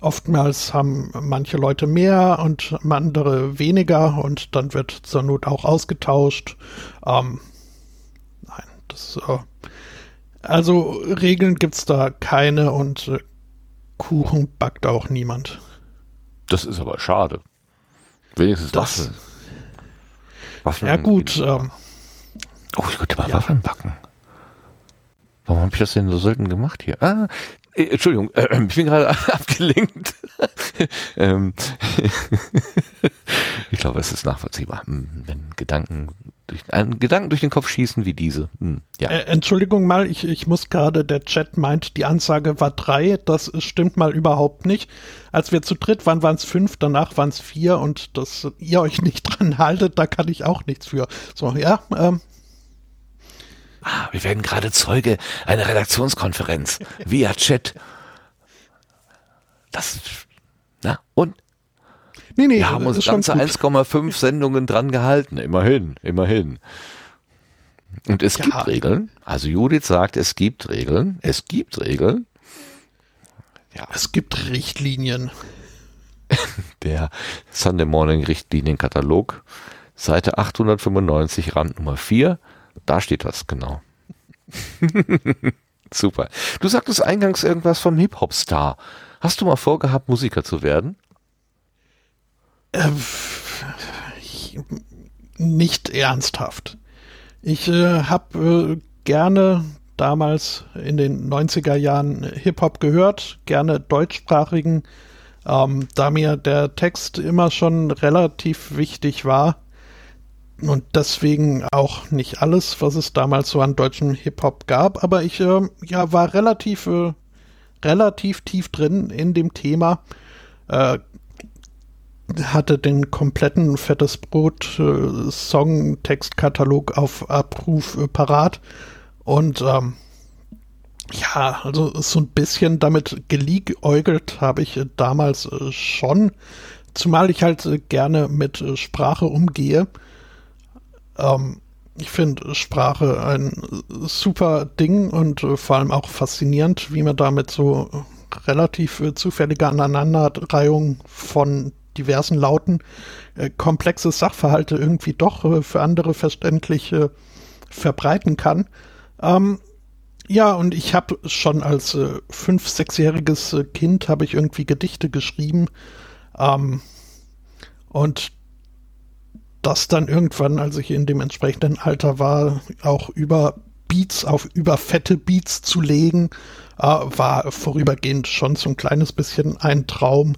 Oftmals haben manche Leute mehr und andere weniger und dann wird zur Not auch ausgetauscht. Ähm, nein, das äh, also Regeln gibt's da keine und äh, Kuchen backt auch niemand. Das ist aber schade. Wenigstens das. Waffen. Waffen ja gut. Ähm, oh, ich könnte mal ja. Waffen backen. Warum habe ich das denn so selten gemacht hier? Ah, äh, Entschuldigung, äh, ich bin gerade abgelenkt. ähm, ich glaube, es ist nachvollziehbar, hm, wenn Gedanken durch, einen Gedanken durch den Kopf schießen wie diese. Hm, ja. Äh, Entschuldigung mal, ich, ich muss gerade, der Chat meint, die Ansage war drei. Das stimmt mal überhaupt nicht. Als wir zu dritt waren, waren es fünf, danach waren es vier und dass ihr euch nicht dran haltet, da kann ich auch nichts für. So, ja, ähm, Ah, wir werden gerade Zeuge einer Redaktionskonferenz via Chat. Das, na, und? nee, nee, Wir haben uns ganze gut. 1,5 Sendungen dran gehalten. Immerhin, immerhin. Und es Ja. gibt Regeln. Also Judith sagt, es gibt Regeln. Es gibt Regeln. Es gibt Richtlinien. Der Sunday Morning Richtlinienkatalog, Seite 895, Rand Nummer 4. Da steht das genau. Super. Du sagtest eingangs irgendwas vom Hip-Hop-Star. Hast du mal vorgehabt, Musiker zu werden? Nicht ernsthaft. Ich äh, habe äh, gerne damals in den 90er Jahren Hip-Hop gehört, gerne deutschsprachigen, ähm, da mir der Text immer schon relativ wichtig war und deswegen auch nicht alles, was es damals so an deutschem Hip-Hop gab, aber ich äh, ja, war relativ, äh, relativ tief drin in dem Thema. Äh, hatte den kompletten Fettes Brot äh, Songtextkatalog auf Abruf äh, parat und ähm, ja, also so ein bisschen damit geliebäugelt habe ich äh, damals äh, schon, zumal ich halt gerne mit Sprache umgehe. Ähm, ich finde Sprache ein super Ding und äh, vor allem auch faszinierend, wie man damit so relativ äh, zufällige Aneinanderreihung von diversen Lauten äh, komplexe Sachverhalte irgendwie doch äh, für andere verständlich äh, verbreiten kann. Ähm, ja, und ich habe schon als äh, fünf-, sechsjähriges äh, Kind habe ich irgendwie Gedichte geschrieben. Ähm, und das dann irgendwann, als ich in dem entsprechenden Alter war, auch über Beats auf über fette Beats zu legen, äh, war vorübergehend schon so ein kleines bisschen ein Traum.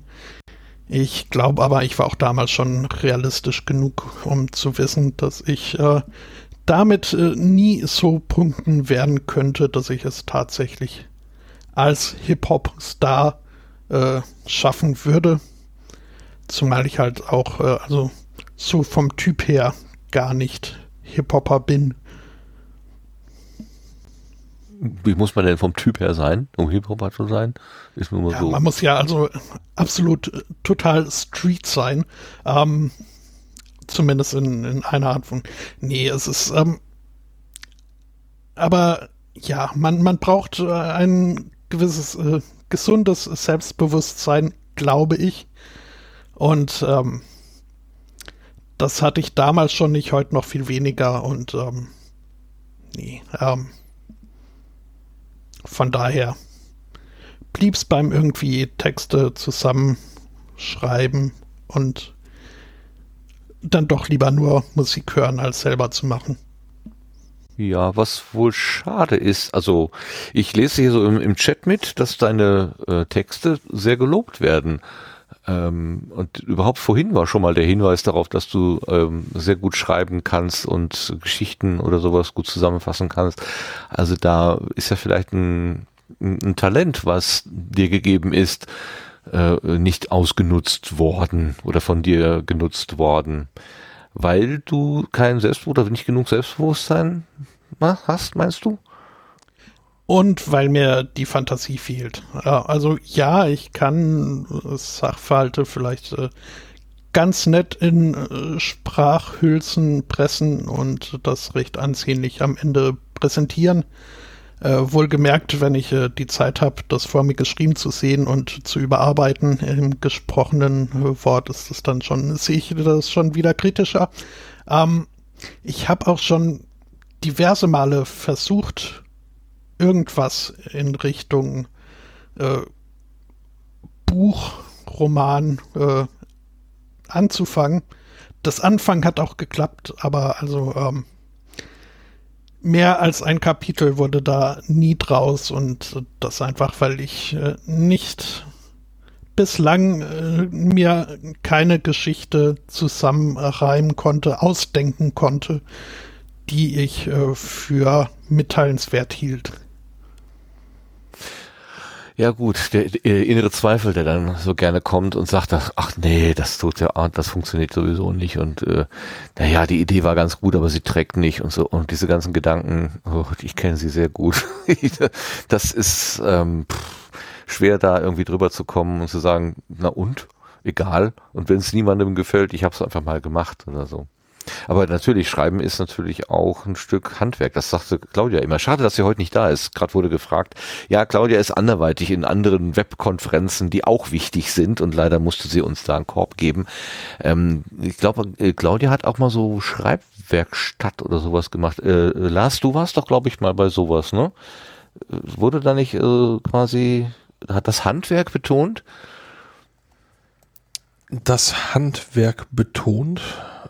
Ich glaube aber, ich war auch damals schon realistisch genug, um zu wissen, dass ich äh, damit äh, nie so punkten werden könnte, dass ich es tatsächlich als Hip-Hop-Star äh, schaffen würde. Zumal ich halt auch, äh, also so vom Typ her gar nicht Hip-Hopper bin. Wie muss man denn vom Typ her sein, um Hip-Hopper zu sein? Ist nur mal Ja, so. Man muss ja also absolut äh, total Street sein. Ähm, zumindest in, in einer Art von. Nee, es ist. Ähm, aber ja, man, man braucht äh, ein gewisses äh, gesundes Selbstbewusstsein, glaube ich. Und ähm, das hatte ich damals schon nicht, heute noch viel weniger. Und ähm, nee, ähm, von daher blieb's beim irgendwie Texte zusammenschreiben und dann doch lieber nur Musik hören, als selber zu machen. Ja, was wohl schade ist, also ich lese hier so im, im Chat mit, dass deine äh, Texte sehr gelobt werden. Ähm, und überhaupt vorhin war schon mal der Hinweis darauf, dass du ähm, sehr gut schreiben kannst und Geschichten oder sowas gut zusammenfassen kannst. Also da ist ja vielleicht ein, ein Talent, was dir gegeben ist, äh, nicht ausgenutzt worden oder von dir genutzt worden. Weil du kein Selbstbewusstsein nicht genug Selbstbewusstsein hast, meinst du? Und weil mir die Fantasie fehlt. Also ja, ich kann Sachverhalte vielleicht äh, ganz nett in äh, Sprachhülsen pressen und das recht ansehnlich am Ende präsentieren. Äh, wohlgemerkt, wenn ich die Zeit habe, das vor mir geschrieben zu sehen und zu überarbeiten im gesprochenen Wort, ist es dann schon, sehe ich das schon wieder kritischer. Ähm, ich habe auch schon diverse Male versucht, irgendwas in Richtung äh, Buch, Roman äh, anzufangen. Das Anfang hat auch geklappt, aber also ähm, mehr als ein Kapitel wurde da nie draus und das einfach, weil ich äh, nicht bislang äh, mir keine Geschichte zusammenreimen konnte, ausdenken konnte, die ich äh, für mitteilenswert hielt. Ja gut, der, der, innere Zweifel, der dann so gerne kommt und sagt, ach nee, das tut ja, das funktioniert sowieso nicht und äh, naja, die Idee war ganz gut, aber sie trägt nicht und so und diese ganzen Gedanken, oh, ich kenne sie sehr gut. das ist ähm, pff, schwer da irgendwie drüber zu kommen und zu sagen, na und, egal und wenn es niemandem gefällt, ich habe es einfach mal gemacht oder so. Aber natürlich, Schreiben ist natürlich auch ein Stück Handwerk. Das sagte Claudia immer. Schade, dass sie heute nicht da ist. Gerade wurde gefragt. Ja, Claudia ist anderweitig in anderen Webkonferenzen, die auch wichtig sind und leider musste sie uns da einen Korb geben. Ähm, ich glaube, äh, Claudia hat auch mal so Schreibwerkstatt oder sowas gemacht. Äh, Lars, du warst doch, glaube ich, mal bei sowas, ne? Äh, wurde da nicht äh, quasi, hat das Handwerk betont? Das Handwerk betont?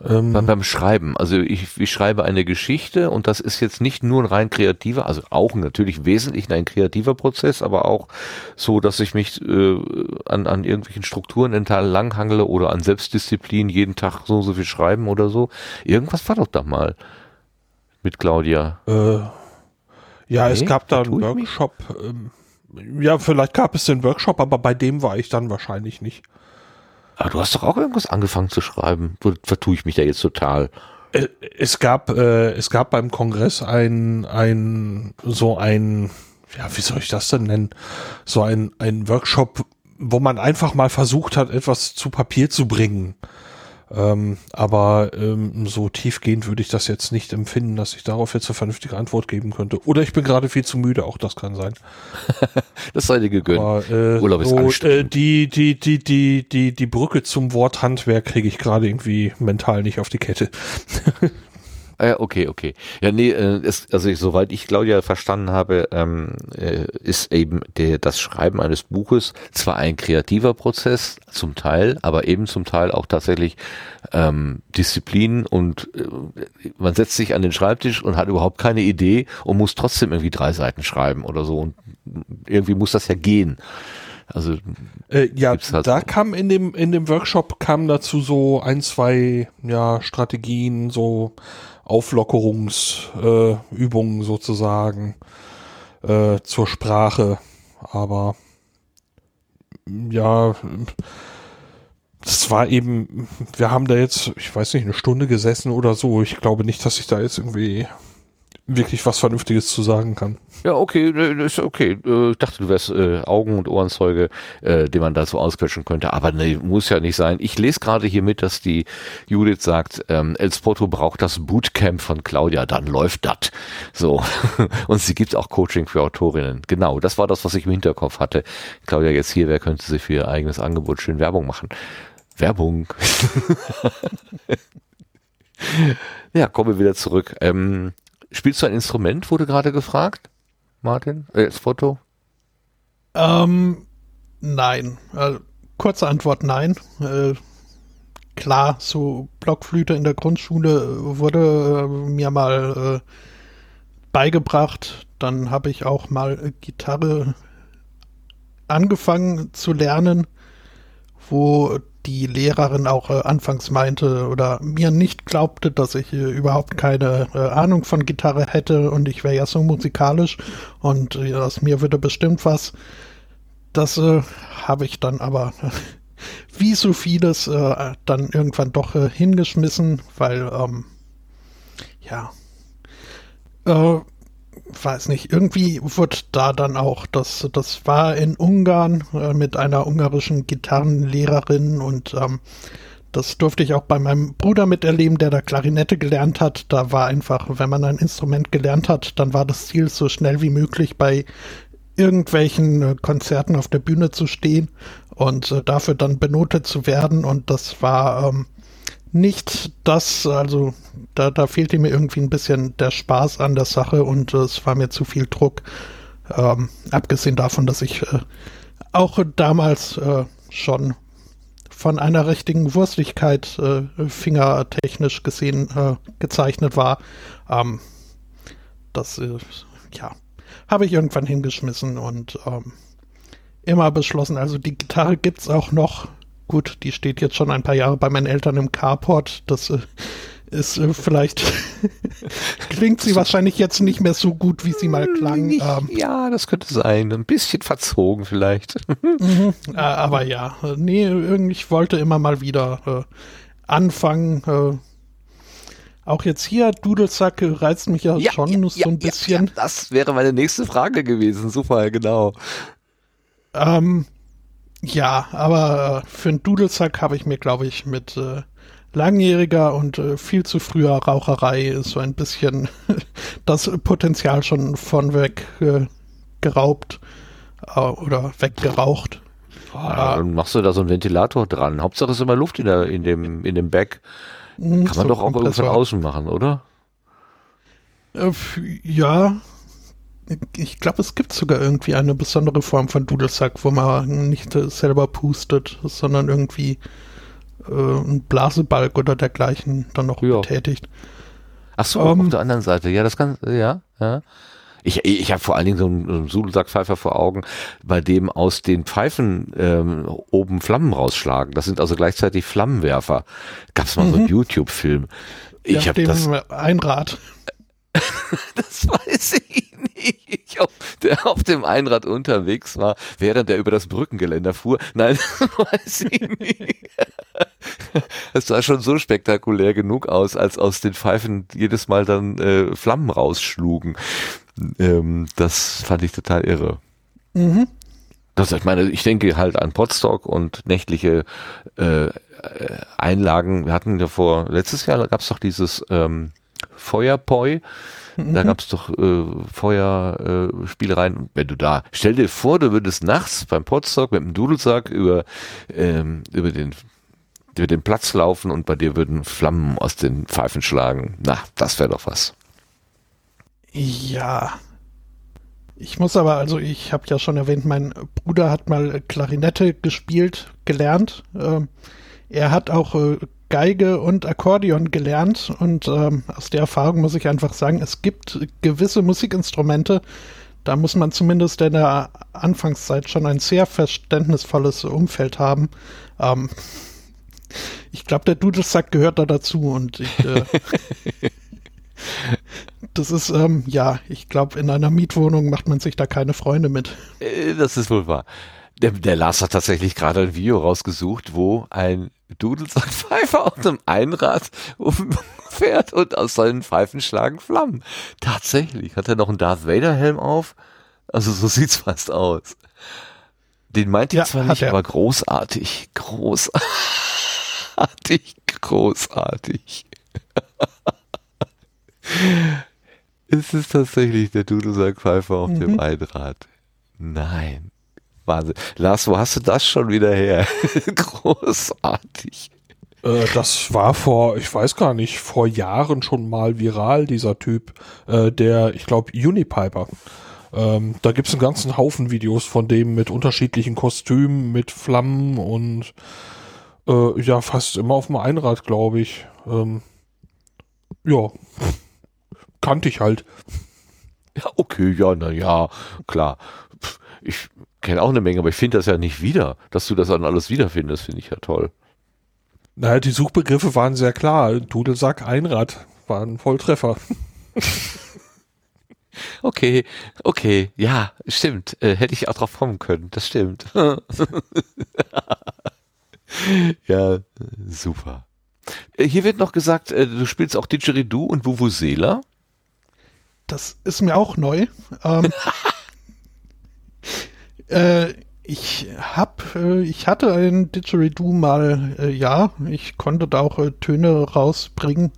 Ähm beim, beim Schreiben. Also ich, ich schreibe eine Geschichte und das ist jetzt nicht nur ein rein kreativer, also auch natürlich wesentlich ein kreativer Prozess, aber auch so, dass ich mich äh, an, an irgendwelchen Strukturen entlang hangele oder an Selbstdisziplin jeden Tag so so viel schreiben oder so. Irgendwas war doch da mal mit Claudia. Äh, ja, nee, es gab da einen Workshop. Ähm, ja, vielleicht gab es den Workshop, aber bei dem war ich dann wahrscheinlich nicht. Aber du hast doch auch irgendwas angefangen zu schreiben. Vertue ich mich da jetzt total? Äh, es gab, äh, es gab beim Kongress ein, ein, so ein, ja, wie soll ich das denn nennen? So ein, ein Workshop, wo man einfach mal versucht hat, etwas zu Papier zu bringen. Ähm, aber ähm, so tiefgehend würde ich das jetzt nicht empfinden, dass ich darauf jetzt eine vernünftige Antwort geben könnte. Oder ich bin gerade viel zu müde, auch das kann sein. das sei dir gegönnt. Aber, äh, Urlaub ist so, anstrengend. Äh, die, die, die, die, die, die Brücke zum Wort Handwerk kriege ich gerade irgendwie mental nicht auf die Kette. Äh, okay, okay. Ja, nee, äh, ist, also ich, soweit ich Claudia verstanden habe, ähm, äh, ist eben der, das Schreiben eines Buches zwar ein kreativer Prozess, zum Teil, aber eben zum Teil auch tatsächlich ähm, Disziplin und äh, man setzt sich an den Schreibtisch und hat überhaupt keine Idee und muss trotzdem irgendwie drei Seiten schreiben oder so und irgendwie muss das ja gehen. Also äh, ja, halt da kam in dem in dem Workshop kam dazu so ein zwei ja Strategien so Auflockerungsübungen äh, sozusagen äh, zur Sprache. Aber ja, das war eben, wir haben da jetzt, ich weiß nicht, eine Stunde gesessen oder so. Ich glaube nicht, dass ich da jetzt irgendwie wirklich was Vernünftiges zu sagen kann. Ja, okay, ist okay. Äh, ich dachte, du wärst äh, Augen- und Ohrenzeuge, äh, den man da so ausquetschen könnte. Aber nee, muss ja nicht sein. Ich lese gerade hier mit, dass die Judith sagt, ähm, El Spotto braucht das Bootcamp von Claudia, dann läuft das. So. und sie gibt auch Coaching für Autorinnen. Genau, das war das, was ich im Hinterkopf hatte. Claudia jetzt hier, wer könnte sich für ihr eigenes Angebot schön Werbung machen? Werbung. ja, kommen wir wieder zurück. Ähm, Spielst du ein Instrument, wurde gerade gefragt, Martin, äh, das Foto? Ähm, nein. Äh, kurze Antwort, nein. Äh, klar, so Blockflöte in der Grundschule wurde äh, mir mal äh, beigebracht. Dann habe ich auch mal Gitarre angefangen zu lernen, wo die Lehrerin auch äh, anfangs meinte oder mir nicht glaubte, dass ich äh, überhaupt keine äh, Ahnung von Gitarre hätte und ich wäre ja so musikalisch und äh, aus mir würde bestimmt was. Das äh, habe ich dann aber wie so vieles äh, dann irgendwann doch hingeschmissen, weil ähm, ja weiß nicht, irgendwie wurde da dann auch, das, das war in Ungarn äh, mit einer ungarischen Gitarrenlehrerin und ähm, das durfte ich auch bei meinem Bruder miterleben, der da Klarinette gelernt hat. Da war einfach, wenn man ein Instrument gelernt hat, dann war das Ziel, so schnell wie möglich bei irgendwelchen äh, Konzerten auf der Bühne zu stehen und äh, dafür dann benotet zu werden. Und das war ähm, nicht das, also da, da fehlte mir irgendwie ein bisschen der Spaß an der Sache und äh, es war mir zu viel Druck. Ähm, abgesehen davon, dass ich äh, auch damals äh, schon von einer richtigen Wurstlichkeit äh, fingertechnisch gesehen äh, gezeichnet war. Ähm, das, äh, ja, habe ich irgendwann hingeschmissen und ähm, immer beschlossen, also die Gitarre gibt's auch noch. Gut, die steht jetzt schon ein paar Jahre bei meinen Eltern im Carport. Das äh, ist äh, vielleicht klingt sie wahrscheinlich jetzt nicht mehr so gut, wie sie mal klang. Nicht, Ähm, ja, das könnte sein. Ein bisschen verzogen vielleicht. mhm, äh, aber ja, äh, nee, irgendwie, ich wollte immer mal wieder äh, anfangen. Äh, auch jetzt hier, Dudelsack reizt mich ja, schon nur so ein bisschen. Ja, das wäre meine nächste Frage gewesen. Super, genau. Ähm, ja, aber äh, für einen Dudelsack habe ich mir, glaube ich, mit äh, langjähriger und äh, viel zu früher Raucherei so ein bisschen das Potenzial schon von weg äh, geraubt äh, oder weggeraucht. Ah, dann machst du da so einen Ventilator dran. Hauptsache ist immer Luft in, der, in dem, in dem Bag. Kann man so doch auch von außen machen, oder? Äh, ja, ich glaube, es gibt sogar irgendwie eine besondere Form von Dudelsack, wo man nicht selber pustet, sondern irgendwie äh, einen Blasebalg oder dergleichen dann noch Ja. betätigt. Ach so, Ähm, auf der anderen Seite. Ja, das kann, ja, ja. Ich, ich habe vor allen Dingen so einen, Sudelsackpfeifer vor Augen, bei dem aus den Pfeifen ähm, oben Flammen rausschlagen. Das sind also gleichzeitig Flammenwerfer. Gab's mal so einen YouTube-Film. Ich auf habe das, Einrad. das weiß ich nicht. Ich auf, der auf dem Einrad unterwegs war, während er über das Brückengeländer fuhr. Nein, weiß ich nicht. Es sah schon so spektakulär genug aus, als aus den Pfeifen jedes Mal dann äh, Flammen rausschlugen. Ähm, das fand ich total irre. Mhm. Das, ich meine, ich denke halt an Potstock und nächtliche äh, Einlagen. Wir hatten ja vor, letztes Jahr gab es doch dieses ähm, Feuerpoi. Da gab es doch äh, Feuerspielereien. Spielereien. Wenn du da, stell dir vor, du würdest nachts beim Potstock mit dem Dudelsack über, ähm, über den über den Platz laufen und bei dir würden Flammen aus den Pfeifen schlagen. Na, das wäre doch was. Ja. Ich muss aber, also ich habe ja schon erwähnt, mein Bruder hat mal Klarinette gespielt, gelernt. Ähm, er hat auch äh, Geige und Akkordeon gelernt und ähm, aus der Erfahrung muss ich einfach sagen, es gibt gewisse Musikinstrumente, da muss man zumindest in der Anfangszeit schon ein sehr verständnisvolles Umfeld haben. Ähm, ich glaube, der Dudelsack gehört da dazu und ich, äh, das ist, ähm, ja, ich glaube, in einer Mietwohnung macht man sich da keine Freunde mit. Äh, Das ist wohl wahr. Der, der Lars hat tatsächlich gerade ein Video rausgesucht, wo ein Dudelsackpfeifer auf einem Einrad umfährt und aus seinen Pfeifen schlagen Flammen. Tatsächlich. Hat er noch einen Darth Vader Helm auf? Also so sieht's fast aus. Den meint ich Ja, zwar nicht, er. aber großartig. Großartig. Großartig. Es ist tatsächlich der Dudelsackpfeifer auf dem Mhm. Einrad. Nein. Wahnsinn. Lars, wo hast du das schon wieder her? Großartig. Äh, das war vor, ich weiß gar nicht, vor Jahren schon mal viral, dieser Typ, äh, der, ich glaube, Unipiper. Ähm, da gibt's einen ganzen Haufen Videos von dem mit unterschiedlichen Kostümen, mit Flammen und äh, ja, fast immer auf dem Einrad, glaube ich. Ähm, ja, kannte ich halt. Ja, okay, ja, na ja, klar. Ich kenne auch eine Menge, aber ich finde das ja nicht wieder. Dass du das dann alles wiederfindest, finde ich ja toll. Naja, die Suchbegriffe waren sehr klar. Dudelsack, Einrad waren Volltreffer. Okay, okay, ja, stimmt. Äh, hätte ich auch drauf kommen können, das stimmt. ja, super. Äh, Hier wird noch gesagt, äh, du spielst auch Didgeridoo und Vuvuzela. Das ist mir auch neu. Ähm, äh, ich hab, äh, ich hatte ein Didgeridoo mal, äh, ja, ich konnte da auch äh, Töne rausbringen,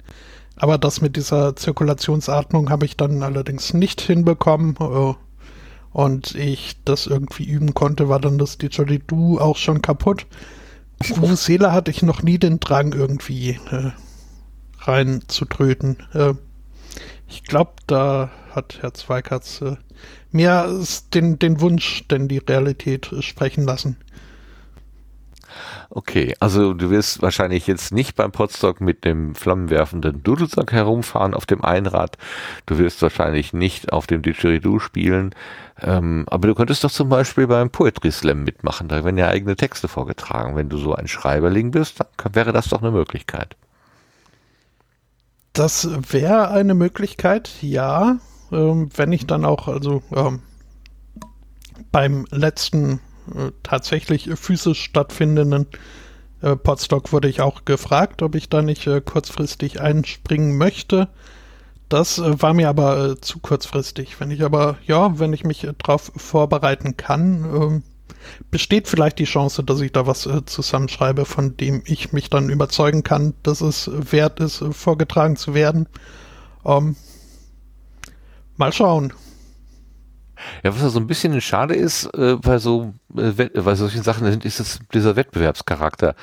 aber das mit dieser Zirkulationsatmung habe ich dann allerdings nicht hinbekommen. Äh, und ich das irgendwie üben konnte, war dann das Didgeridoo auch schon kaputt. Vuvuzela hatte ich noch nie den Drang irgendwie äh, reinzutröten. Äh, ich glaube, da hat Herr Zweikatz äh, mehr den, den Wunsch denn die Realität sprechen lassen. Okay, also du wirst wahrscheinlich jetzt nicht beim Podstock mit dem flammenwerfenden Dudelsack herumfahren auf dem Einrad. Du wirst wahrscheinlich nicht auf dem Didgeridoo spielen. Ähm, aber du könntest doch zum Beispiel beim Poetry Slam mitmachen. Da werden ja eigene Texte vorgetragen. Wenn du so ein Schreiberling bist, dann wäre das doch eine Möglichkeit. Das wäre eine Möglichkeit, ja. Ähm, wenn ich dann auch, also ähm, beim letzten äh, tatsächlich physisch stattfindenden äh, Podstock wurde ich auch gefragt, ob ich da nicht äh, kurzfristig einspringen möchte. Das äh, war mir aber äh, zu kurzfristig. Wenn ich aber, ja, wenn ich mich äh, darauf vorbereiten kann, ähm, besteht vielleicht die Chance, dass ich da was zusammenschreibe, von dem ich mich dann überzeugen kann, dass es wert ist, vorgetragen zu werden. Ähm, mal schauen. Ja, was da so ein bisschen schade ist, äh, bei so, äh, bei solchen Sachen sind, ist es dieser Wettbewerbscharakter.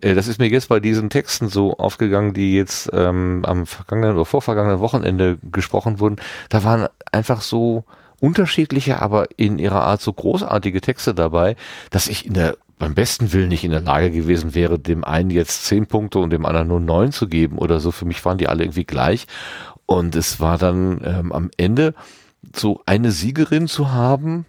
Äh, das ist mir jetzt bei diesen Texten so aufgegangen, die jetzt ähm, am vergangenen oder vorvergangenen Wochenende gesprochen wurden. Da waren einfach so unterschiedliche, aber in ihrer Art so großartige Texte dabei, dass ich in der beim besten Willen nicht in der Lage gewesen wäre, dem einen jetzt zehn Punkte und dem anderen nur neun zu geben oder so. Für mich waren die alle irgendwie gleich. Und es war dann ähm, am Ende so eine Siegerin zu haben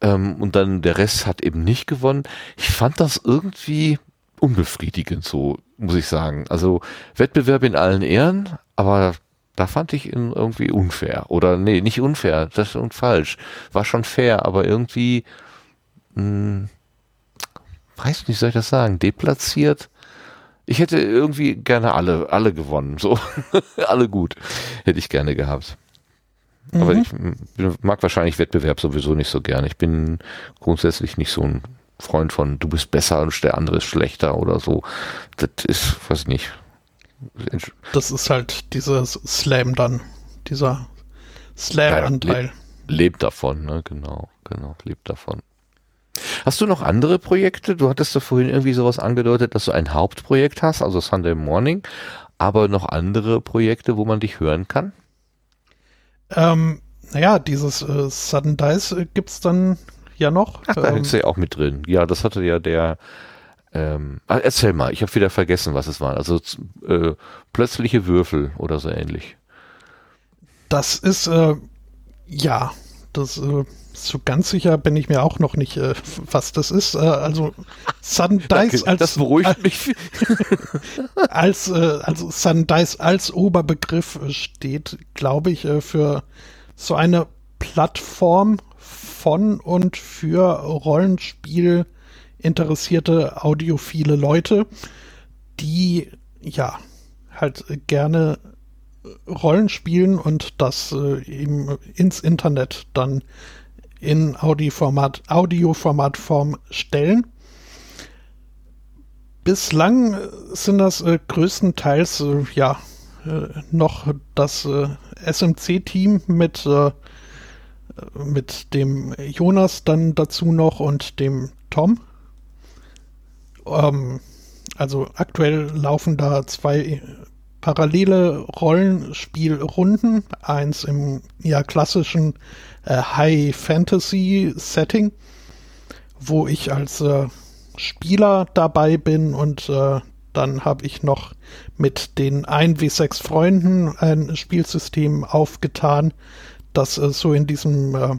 ähm, und dann der Rest hat eben nicht gewonnen. Ich fand das irgendwie unbefriedigend, so muss ich sagen. Also Wettbewerb in allen Ehren, aber da fand ich ihn irgendwie unfair. Oder nee, nicht unfair, das ist falsch. War schon fair, aber irgendwie, mh, hm, weiß nicht, soll ich das sagen, deplatziert. Ich hätte irgendwie gerne alle, alle gewonnen, so, alle gut, hätte ich gerne gehabt. Mhm. Aber ich mag wahrscheinlich Wettbewerb sowieso nicht so gern. Ich bin grundsätzlich nicht so ein Freund von, du bist besser und der andere ist schlechter oder so. Das ist, weiß ich nicht. Das ist halt dieses Slam dann, dieser Slam-Anteil. Ja, lebt davon, ne? Genau, genau, lebt davon. Hast du noch andere Projekte? Du hattest ja vorhin irgendwie sowas angedeutet, dass du ein Hauptprojekt hast, also Sunday Morning, aber noch andere Projekte, wo man dich hören kann? Ähm, naja, dieses äh, Sudden Dice äh, gibt's dann ja noch. Ach, da ähm, ist ja auch mit drin. Ja, das hatte ja der. Ähm, ah, erzähl mal, ich habe wieder vergessen, was es war. Also äh, plötzliche Würfel oder so ähnlich. Das ist äh, ja, das äh, so ganz sicher bin ich mir auch noch nicht, äh, was das ist. Äh, also Sun Dice als das beruhigt als, mich. als äh, also Sun Dice als Oberbegriff steht, glaube ich, äh, für so eine Plattform von und für Rollenspiel interessierte audiophile Leute, die ja halt gerne Rollen spielen und das äh, eben ins Internet dann in Audioformat, Audioformatform stellen. Bislang sind das äh, größtenteils äh, ja äh, noch das äh, SMC-Team mit äh, mit dem Jonas dann dazu noch und dem Tom. Ähm, also aktuell laufen da zwei parallele Rollenspielrunden. Eins im ja klassischen High Fantasy Setting, wo ich als äh, Spieler dabei bin und äh, dann habe ich noch mit den 1W6 Freunden ein Spielsystem aufgetan, das äh, so in diesem äh,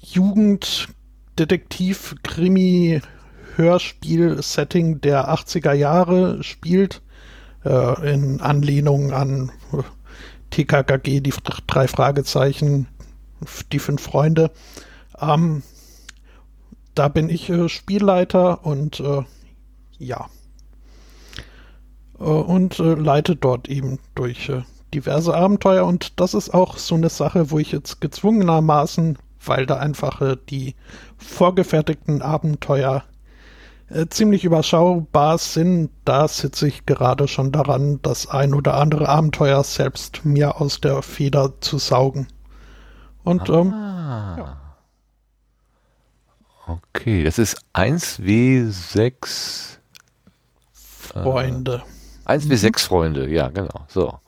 Jugenddetektiv-Krimi-Hörspiel-Setting der 80er Jahre spielt, äh, in Anlehnung an äh, TKKG, die drei Fragezeichen, die fünf Freunde. Ähm, da bin ich äh, Spielleiter und äh, ja. Äh, und äh, leite dort eben durch äh, diverse Abenteuer. Und das ist auch so eine Sache, wo ich jetzt gezwungenermaßen, weil da einfach äh, die vorgefertigten Abenteuer ziemlich überschaubar sind, da sitze ich gerade schon daran, das ein oder andere Abenteuer selbst mir aus der Feder zu saugen. Und ah. ähm, ja. Okay, das ist 1W6 Freunde. Äh, 1W6 Freunde, ja, genau. So.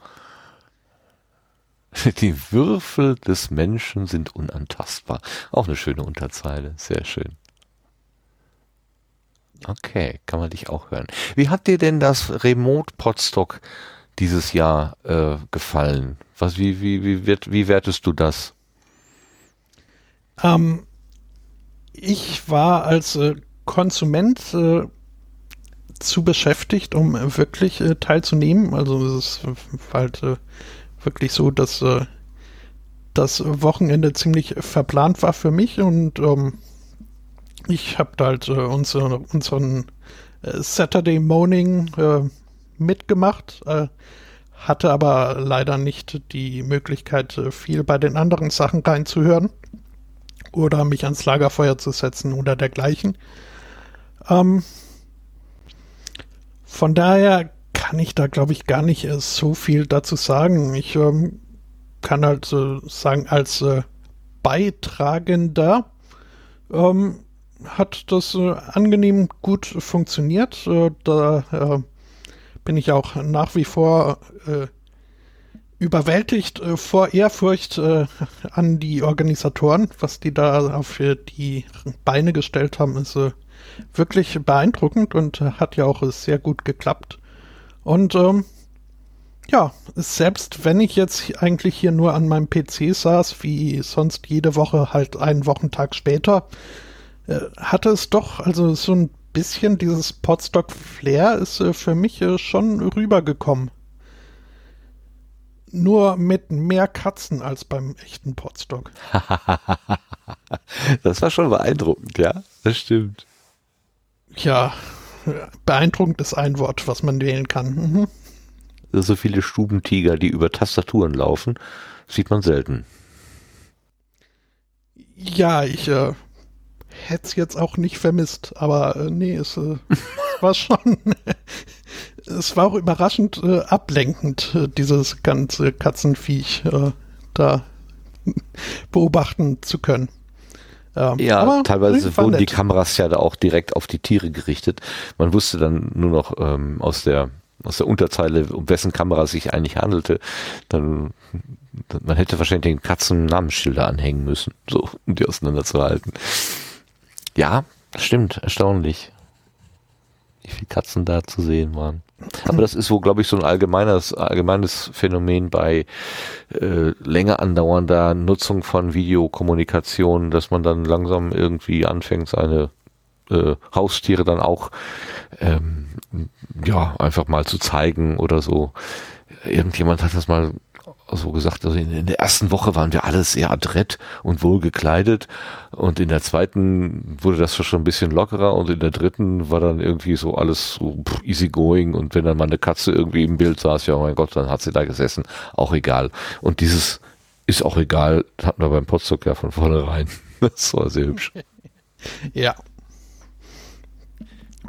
Die Würfel des Menschen sind unantastbar. Auch eine schöne Unterzeile. Sehr schön. Okay, kann man dich auch hören. Wie hat dir denn das Remote Podstock dieses Jahr äh, gefallen? Was, wie, wie, wie, wird, wie wertest du das? Ähm, ich war als äh, Konsument äh, zu beschäftigt, um wirklich äh, teilzunehmen. Also es ist halt äh, wirklich so, dass äh, das Wochenende ziemlich verplant war für mich und ähm, ich habe halt äh, unsere, unseren Saturday Morning mitgemacht, hatte aber leider nicht die Möglichkeit, viel bei den anderen Sachen reinzuhören oder mich ans Lagerfeuer zu setzen oder dergleichen. Ähm, von daher kann ich da, glaube ich, gar nicht äh, so viel dazu sagen. Ich ähm, kann halt äh, sagen, als äh, Beitragender ähm, hat das äh, angenehm gut funktioniert. Äh, da äh, bin ich auch nach wie vor überwältigt äh, vor Ehrfurcht äh, an die Organisatoren, was die da auf die Beine gestellt haben, ist wirklich beeindruckend und hat ja auch sehr gut geklappt. Und ähm, ja, selbst wenn ich jetzt eigentlich hier nur an meinem PC saß, wie sonst jede Woche halt einen Wochentag später, äh, hatte es doch, also so ein bisschen dieses Podstock-Flair ist äh, für mich äh, schon rübergekommen. Nur mit mehr Katzen als beim echten Podstock. das war schon beeindruckend, ja, das stimmt. Ja, beeindruckend ist ein Wort, was man wählen kann. Mhm. So viele Stubentiger, die über Tastaturen laufen, sieht man selten. Ja, ich äh, hätte es jetzt auch nicht vermisst, aber äh, nee, es äh, war schon, es war auch überraschend äh, ablenkend, äh, dieses ganze Katzenviech äh, da beobachten zu können. Ähm, ja, teilweise wurden nett. die Kameras ja da auch direkt auf die Tiere gerichtet. Man wusste dann nur noch ähm, aus der aus der Unterzeile, um wessen Kamera es sich eigentlich handelte. Dann man hätte wahrscheinlich den Katzen Namensschilder anhängen müssen, so um die auseinanderzuhalten. Ja, stimmt, erstaunlich, wie viele Katzen da zu sehen waren. Aber das ist wohl, glaube ich, so ein allgemeines, allgemeines Phänomen bei äh, länger andauernder Nutzung von Videokommunikation, dass man dann langsam irgendwie anfängt, seine äh, Haustiere dann auch ähm, ja einfach mal zu zeigen oder so. Irgendjemand hat das mal so gesagt, also in, in, der ersten Woche waren wir alle sehr adrett und wohl gekleidet und in der zweiten wurde das schon ein bisschen lockerer und in der dritten war dann irgendwie so alles so easy going und wenn dann mal eine Katze irgendwie im Bild saß, ja mein Gott, dann hat sie da gesessen, auch egal. Und dieses ist auch egal, hatten wir beim Potstock ja von vornherein. Das war sehr hübsch. Ja.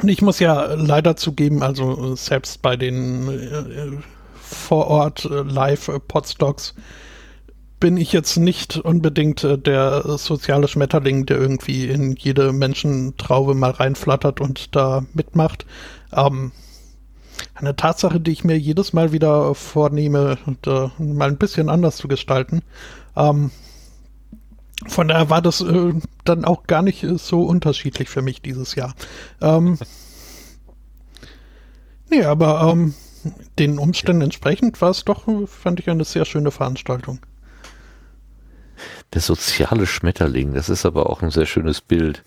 Und ich muss ja leider zugeben, also selbst bei den äh, vor Ort äh, live äh, Podstocks bin ich jetzt nicht unbedingt äh, der soziale Schmetterling, der irgendwie in jede Menschentraube mal reinflattert und da mitmacht. Ähm, eine Tatsache, die ich mir jedes Mal wieder vornehme, äh, mal ein bisschen anders zu gestalten. Ähm, von daher war das äh, dann auch gar nicht so unterschiedlich für mich dieses Jahr. Ähm, nee, aber ähm, den Umständen entsprechend war es doch, fand ich, eine sehr schöne Veranstaltung. Der soziale Schmetterling, das ist aber auch ein sehr schönes Bild.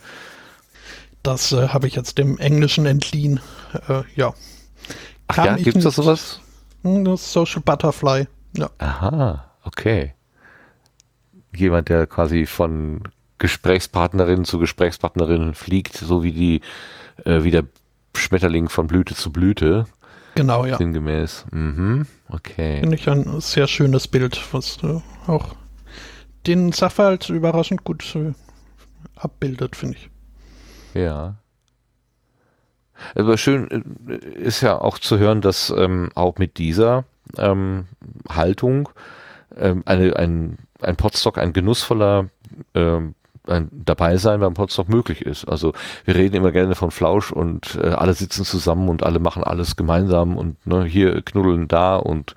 Das äh, habe ich jetzt dem Englischen entliehen. Äh, ja. Ach Kann ja, gibt es da sowas? Hm, das Social Butterfly. Ja. Aha, okay. Jemand, der quasi von Gesprächspartnerin zu Gesprächspartnerin fliegt, so wie die, äh, wie der Schmetterling von Blüte zu Blüte. Genau, ja. Sinngemäß. Mhm. Okay. Finde ich ein sehr schönes Bild, was äh, auch den Sachverhalt überraschend gut äh, abbildet, finde ich. Ja. Aber schön äh, ist ja auch zu hören, dass ähm, auch mit dieser ähm, Haltung ähm, eine, ein, ein Potstock ein genussvoller ähm, ein Dabeisein beim Potsdok möglich ist. Also wir reden immer gerne von Flausch und äh, alle sitzen zusammen und alle machen alles gemeinsam und ne, hier knuddeln da und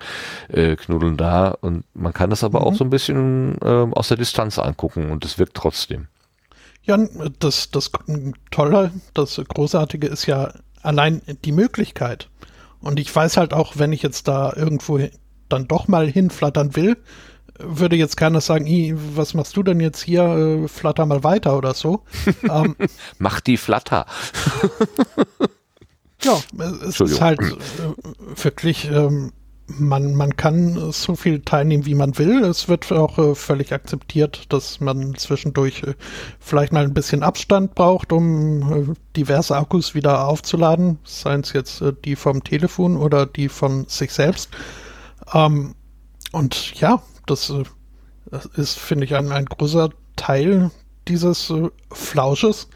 äh, knuddeln da und man kann das aber mhm. auch so ein bisschen äh, aus der Distanz angucken und es wirkt trotzdem. Ja, das, das Tolle, das Großartige ist ja allein die Möglichkeit. Und ich weiß halt auch, wenn ich jetzt da irgendwo dann doch mal hinflattern will, würde jetzt keiner sagen, was machst du denn jetzt hier, äh, flatter mal weiter oder so. ähm, Mach die Flatter. ja, es ist halt äh, wirklich, ähm, man, man kann so viel teilnehmen, wie man will. Es wird auch äh, völlig akzeptiert, dass man zwischendurch äh, vielleicht mal ein bisschen Abstand braucht, um äh, diverse Akkus wieder aufzuladen, seien es jetzt äh, die vom Telefon oder die von sich selbst. Ähm, und ja, das, äh, das ist, finde ich, ein, ein großer Teil dieses äh, Flausches.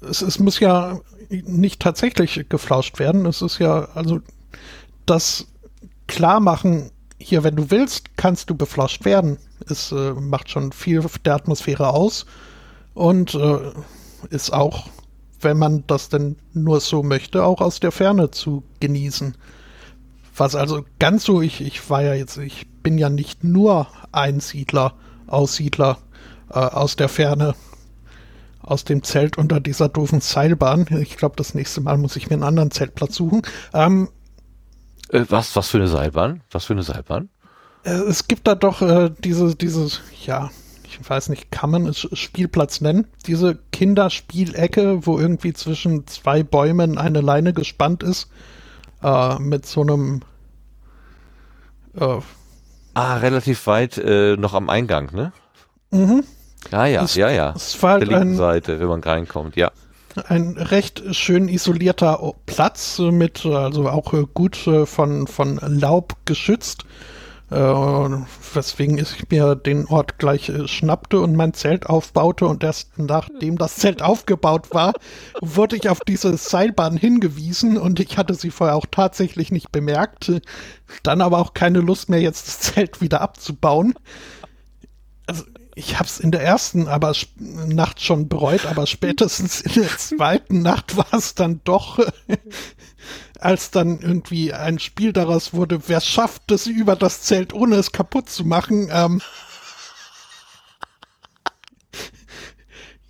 Es, es muss ja nicht tatsächlich geflauscht werden. Es ist ja, also das klar machen, hier, wenn du willst, kannst du beflauscht werden. Es äh, macht schon viel der Atmosphäre aus und äh, ist auch, wenn man das denn nur so möchte, auch aus der Ferne zu genießen. Was also ganz so, ich, ich war ja jetzt, ich bin ja nicht nur Einsiedler, Aussiedler äh, aus der Ferne, aus dem Zelt unter dieser doofen Seilbahn. Ich glaube, das nächste Mal muss ich mir einen anderen Zeltplatz suchen. Ähm, äh, was, was für eine Seilbahn? Was für eine Seilbahn? Äh, es gibt da doch äh, diese, diese, ja, ich weiß nicht, kann man es Spielplatz nennen? Diese Kinderspielecke, wo irgendwie zwischen zwei Bäumen eine Leine gespannt ist, äh, mit so einem äh, Ah, relativ weit äh, noch am Eingang, ne? Mhm. Ja, ja, es, ja, ja. Es war halt der linken ein, Seite, wenn man reinkommt, ja ein recht schön isolierter Platz mit, also auch äh, gut äh, von, von Laub geschützt. Äh, weswegen ich mir den Ort gleich äh, schnappte und mein Zelt aufbaute und erst nachdem das Zelt aufgebaut war, wurde ich auf diese Seilbahn hingewiesen und ich hatte sie vorher auch tatsächlich nicht bemerkt. Dann aber auch keine Lust mehr, jetzt das Zelt wieder abzubauen. Also ich habe es in der ersten aber Nacht schon bereut, aber spätestens in der zweiten Nacht war es dann doch, als dann irgendwie ein Spiel daraus wurde, wer schafft es über das Zelt, ohne es kaputt zu machen. Ähm,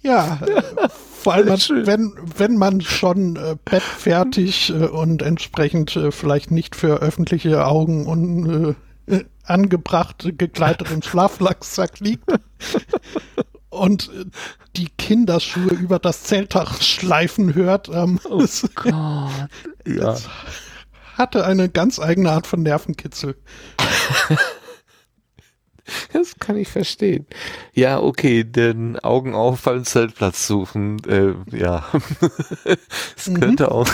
ja, äh, vor allem, wenn, wenn man schon äh, bettfertig äh, und entsprechend äh, vielleicht nicht für öffentliche Augen und äh, angebracht, gekleidet im Schlaflacksack liegt und die Kinderschuhe über das Zeltdach schleifen hört. Ähm, oh es, Gott. Ja. hatte eine ganz eigene Art von Nervenkitzel. Das kann ich verstehen. Ja, okay, den Augen auffallen, Zeltplatz suchen, äh, ja. Es mhm. könnte auch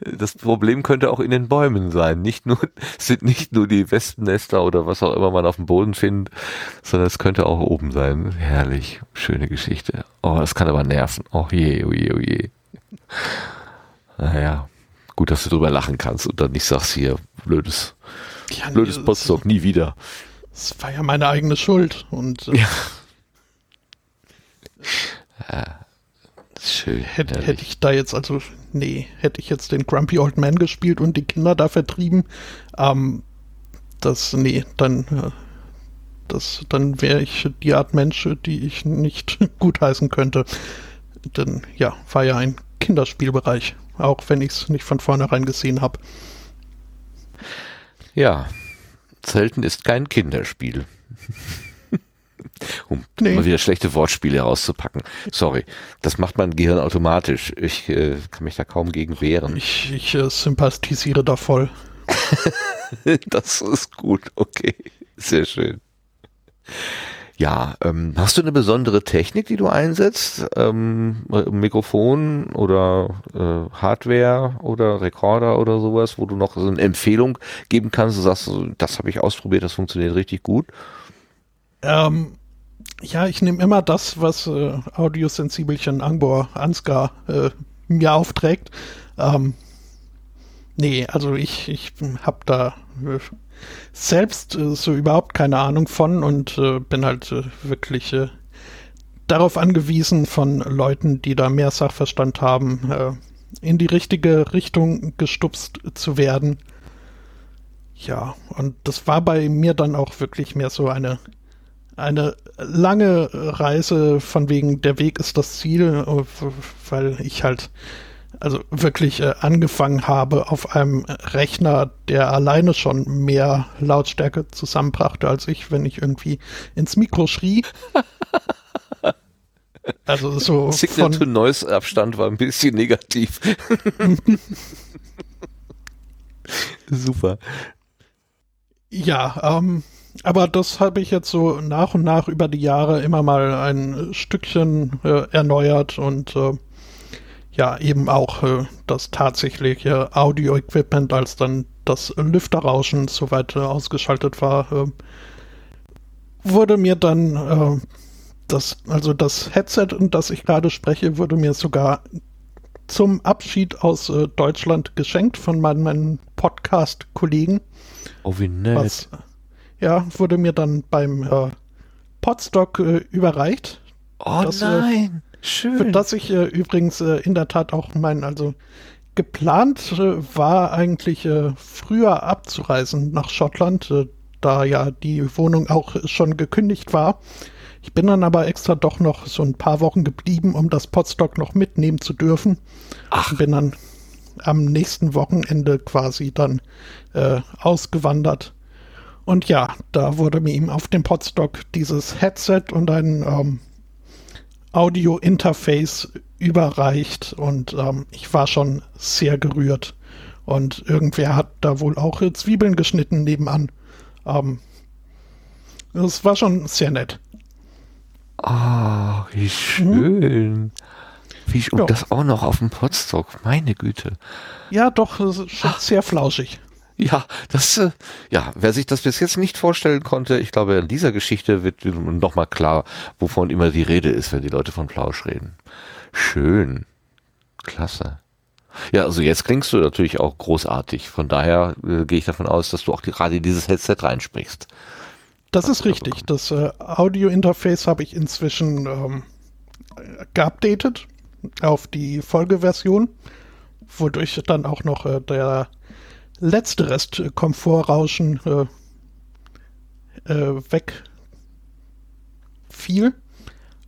das Problem könnte auch in den Bäumen sein. Nicht nur, sind nicht nur die Wespennester oder was auch immer man auf dem Boden findet, sondern es könnte auch oben sein. Herrlich, schöne Geschichte. Oh, das kann aber nerven. Oh je, oh je, oh je. Naja, gut, dass du drüber lachen kannst und dann nicht sagst hier, blödes, ja, blödes nee, Potsdok, nie wieder. Das war ja meine eigene Schuld und äh, ja. ja. Schön. Hätte, hätte ich da jetzt, also, nee, hätte ich jetzt den Grumpy Old Man gespielt und die Kinder da vertrieben, ähm, das, nee, dann, äh, das, dann wäre ich die Art Mensch, die ich nicht gutheißen könnte. Denn, ja, war ja ein Kinderspielbereich, auch wenn ich es nicht von vornherein gesehen habe. Ja, Zelten ist kein Kinderspiel. um nee. mal wieder schlechte Wortspiele rauszupacken. Sorry, das macht mein Gehirn automatisch. Ich äh, kann mich da kaum gegen wehren. Ich, ich äh, sympathisiere da voll. das ist gut, okay. Sehr schön. Ja, ähm, hast du eine besondere Technik, die du einsetzt? Ähm, Mikrofon oder äh, Hardware oder Rekorder oder sowas, wo du noch so eine Empfehlung geben kannst, du sagst, das habe ich ausprobiert, das funktioniert richtig gut? Ähm, ja, ich nehme immer das, was äh, Audiosensibelchen Angbor Ansgar äh, mir aufträgt. Ähm, nee, also ich, ich habe da äh, selbst äh, so überhaupt keine Ahnung von und äh, bin halt äh, wirklich darauf angewiesen von Leuten, die da mehr Sachverstand haben, in die richtige Richtung gestupst zu werden. Ja, und das war bei mir dann auch wirklich mehr so eine eine lange Reise von wegen der Weg ist das Ziel, äh, weil ich halt also wirklich äh, angefangen habe auf einem Rechner, der alleine schon mehr Lautstärke zusammenbrachte als ich, wenn ich irgendwie ins Mikro schrie. Also so Signal to Noise Abstand war ein bisschen negativ. Super. Ja, ähm, aber das habe ich jetzt so nach und nach über die Jahre immer mal ein Stückchen äh, erneuert und äh, ja, eben auch äh, das tatsächliche Audio-Equipment, als dann das Lüfterrauschen soweit äh, ausgeschaltet war, äh, wurde mir dann äh, das, also das Headset, in das ich gerade spreche, wurde mir sogar zum Abschied aus äh, Deutschland geschenkt von meinen, meinen Podcast-Kollegen. Oh, wie nett. Was, ja, wurde mir dann beim äh, Podstock äh, überreicht. Oh das, äh, nein, schön. Für das ich äh, übrigens äh, in der Tat auch mein, also geplant war eigentlich früher abzureisen nach Schottland, da ja die Wohnung auch schon gekündigt war. Ich bin dann aber extra doch noch so ein paar Wochen geblieben, um das Podstock noch mitnehmen zu dürfen. Ach. Bin dann am nächsten Wochenende quasi dann äh, ausgewandert. Und ja, da wurde mir ihm auf dem Podstock dieses Headset und ein ähm, Audio-Interface überreicht und ähm, ich war schon sehr gerührt. Und irgendwer hat da wohl auch Zwiebeln geschnitten nebenan. Ähm, das war schon sehr nett. Ah, oh, wie schön. Mhm. Wie, und ja. das auch noch auf dem Potstock, meine Güte. Ja, doch, schon Ach. sehr flauschig. Ja, das, äh, ja, wer sich das bis jetzt nicht vorstellen konnte, ich glaube, in dieser Geschichte wird nochmal klar, wovon immer die Rede ist, wenn die Leute von Plausch reden. Schön. Klasse. Ja, also jetzt klingst du natürlich auch großartig. Von daher äh, gehe ich davon aus, dass du auch gerade dieses Headset reinsprichst. Das ist richtig. Das äh, Audio-Interface habe ich inzwischen ähm, geupdatet auf die Folgeversion, wodurch dann auch noch äh, der letzte Rest Komfortrauschen äh, äh, wegfiel.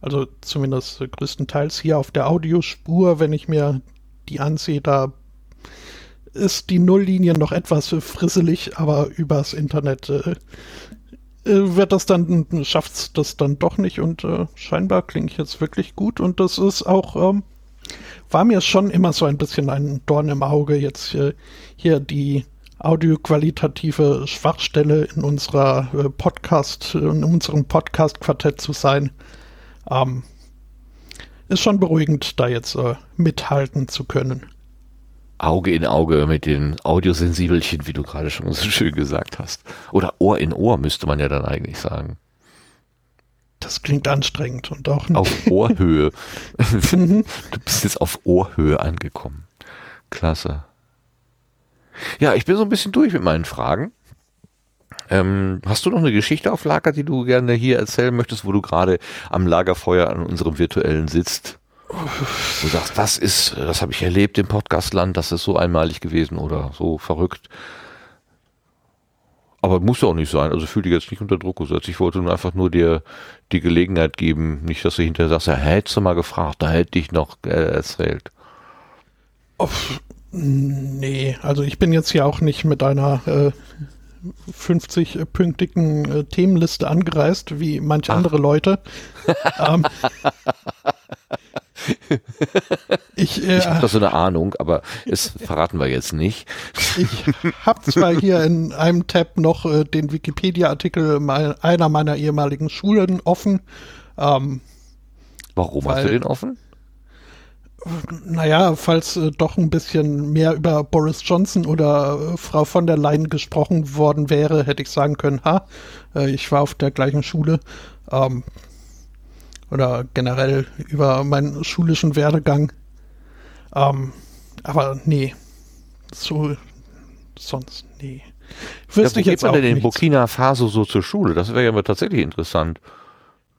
Also zumindest größtenteils hier auf der Audiospur, wenn ich mir die ansehe, da ist die Nulllinie noch etwas frisselig, aber übers Internet äh, äh, wird das dann, schafft das dann doch nicht und äh, scheinbar klinge ich jetzt wirklich gut und das ist auch, ähm, war mir schon immer so ein bisschen ein Dorn im Auge, jetzt äh, hier die audioqualitative Schwachstelle in unserer äh, Podcast, in unserem Podcast-Quartett zu sein. Ähm, ist schon beruhigend, da jetzt äh, mithalten zu können. Auge in Auge mit den Audiosensibelchen, wie du gerade schon so schön gesagt hast. Oder Ohr in Ohr müsste man ja dann eigentlich sagen. Das klingt anstrengend und auch nicht. Auf Ohrhöhe. du bist jetzt auf Ohrhöhe angekommen. Klasse. Ja, ich bin so ein bisschen durch mit meinen Fragen. Ähm, hast du noch eine Geschichte auf Lager, die du gerne hier erzählen möchtest, wo du gerade am Lagerfeuer an unserem virtuellen sitzt? Du sagst, das ist, das habe ich erlebt im Podcastland, das ist so einmalig gewesen oder so verrückt. Aber muss auch nicht sein. Also fühl dich jetzt nicht unter Druck gesetzt. Ich wollte nur einfach nur dir die Gelegenheit geben, nicht, dass du hinterher sagst, ja, hättest du mal gefragt, da hätte ich noch äh, erzählt. Oh, nee, also ich bin jetzt ja auch nicht mit einer äh, 50-pünktigen äh, Themenliste angereist, wie manche Ach. andere Leute. ähm, ich äh, ich habe da so eine Ahnung, aber es verraten wir jetzt nicht. Ich habe zwar hier in einem Tab noch äh, den Wikipedia-Artikel einer meiner ehemaligen Schulen offen. Ähm, Warum weil, hast du den offen? Naja, falls äh, doch ein bisschen mehr über Boris Johnson oder äh, Frau von der Leyen gesprochen worden wäre, hätte ich sagen können, ha, äh, ich war auf der gleichen Schule. Ähm, oder generell über meinen schulischen Werdegang. Ähm, aber nee, so sonst nee. Wüsste ja, ich jetzt man denn in Burkina Faso so zur Schule? Das wäre ja mal tatsächlich interessant.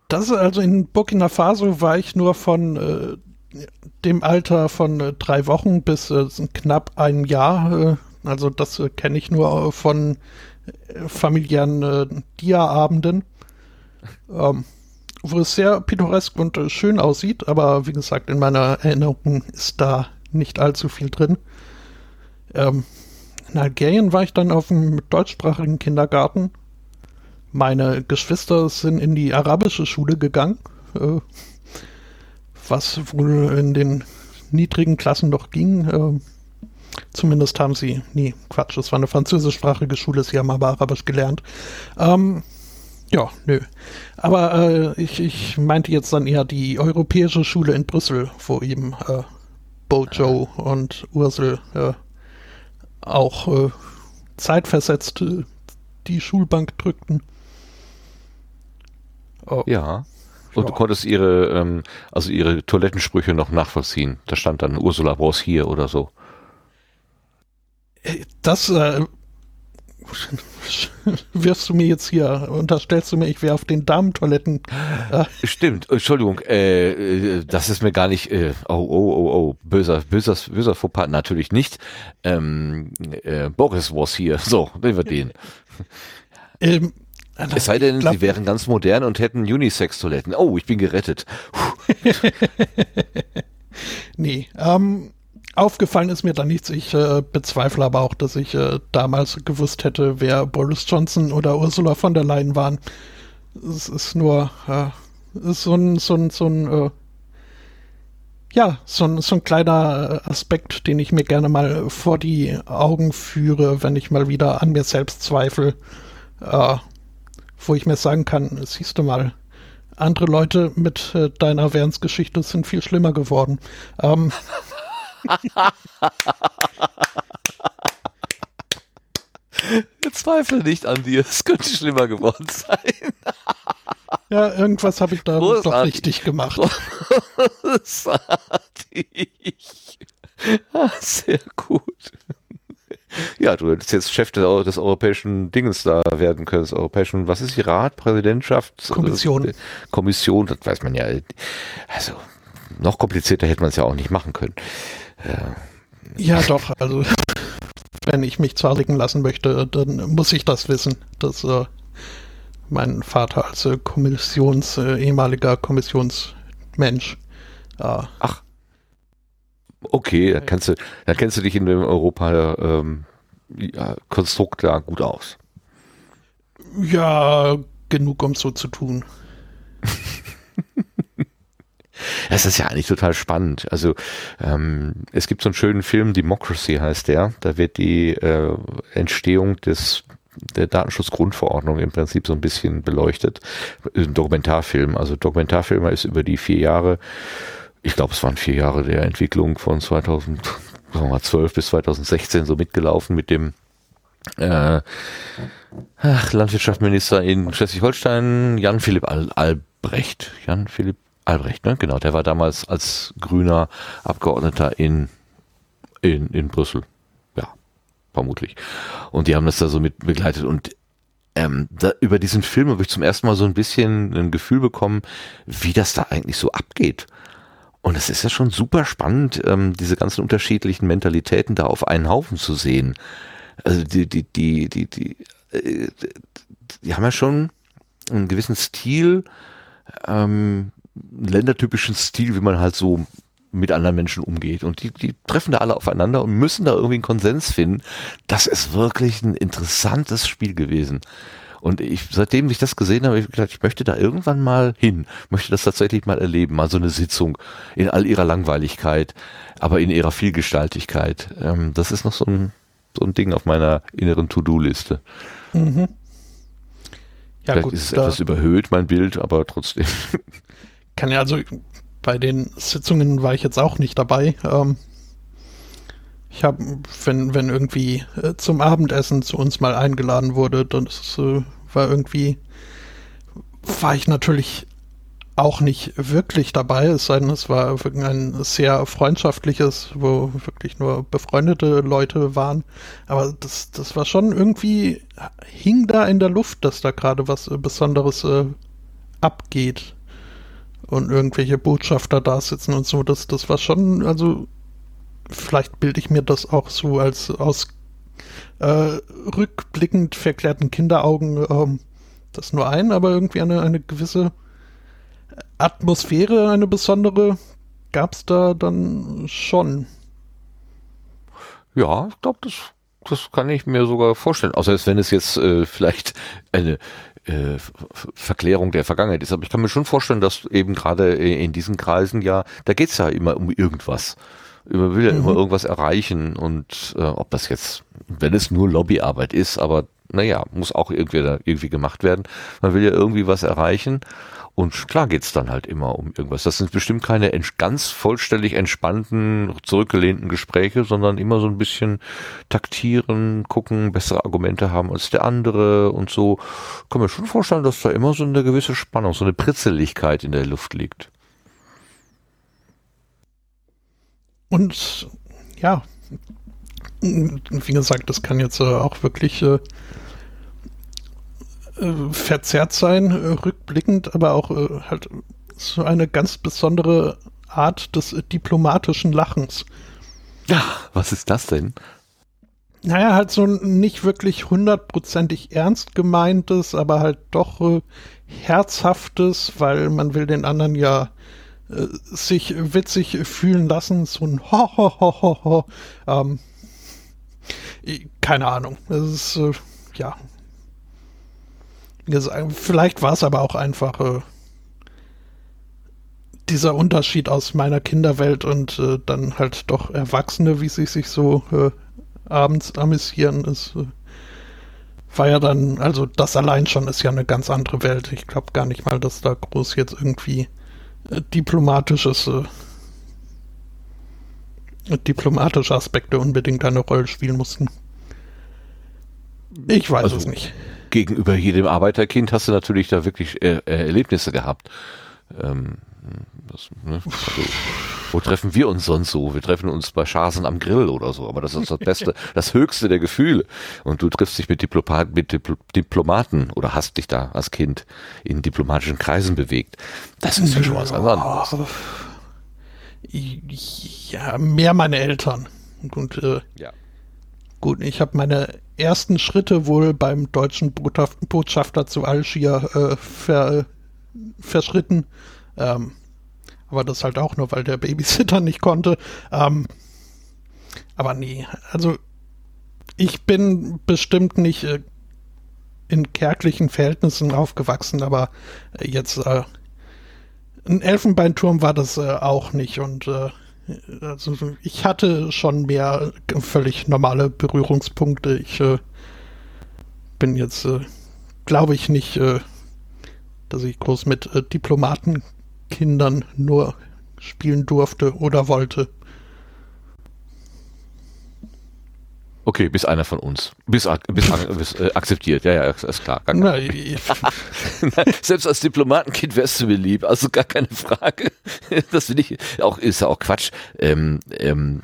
Das also in Burkina Faso war ich nur von äh, dem Alter von äh, drei Wochen bis äh, knapp ein Jahr. Äh, also das äh, kenne ich nur von äh, familiären Dia-Abenden. Ähm, wo es sehr pittoresk und äh, schön aussieht, aber wie gesagt, in meiner Erinnerung ist da nicht allzu viel drin. Ähm, in Algerien war ich dann auf einem deutschsprachigen Kindergarten. Meine Geschwister sind in die arabische Schule gegangen, äh, was wohl in den niedrigen Klassen noch ging. Äh, zumindest haben sie, nee, Quatsch, es war eine französischsprachige Schule, sie haben aber Arabisch gelernt. Ähm, ja, nö. Aber äh, ich, ich meinte jetzt dann eher die europäische Schule in Brüssel, wo eben äh, Bojo und Ursel äh, auch äh, zeitversetzt äh, die Schulbank drückten. Oh. Ja. Und ja. du konntest ihre, ähm, also ihre Toilettensprüche noch nachvollziehen. Da stand dann Ursula brauchst hier oder so. Äh, das äh, wirfst du mir jetzt hier, unterstellst du mir, ich wäre auf den Damentoiletten. Äh. Stimmt, Entschuldigung, äh, äh, das ist mir gar nicht, äh, oh, oh, oh, oh, böser, böser, böser Fauxpas, natürlich nicht. Ähm, äh, Boris was hier, so, nehmen wir den. Ähm, es sei denn, glaub, sie wären ganz modern und hätten Unisex-Toiletten. Oh, ich bin gerettet. nee, ähm, Aufgefallen ist mir da nichts. Ich äh, bezweifle aber auch, dass ich äh, damals gewusst hätte, wer Boris Johnson oder Ursula von der Leyen waren. Es ist nur äh, ist so ein, so ein, so ein äh, ja, so ein, so ein kleiner äh, Aspekt, den ich mir gerne mal vor die Augen führe, wenn ich mal wieder an mir selbst zweifle, äh, wo ich mir sagen kann, siehst du mal, andere Leute mit deiner Währensgeschichte sind viel schlimmer geworden. Ähm, Zweifle nicht an dir, es könnte schlimmer geworden sein. ja, irgendwas habe ich da doch richtig gemacht. Großartig. Ah, sehr gut. Ja, du hättest jetzt Chef des, des, europäischen Dinges da werden können, des europäischen, was ist die Rat, Präsidentschaft? Kommission. Kommission, das weiß man ja. Also, noch komplizierter hätte man es ja auch nicht machen können. Ja. ja, doch, also wenn ich mich zahligen lassen möchte, dann muss ich das wissen, dass äh, mein Vater als äh, Kommissions, äh, ehemaliger Kommissionsmensch. Äh, Ach. Okay, dann kennst du, dann kennst du dich in dem Europa-Konstrukt ähm, ja, gut aus. Ja, genug, um so zu tun. Das ist ja eigentlich total spannend. Also ähm, es gibt so einen schönen Film, Democracy heißt der. Da wird die äh, Entstehung des der Datenschutzgrundverordnung im Prinzip so ein bisschen beleuchtet. Ein Dokumentarfilm. Also Dokumentarfilmer ist über die vier Jahre, ich glaube es waren vier Jahre der Entwicklung von 2012 bis 2016 so mitgelaufen mit dem äh, Landwirtschaftsminister in Schleswig-Holstein, Jan-Philipp Al Albrecht. Jan-Philipp Albrecht, ne? Genau, der war damals als grüner Abgeordneter in, in, in Brüssel. Ja, vermutlich. Und die haben das da so mit begleitet und ähm, da, über diesen Film habe ich zum ersten Mal so ein bisschen ein Gefühl bekommen, wie das da eigentlich so abgeht. Und es ist ja schon super spannend, ähm, diese ganzen unterschiedlichen Mentalitäten da auf einen Haufen zu sehen. Also die, die, die, die, die, äh, die haben ja schon einen gewissen Stil, ähm, ländertypischen Stil, wie man halt so mit anderen Menschen umgeht. Und die, die treffen da alle aufeinander und müssen da irgendwie einen Konsens finden. Das ist wirklich ein interessantes Spiel gewesen. Und ich, seitdem ich das gesehen habe, ich gedacht, ich möchte da irgendwann mal hin, möchte das tatsächlich mal erleben, mal so eine Sitzung in all ihrer Langweiligkeit, aber in ihrer Vielgestaltigkeit. Ähm, das ist noch so ein, so ein Ding auf meiner inneren To-Do-Liste. Mhm. Ja, Vielleicht gut, ist es etwas überhöht, mein Bild, aber trotzdem. kann ja also bei den Sitzungen war ich jetzt auch nicht dabei. Ähm, ich habe, wenn, wenn irgendwie äh, zum Abendessen zu uns mal eingeladen wurde, dann äh, war irgendwie, war ich natürlich auch nicht wirklich dabei, es sei denn, es war ein sehr freundschaftliches, wo wirklich nur befreundete Leute waren. Aber das, das war schon irgendwie, hing da in der Luft, dass da gerade was Besonderes äh, abgeht und irgendwelche Botschafter da sitzen und so. Das, das war schon, also vielleicht bilde ich mir das auch so als aus äh, rückblickend verklärten Kinderaugen ähm, das nur ein, aber irgendwie eine, eine gewisse Atmosphäre, eine besondere, gab es da dann schon. Ja, ich glaube, das, das kann ich mir sogar vorstellen. Außer wenn es jetzt äh, vielleicht eine äh, Verklärung der Vergangenheit ist. Aber ich kann mir schon vorstellen, dass eben gerade in diesen Kreisen ja, da geht's ja immer um irgendwas. Man will ja mhm. immer irgendwas erreichen und äh, ob das jetzt, wenn es nur Lobbyarbeit ist, aber naja, muss auch irgendwie, irgendwie gemacht werden. Man will ja irgendwie was erreichen und klar geht's dann halt immer um irgendwas. Das sind bestimmt keine ganz vollständig entspannten, zurückgelehnten Gespräche, sondern immer so ein bisschen taktieren, gucken, bessere Argumente haben als der andere und so. Kann mir schon vorstellen, dass da immer so eine gewisse Spannung, so eine Pritzeligkeit in der Luft liegt. Und ja, wie gesagt, das kann jetzt äh, auch wirklich äh, verzerrt sein, äh, rückblickend, aber auch äh, halt so eine ganz besondere Art des äh, diplomatischen Lachens. Ja, was ist das denn? Naja, halt so nicht wirklich hundertprozentig ernst gemeintes, aber halt doch äh, herzhaftes, weil man will den anderen ja äh, sich witzig fühlen lassen, so ein Ho, ho, ho, ho, ho. Ähm, keine Ahnung. Es ist, äh, ja, Vielleicht war es aber auch einfach äh, dieser Unterschied aus meiner Kinderwelt und äh, dann halt doch Erwachsene, wie sie sich so äh, abends amüsieren. Es äh, war ja dann, also das allein schon ist ja eine ganz andere Welt. Ich glaube gar nicht mal, dass da groß jetzt irgendwie äh, diplomatisches äh, diplomatische Aspekte unbedingt eine Rolle spielen mussten. Ich weiß also, es nicht gegenüber jedem Arbeiterkind hast du natürlich da wirklich äh, äh, Erlebnisse gehabt. Ähm, das, ne? also, wo treffen wir uns sonst so? Wir treffen uns bei Schasen am Grill oder so, aber das ist das Beste, das Höchste der Gefühle. Und du triffst dich mit, Diplomat, mit Dipl Diplomaten oder hast dich da als Kind in diplomatischen Kreisen bewegt. Das ist ja schon was anderes. Ja, mehr meine Eltern. Und äh, ja. gut, ich habe meine ersten Schritte wohl beim deutschen Botschafter zu Algier äh, ver, verschritten. Ähm, aber das halt auch nur, weil der Babysitter nicht konnte. Ähm, aber nee, also ich bin bestimmt nicht äh, in kärglichen Verhältnissen aufgewachsen, aber äh, jetzt äh, ein Elfenbeinturm war das äh, auch nicht und äh, also ich hatte schon mehr völlig normale Berührungspunkte. Ich äh, bin jetzt, äh, glaube ich, nicht, äh, dass ich groß mit äh, Diplomatenkindern nur spielen durfte oder wollte. Okay, bis einer von uns. Bis, bis, bis äh, akzeptiert, ja, ja, ist klar. Na, Selbst als Diplomatenkind wärst du mir lieb, also gar keine Frage. Das finde ich auch, ist ja auch Quatsch. Ähm, ähm,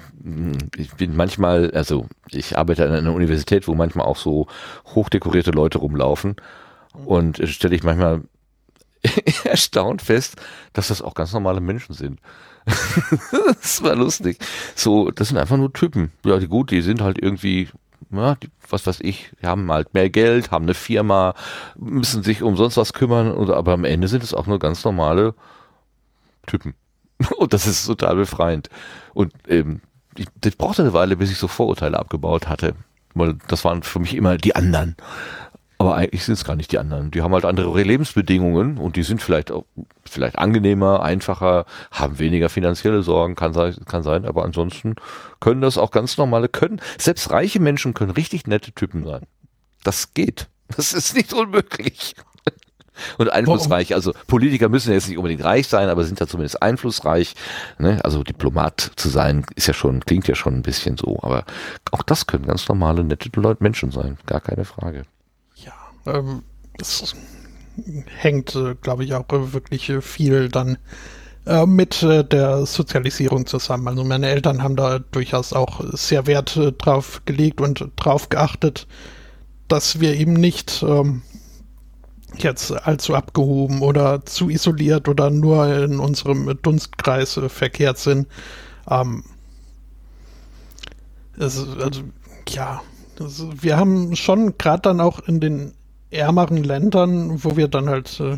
ich bin manchmal, also ich arbeite an einer Universität, wo manchmal auch so hochdekorierte Leute rumlaufen und stelle ich manchmal erstaunt fest, dass das auch ganz normale Menschen sind. das war lustig. So, das sind einfach nur Typen. Ja, die gut, die sind halt irgendwie, ja, die, was weiß ich, haben halt mehr Geld, haben eine Firma, müssen sich um sonst was kümmern, und, aber am Ende sind es auch nur ganz normale Typen. Und das ist total befreiend. Und ähm, ich, das brauchte eine Weile, bis ich so Vorurteile abgebaut hatte. Weil das waren für mich immer die anderen. Aber eigentlich sind es gar nicht die anderen. Die haben halt andere Lebensbedingungen und die sind vielleicht auch, vielleicht angenehmer, einfacher, haben weniger finanzielle Sorgen, kann sein, kann sein, aber ansonsten können das auch ganz normale, können, selbst reiche Menschen können richtig nette Typen sein. Das geht. Das ist nicht unmöglich. Und einflussreich, also Politiker müssen jetzt nicht unbedingt reich sein, aber sind ja zumindest einflussreich. Ne? Also Diplomat zu sein, ist ja schon, klingt ja schon ein bisschen so, aber auch das können ganz normale, nette Leute, Menschen sein, gar keine Frage. Ähm, das hängt, äh, glaube ich, auch wirklich viel dann äh, mit äh, der Sozialisierung zusammen. Also meine Eltern haben da durchaus auch sehr Wert äh, drauf gelegt und drauf geachtet, dass wir eben nicht ähm, jetzt allzu abgehoben oder zu isoliert oder nur in unserem Dunstkreis äh, verkehrt sind. Ähm, es, also, ja, das, wir haben schon gerade dann auch in den ärmeren Ländern, wo wir dann halt äh,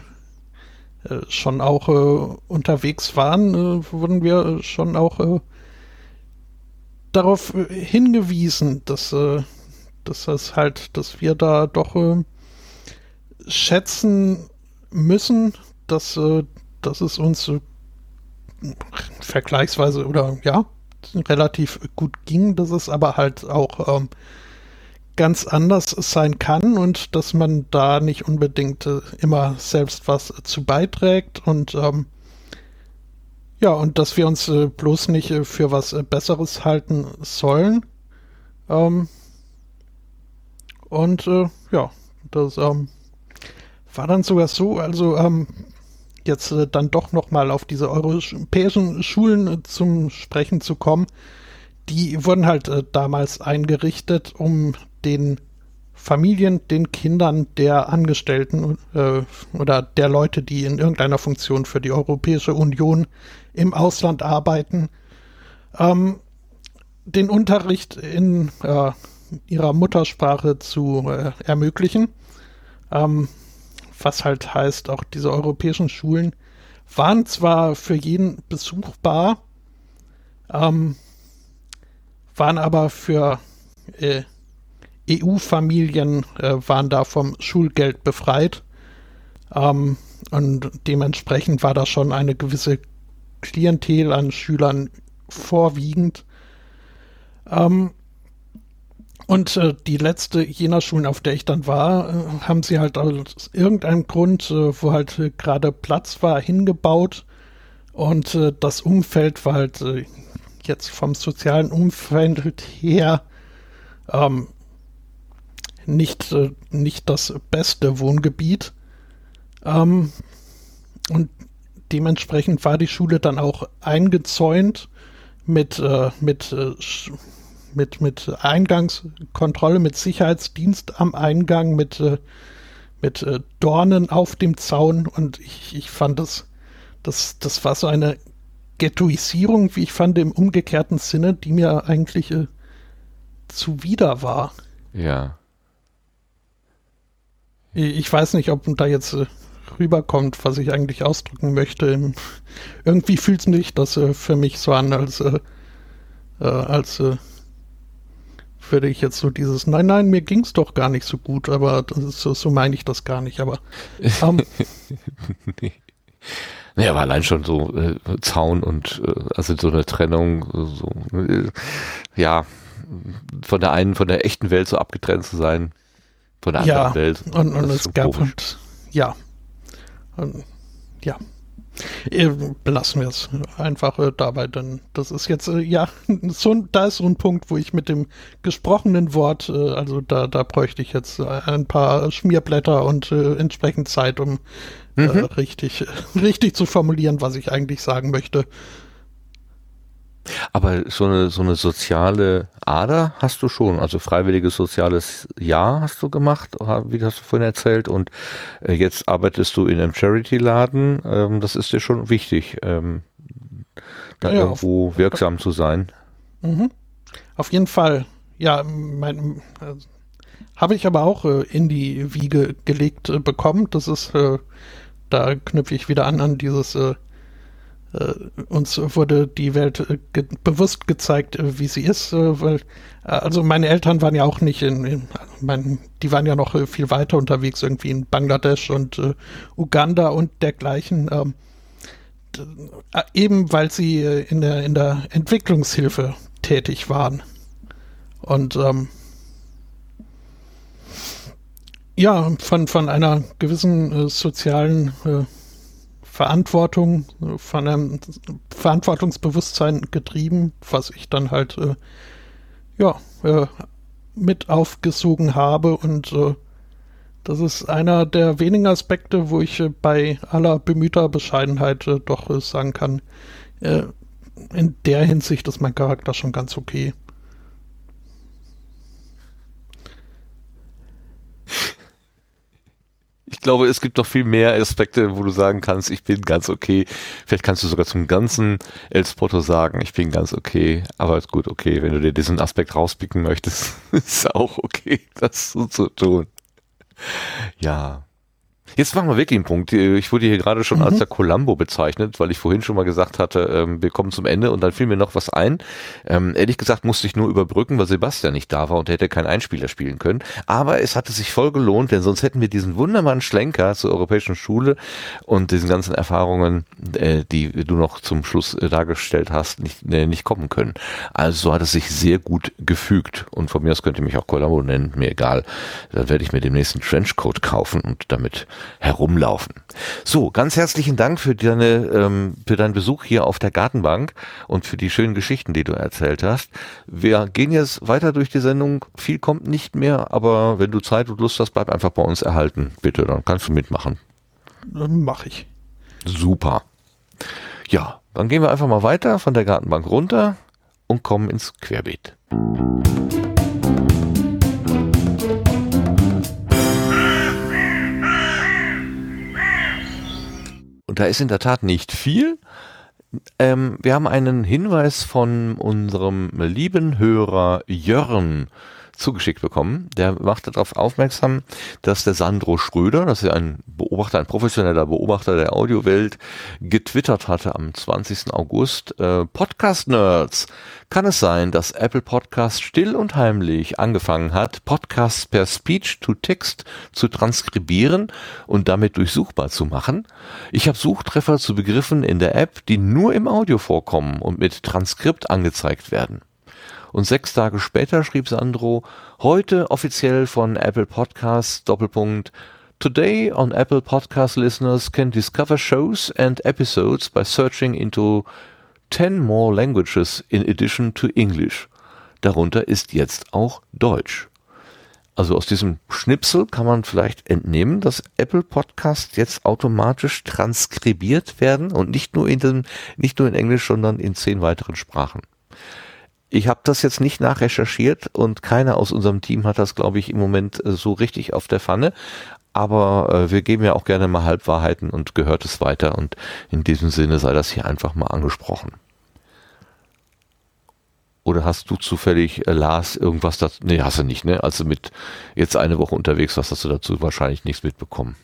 äh, schon auch äh, unterwegs waren, äh, wurden wir schon auch äh, darauf äh, hingewiesen, dass, dass das halt, dass wir da doch schätzen müssen, dass, dass es uns vergleichsweise oder ja, relativ gut ging, dass es aber halt auch ähm, ganz anders sein kann und dass man da nicht unbedingt äh, immer selbst was äh, zu beiträgt und ähm, ja, und dass wir uns äh, bloß nicht äh, für was äh, Besseres halten sollen. Ähm, und äh, ja, das ähm, war dann sogar so, also ähm, jetzt dann doch nochmal auf diese europäischen Schulen zum Sprechen zu kommen. Die wurden halt damals eingerichtet, um den Familien, den Kindern der Angestellten äh, oder der Leute, die in irgendeiner Funktion für die Europäische Union im Ausland arbeiten, ähm, den Unterricht in äh, ihrer Muttersprache zu äh, ermöglichen. Ähm, was halt heißt, auch diese europäischen Schulen waren zwar für jeden besuchbar, ähm, waren aber für äh, EU-Familien äh, waren da vom Schulgeld befreit. Ähm, und dementsprechend war da schon eine gewisse Klientel an Schülern vorwiegend. Ähm, und äh, die letzte jener Schulen, auf der ich dann war, äh, haben sie halt aus irgendeinem Grund, äh, wo halt gerade Platz war, hingebaut. Und äh, das Umfeld war halt äh, jetzt vom sozialen Umfeld her ähm, nicht, äh, nicht das beste Wohngebiet. Ähm, und dementsprechend war die Schule dann auch eingezäunt mit, äh, mit, äh, mit, mit Eingangskontrolle, mit Sicherheitsdienst am Eingang, mit, äh, mit äh, Dornen auf dem Zaun. Und ich, ich fand das, das, das war so eine Ghettoisierung, wie ich fand, im umgekehrten Sinne, die mir eigentlich äh, zuwider war. Ja. Ich weiß nicht, ob da jetzt äh, rüberkommt, was ich eigentlich ausdrücken möchte. Irgendwie fühlt es sich das äh, für mich so an, als, äh, als würde ich jetzt so dieses, nein, nein, mir ging es doch gar nicht so gut, aber so, so meine ich das gar nicht, aber ähm, nee. Naja, aber allein schon so äh, Zaun und äh, also so eine Trennung, so, äh, ja, von der einen, von der echten Welt so abgetrennt zu sein von der ja, anderen Welt. Und, und es gab und ja. Und, ja. Äh, belassen wir es einfach äh, dabei, denn das ist jetzt, äh, ja, so, da ist so ein Punkt, wo ich mit dem gesprochenen Wort, äh, also da, da bräuchte ich jetzt ein paar Schmierblätter und äh, entsprechend Zeit, um äh, mhm. richtig, richtig zu formulieren, was ich eigentlich sagen möchte. Aber so eine, so eine soziale Ader hast du schon, also freiwilliges soziales Jahr hast du gemacht, wie hast du vorhin erzählt, und äh, jetzt arbeitest du in einem Charity-Laden, ähm, das ist dir schon wichtig, ähm, da ja, irgendwo wirksam zu sein. Mhm. Auf jeden Fall. Ja, mein, äh, habe ich aber auch äh, in die Wiege gelegt äh, bekommen. Das ist, da knüpfe ich wieder an an dieses uns wurde die Welt äh, ge bewusst gezeigt, äh, wie sie ist, äh, weil äh, also meine Eltern waren ja auch nicht in, in mein, die waren ja noch äh, viel weiter unterwegs, irgendwie in Bangladesch und Uganda und dergleichen. Ähm, eben weil sie in der in der Entwicklungshilfe tätig waren und ähm, ja von von einer gewissen sozialen Verantwortung, von einem Verantwortungsbewusstsein getrieben, was ich dann halt äh, ja äh, mit aufgesogen habe und äh, das ist einer der wenigen Aspekte, wo ich äh, bei aller bemühter Bescheidenheit äh, doch äh, sagen kann, in der Hinsicht ist mein Charakter schon ganz okay. Glaube, es gibt noch viel mehr Aspekte, wo du sagen kannst, ich bin ganz okay. Vielleicht kannst du sogar zum ganzen El Spotto sagen, ich bin ganz okay. Aber ist gut, okay, wenn du dir diesen Aspekt rauspicken möchtest, ist auch okay, das so zu tun. ja, Jetzt machen wir wirklich einen Punkt. Ich wurde hier gerade schon mhm. als der Columbo bezeichnet, weil ich vorhin schon mal gesagt hatte, ähm, wir kommen zum Ende und dann fiel mir noch was ein. Ähm, ehrlich gesagt musste ich nur überbrücken, weil Sebastian nicht da war und hätte keinen Einspieler spielen können. Aber es hatte sich voll gelohnt, denn sonst hätten wir diesen wunderbaren Schlenker zur Europäischen Schule und diesen ganzen Erfahrungen, äh, die du noch zum Schluss äh, dargestellt hast, nicht, äh, nicht kommen können. Also so hat es sich sehr gut gefügt. Und von mir aus könnt ihr mich auch Columbo nennen, mir egal. Dann werde ich mir demnächst einen Trenchcoat kaufen und damit herumlaufen. So, ganz herzlichen Dank für deine ähm, für deinen Besuch hier auf der Gartenbank und für die schönen Geschichten, die du erzählt hast. Wir gehen jetzt weiter durch die Sendung. Viel kommt nicht mehr, aber wenn du Zeit und Lust hast, bleib einfach bei uns erhalten, bitte. Dann kannst du mitmachen. Mach ich. Super. Ja, dann gehen wir einfach mal weiter von der Gartenbank runter und kommen ins Querbeet. Und da ist in der Tat nicht viel. Ähm, wir haben einen Hinweis von unserem lieben Hörer Jörn zugeschickt bekommen. Der machte darauf aufmerksam, dass der Sandro Schröder, das ist ein Beobachter, ein professioneller Beobachter der Audiowelt, getwittert hatte am 20. August, äh, Podcast-Nerds, kann es sein, dass Apple Podcast still und heimlich angefangen hat, Podcasts per Speech-to-Text zu transkribieren und damit durchsuchbar zu machen? Ich habe Suchtreffer zu Begriffen in der App, die nur im Audio vorkommen und mit Transkript angezeigt werden. Und sechs Tage später schrieb Sandro, heute offiziell von Apple Podcasts, Doppelpunkt, Today on Apple Podcast listeners can discover shows and episodes by searching into 10 more languages in addition to English. Darunter ist jetzt auch Deutsch. Also aus diesem Schnipsel kann man vielleicht entnehmen, dass Apple Podcasts jetzt automatisch transkribiert werden und nicht nur in den, nicht nur in Englisch, sondern in zehn weiteren Sprachen. Ich habe das jetzt nicht nachrecherchiert und keiner aus unserem Team hat das, glaube ich, im Moment äh, so richtig auf der Pfanne. Aber äh, wir geben ja auch gerne mal Halbwahrheiten und gehört es weiter. Und in diesem Sinne sei das hier einfach mal angesprochen. Oder hast du zufällig, äh, Lars, irgendwas dazu? Nee, hast du nicht, ne? Also mit jetzt eine Woche unterwegs warst, hast du dazu wahrscheinlich nichts mitbekommen.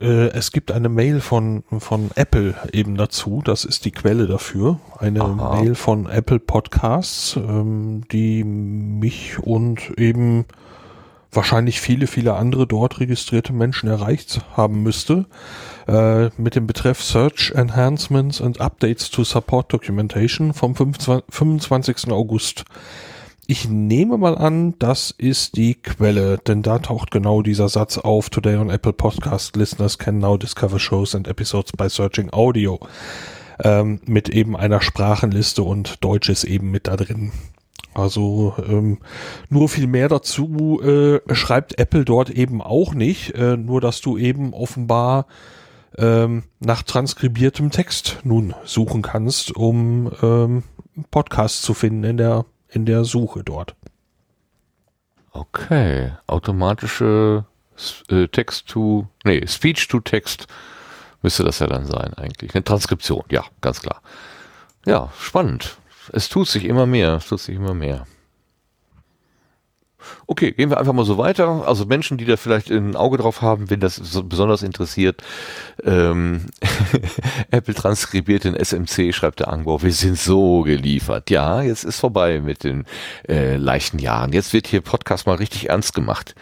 Äh, es gibt eine Mail von, von Apple eben dazu, das ist die Quelle dafür. Eine Aha. Mail von Apple Podcasts, ähm, die mich und eben wahrscheinlich viele, viele andere dort registrierte Menschen erreicht haben müsste, äh, mit dem Betreff Search Enhancements and Updates to Support Documentation vom 25. August ich nehme mal an, das ist die Quelle, denn da taucht genau dieser Satz auf. Today on Apple Podcast Listeners can now discover shows and episodes by searching audio. Ähm, mit eben einer Sprachenliste und Deutsch ist eben mit da drin. Also ähm, nur viel mehr dazu äh, schreibt Apple dort eben auch nicht, äh, nur dass du eben offenbar ähm, nach transkribiertem Text nun suchen kannst, um ähm, Podcasts zu finden in der in der Suche dort. Okay, automatische äh, Text to, nee, Speech to Text müsste das ja dann sein eigentlich. Eine Transkription, ja, ganz klar. Ja, spannend. Es tut sich immer mehr, es tut sich immer mehr. Okay, gehen wir einfach mal so weiter. Also Menschen, die da vielleicht ein Auge drauf haben, wenn das so besonders interessiert. Ähm, Apple transkribiert den SMC, schreibt der Angbau. Wir sind so geliefert. Ja, jetzt ist vorbei mit den äh, leichten Jahren. Jetzt wird hier Podcast mal richtig ernst gemacht.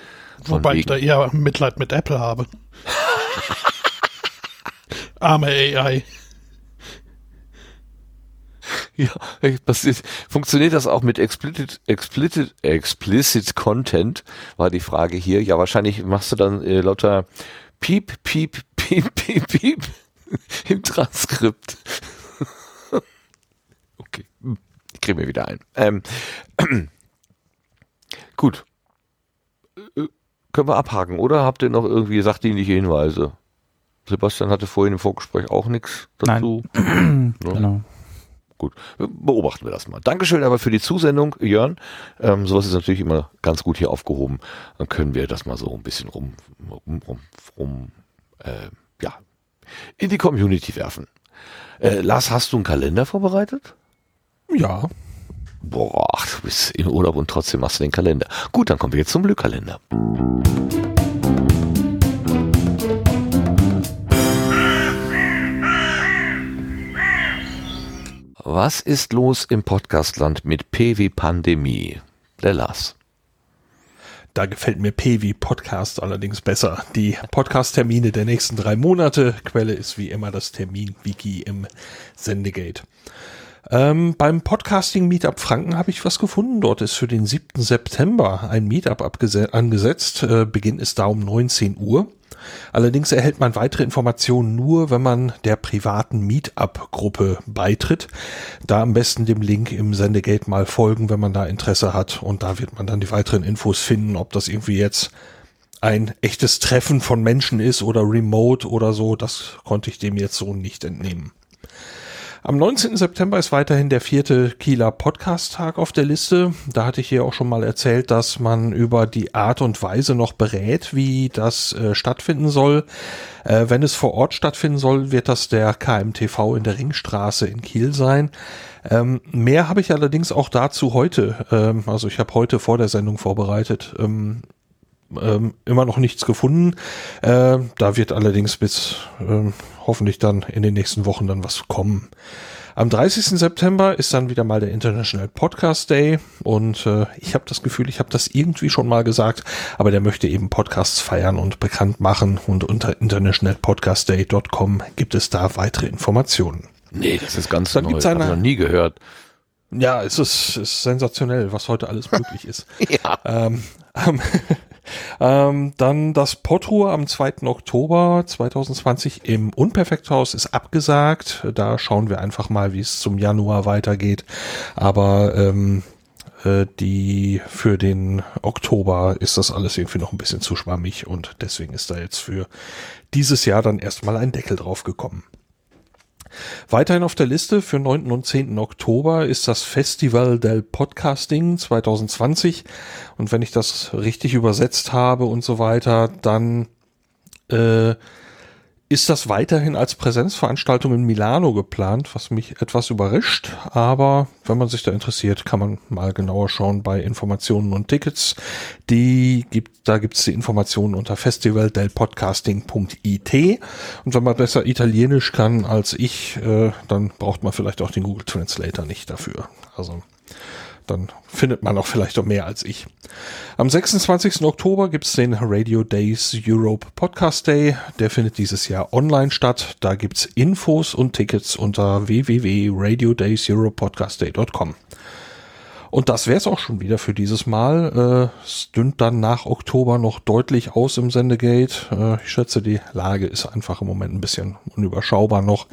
Wobei ich da eher Mitleid mit Apple habe. Arme AI. Ja, passiert. Funktioniert das auch mit explicit, explicit, explicit Content? War die Frage hier. Ja, wahrscheinlich machst du dann äh, lauter Piep, Piep, Piep, Piep, Piep im Transkript. okay, ich kriege mir wieder ein. Ähm, gut. Äh, können wir abhaken, oder? Habt ihr noch irgendwie sachdienliche Hinweise? Sebastian hatte vorhin im Vorgespräch auch nichts dazu. Nein. Genau. Gut, beobachten wir das mal. Dankeschön aber für die Zusendung, Jörn. Ähm, sowas ist natürlich immer ganz gut hier aufgehoben. Dann können wir das mal so ein bisschen rum, rum, rum, rum äh, ja, in die Community werfen. Äh, Lars, hast du einen Kalender vorbereitet? Ja. Boah, du bist im Urlaub und trotzdem machst du den Kalender. Gut, dann kommen wir jetzt zum Glückkalender. Musik Was ist los im Podcastland mit P wie Pandemie? Der Lars. Da gefällt mir P wie Podcast allerdings besser. Die Podcast-Termine der nächsten drei Monate. Quelle ist wie immer das Termin-Wiki im Sendegate. Ähm, beim Podcasting Meetup Franken habe ich was gefunden. Dort ist für den 7. September ein Meetup angesetzt. Äh, Beginn ist da um 19 Uhr. Allerdings erhält man weitere Informationen nur, wenn man der privaten Meetup-Gruppe beitritt. Da am besten dem Link im Sendegate mal folgen, wenn man da Interesse hat. Und da wird man dann die weiteren Infos finden, ob das irgendwie jetzt ein echtes Treffen von Menschen ist oder remote oder so. Das konnte ich dem jetzt so nicht entnehmen. Am 19. September ist weiterhin der vierte Kieler Podcast-Tag auf der Liste. Da hatte ich hier auch schon mal erzählt, dass man über die Art und Weise noch berät, wie das äh, stattfinden soll. Äh, wenn es vor Ort stattfinden soll, wird das der KMTV in der Ringstraße in Kiel sein. Ähm, mehr habe ich allerdings auch dazu heute. Ähm, also ich habe heute vor der Sendung vorbereitet. Ähm, ähm, immer noch nichts gefunden. Äh, da wird allerdings bis äh, hoffentlich dann in den nächsten Wochen dann was kommen. Am 30. September ist dann wieder mal der International Podcast Day und äh, ich habe das Gefühl, ich habe das irgendwie schon mal gesagt, aber der möchte eben Podcasts feiern und bekannt machen und unter internationalpodcastday.com gibt es da weitere Informationen. Nee, das ist ganz dann neu. Gibt's eine, Hab ich noch nie gehört. Ja, es ist, ist sensationell, was heute alles möglich ist. Ja. Ähm, ähm, ähm, dann das Potruhr am 2. Oktober 2020 im Unperfekthaus ist abgesagt. Da schauen wir einfach mal, wie es zum Januar weitergeht. Aber ähm, äh, die für den Oktober ist das alles irgendwie noch ein bisschen zu schwammig und deswegen ist da jetzt für dieses Jahr dann erstmal ein Deckel drauf gekommen. Weiterhin auf der Liste für 9. und 10. Oktober ist das Festival del Podcasting 2020. Und wenn ich das richtig übersetzt habe und so weiter, dann äh, ist das weiterhin als Präsenzveranstaltung in Milano geplant, was mich etwas überrascht. Aber wenn man sich da interessiert, kann man mal genauer schauen bei Informationen und Tickets. Die gibt, da gibt's die Informationen unter festivaldelpodcasting.it. Und wenn man besser Italienisch kann als ich, äh, dann braucht man vielleicht auch den Google Translator nicht dafür. Also dann findet man auch vielleicht auch mehr als ich. Am 26. Oktober gibt es den Radio Days Europe Podcast Day. Der findet dieses Jahr online statt. Da gibt's Infos und Tickets unter www.radiodayseuropepodcastday.com. Und das wäre es auch schon wieder für dieses Mal. Äh, es dünnt dann nach Oktober noch deutlich aus im Sendegate. Äh, ich schätze, die Lage ist einfach im Moment ein bisschen unüberschaubar noch.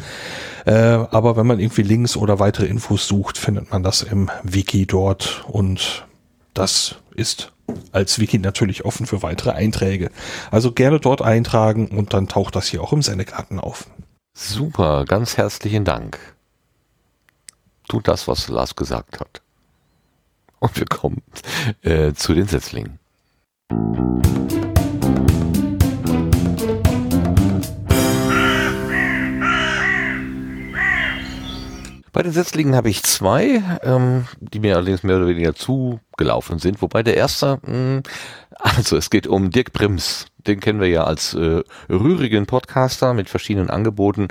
Äh, aber wenn man irgendwie Links oder weitere Infos sucht, findet man das im Wiki dort. Und das ist als Wiki natürlich offen für weitere Einträge. Also gerne dort eintragen und dann taucht das hier auch im Sendegarten auf. Super, ganz herzlichen Dank. Tut das, was Lars gesagt hat. Und wir kommen äh, zu den Setzlingen. Bei den Setzlingen habe ich zwei, ähm, die mir allerdings mehr oder weniger zugelaufen sind. Wobei der erste, mh, also es geht um Dirk Prims. Den kennen wir ja als äh, rührigen Podcaster mit verschiedenen Angeboten.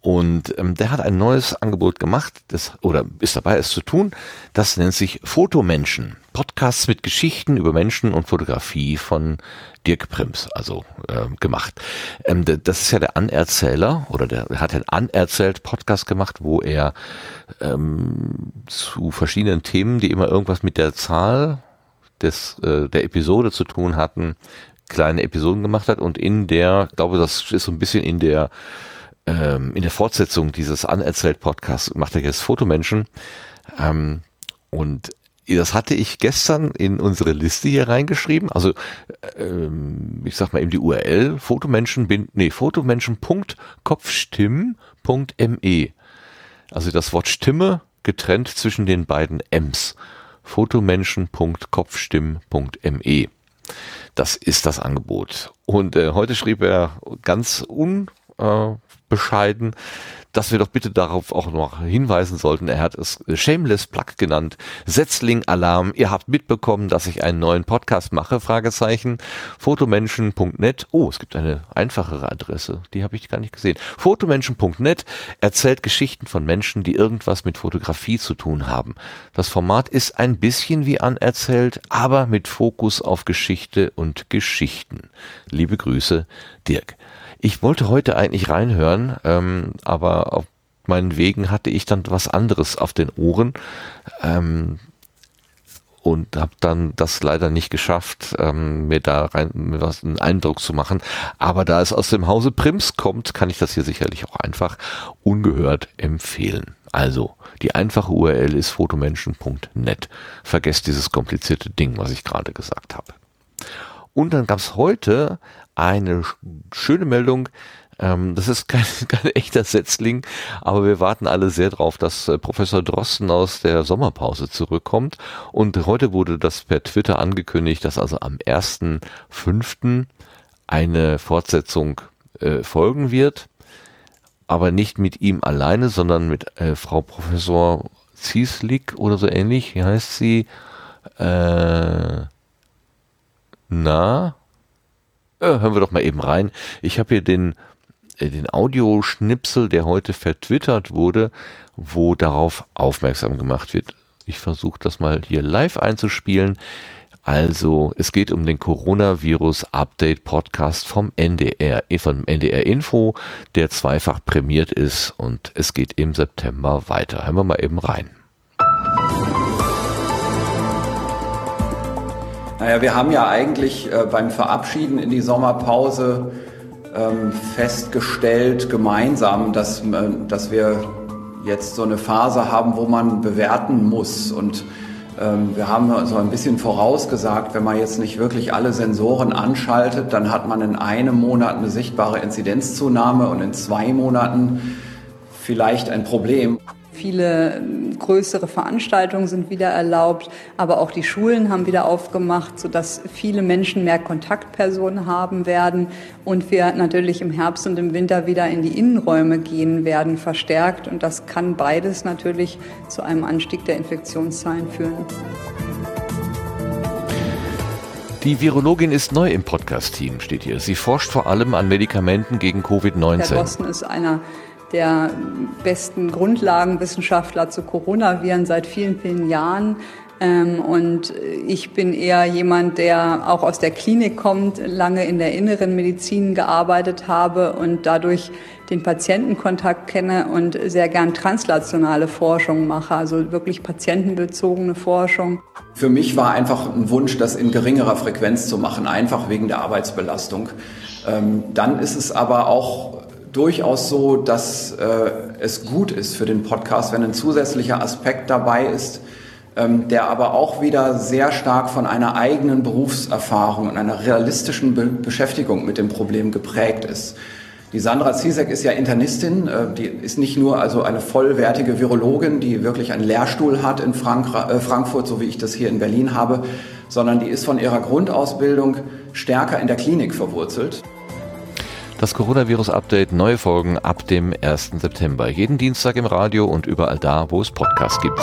Und ähm, der hat ein neues Angebot gemacht, das, oder ist dabei, es zu tun. Das nennt sich Fotomenschen. Podcasts mit Geschichten über Menschen und Fotografie von Dirk Prims, also äh, gemacht. Ähm, das ist ja der Anerzähler, oder der, hat einen Anerzählt Podcast gemacht, wo er ähm, zu verschiedenen Themen, die immer irgendwas mit der Zahl des, äh, der Episode zu tun hatten, kleine Episoden gemacht hat und in der, glaube, das ist so ein bisschen in der ähm, in der Fortsetzung dieses anerzählt Podcasts macht er jetzt Fotomenschen ähm, und das hatte ich gestern in unsere Liste hier reingeschrieben. Also ähm, ich sag mal eben die URL Fotomenschen bin nee fotomenschen.kopfstimmen.me. Also das Wort Stimme getrennt zwischen den beiden M's. Fotomenschen.kopfstimmen.me. Das ist das Angebot. Und äh, heute schrieb er ganz un äh, dass wir doch bitte darauf auch noch hinweisen sollten. Er hat es Shameless Plug genannt. Setzling Alarm. Ihr habt mitbekommen, dass ich einen neuen Podcast mache? Fragezeichen. Fotomenschen.net. Oh, es gibt eine einfachere Adresse. Die habe ich gar nicht gesehen. Fotomenschen.net erzählt Geschichten von Menschen, die irgendwas mit Fotografie zu tun haben. Das Format ist ein bisschen wie anerzählt, aber mit Fokus auf Geschichte und Geschichten. Liebe Grüße, Dirk. Ich wollte heute eigentlich reinhören, ähm, aber auf meinen Wegen hatte ich dann was anderes auf den Ohren ähm, und habe dann das leider nicht geschafft, ähm, mir da rein mir was einen Eindruck zu machen. Aber da es aus dem Hause Prims kommt, kann ich das hier sicherlich auch einfach ungehört empfehlen. Also, die einfache URL ist fotomenschen.net. Vergesst dieses komplizierte Ding, was ich gerade gesagt habe. Und dann gab es heute eine schöne Meldung. Ähm, das ist kein, kein echter Setzling, aber wir warten alle sehr drauf, dass äh, Professor Drosten aus der Sommerpause zurückkommt. Und heute wurde das per Twitter angekündigt, dass also am 1.5. eine Fortsetzung äh, folgen wird. Aber nicht mit ihm alleine, sondern mit äh, Frau Professor Zieslik oder so ähnlich. Wie heißt sie? Äh, na, äh, hören wir doch mal eben rein. Ich habe hier den, äh, den Audioschnipsel, der heute vertwittert wurde, wo darauf aufmerksam gemacht wird. Ich versuche das mal hier live einzuspielen. Also, es geht um den Coronavirus Update Podcast vom NDR, äh, von NDR Info, der zweifach prämiert ist und es geht im September weiter. Hören wir mal eben rein. Naja, wir haben ja eigentlich äh, beim Verabschieden in die Sommerpause ähm, festgestellt, gemeinsam, dass, äh, dass wir jetzt so eine Phase haben, wo man bewerten muss. Und ähm, wir haben so ein bisschen vorausgesagt, wenn man jetzt nicht wirklich alle Sensoren anschaltet, dann hat man in einem Monat eine sichtbare Inzidenzzunahme und in zwei Monaten vielleicht ein Problem. Viele ähm, größere Veranstaltungen sind wieder erlaubt, aber auch die Schulen haben wieder aufgemacht, sodass viele Menschen mehr Kontaktpersonen haben werden und wir natürlich im Herbst und im Winter wieder in die Innenräume gehen werden, verstärkt. Und das kann beides natürlich zu einem Anstieg der Infektionszahlen führen. Die Virologin ist neu im Podcast-Team, steht hier. Sie forscht vor allem an Medikamenten gegen Covid-19. Herr Drosten ist einer der besten Grundlagenwissenschaftler zu Coronaviren seit vielen, vielen Jahren. Ähm, und ich bin eher jemand, der auch aus der Klinik kommt, lange in der inneren Medizin gearbeitet habe und dadurch den Patientenkontakt kenne und sehr gern translationale Forschung mache, also wirklich patientenbezogene Forschung. Für mich war einfach ein Wunsch, das in geringerer Frequenz zu machen, einfach wegen der Arbeitsbelastung. Ähm, dann ist es aber auch durchaus so, dass äh, es gut ist für den Podcast, wenn ein zusätzlicher Aspekt dabei ist, ähm, der aber auch wieder sehr stark von einer eigenen Berufserfahrung und einer realistischen Be Beschäftigung mit dem Problem geprägt ist. Die Sandra Zizek ist ja Internistin, äh, die ist nicht nur also eine vollwertige Virologin, die wirklich einen Lehrstuhl hat in Frank äh, Frankfurt, so wie ich das hier in Berlin habe, sondern die ist von ihrer Grundausbildung stärker in der Klinik verwurzelt. Das Coronavirus-Update, neue Folgen ab dem 1. September. Jeden Dienstag im Radio und überall da, wo es Podcasts gibt.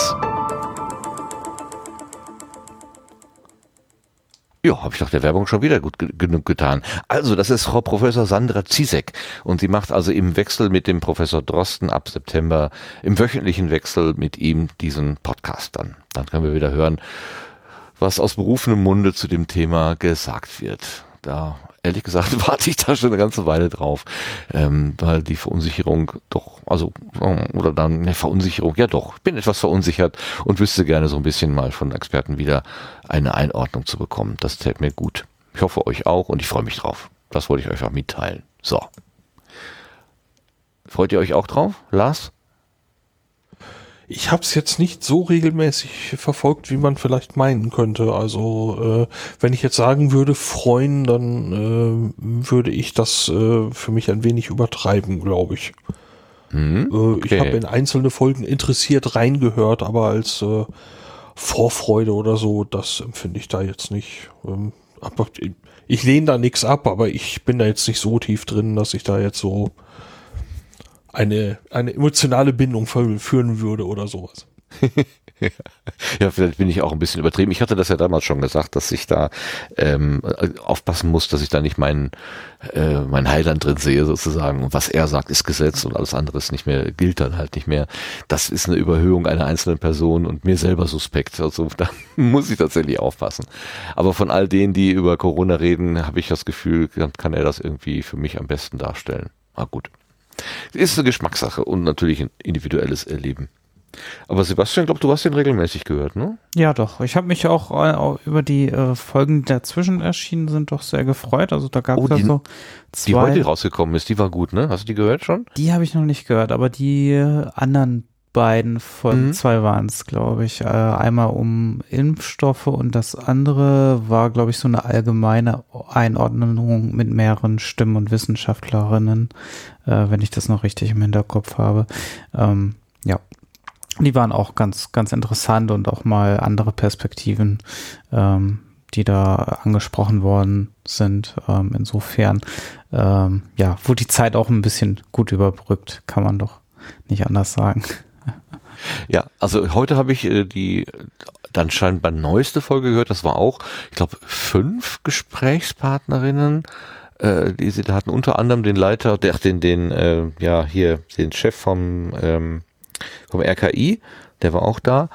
Ja, habe ich doch der Werbung schon wieder gut genug getan. Also, das ist Frau Professor Sandra Zizek und sie macht also im Wechsel mit dem Professor Drosten ab September, im wöchentlichen Wechsel mit ihm diesen Podcast dann. Dann können wir wieder hören, was aus berufenem Munde zu dem Thema gesagt wird. Da ehrlich gesagt warte ich da schon eine ganze Weile drauf, ähm, weil die Verunsicherung doch, also, ähm, oder dann, ne, Verunsicherung, ja doch, bin etwas verunsichert und wüsste gerne so ein bisschen mal von Experten wieder eine Einordnung zu bekommen. Das täte mir gut. Ich hoffe euch auch und ich freue mich drauf. Das wollte ich euch auch mitteilen. So. Freut ihr euch auch drauf, Lars? Ich habe es jetzt nicht so regelmäßig verfolgt, wie man vielleicht meinen könnte. Also äh, wenn ich jetzt sagen würde, freuen, dann äh, würde ich das äh, für mich ein wenig übertreiben, glaube ich. Hm, okay. Ich habe in einzelne Folgen interessiert reingehört, aber als äh, Vorfreude oder so, das empfinde ich da jetzt nicht. Ähm, aber ich lehne da nichts ab, aber ich bin da jetzt nicht so tief drin, dass ich da jetzt so eine, eine emotionale Bindung führen würde oder sowas. ja, vielleicht bin ich auch ein bisschen übertrieben. Ich hatte das ja damals schon gesagt, dass ich da ähm, aufpassen muss, dass ich da nicht meinen äh, mein Heiland drin sehe sozusagen. Und was er sagt, ist Gesetz und alles andere ist nicht mehr, gilt dann halt nicht mehr. Das ist eine Überhöhung einer einzelnen Person und mir selber suspekt. Also da muss ich tatsächlich aufpassen. Aber von all denen, die über Corona reden, habe ich das Gefühl, kann er das irgendwie für mich am besten darstellen. Ah gut. Ist eine Geschmackssache und natürlich ein individuelles Erleben. Aber Sebastian, ich glaube, du hast den regelmäßig gehört, ne? Ja, doch. Ich habe mich auch, auch über die äh, Folgen, die dazwischen erschienen sind, doch sehr gefreut. Also da gab es oh, ja so zwei. Die heute rausgekommen ist, die war gut, ne? Hast du die gehört schon? Die habe ich noch nicht gehört, aber die äh, anderen beiden Folgen, mhm. zwei waren es, glaube ich. Äh, einmal um Impfstoffe und das andere war, glaube ich, so eine allgemeine Einordnung mit mehreren Stimmen und Wissenschaftlerinnen, äh, wenn ich das noch richtig im Hinterkopf habe. Ähm, ja, die waren auch ganz, ganz interessant und auch mal andere Perspektiven, ähm, die da angesprochen worden sind. Ähm, insofern, ähm, ja, wurde die Zeit auch ein bisschen gut überbrückt, kann man doch nicht anders sagen. Ja, also heute habe ich äh, die dann scheinbar neueste Folge gehört. Das war auch, ich glaube, fünf Gesprächspartnerinnen, äh, die sie da hatten. Unter anderem den Leiter, der den, den, äh, ja hier den Chef vom ähm, vom RKI, der war auch da.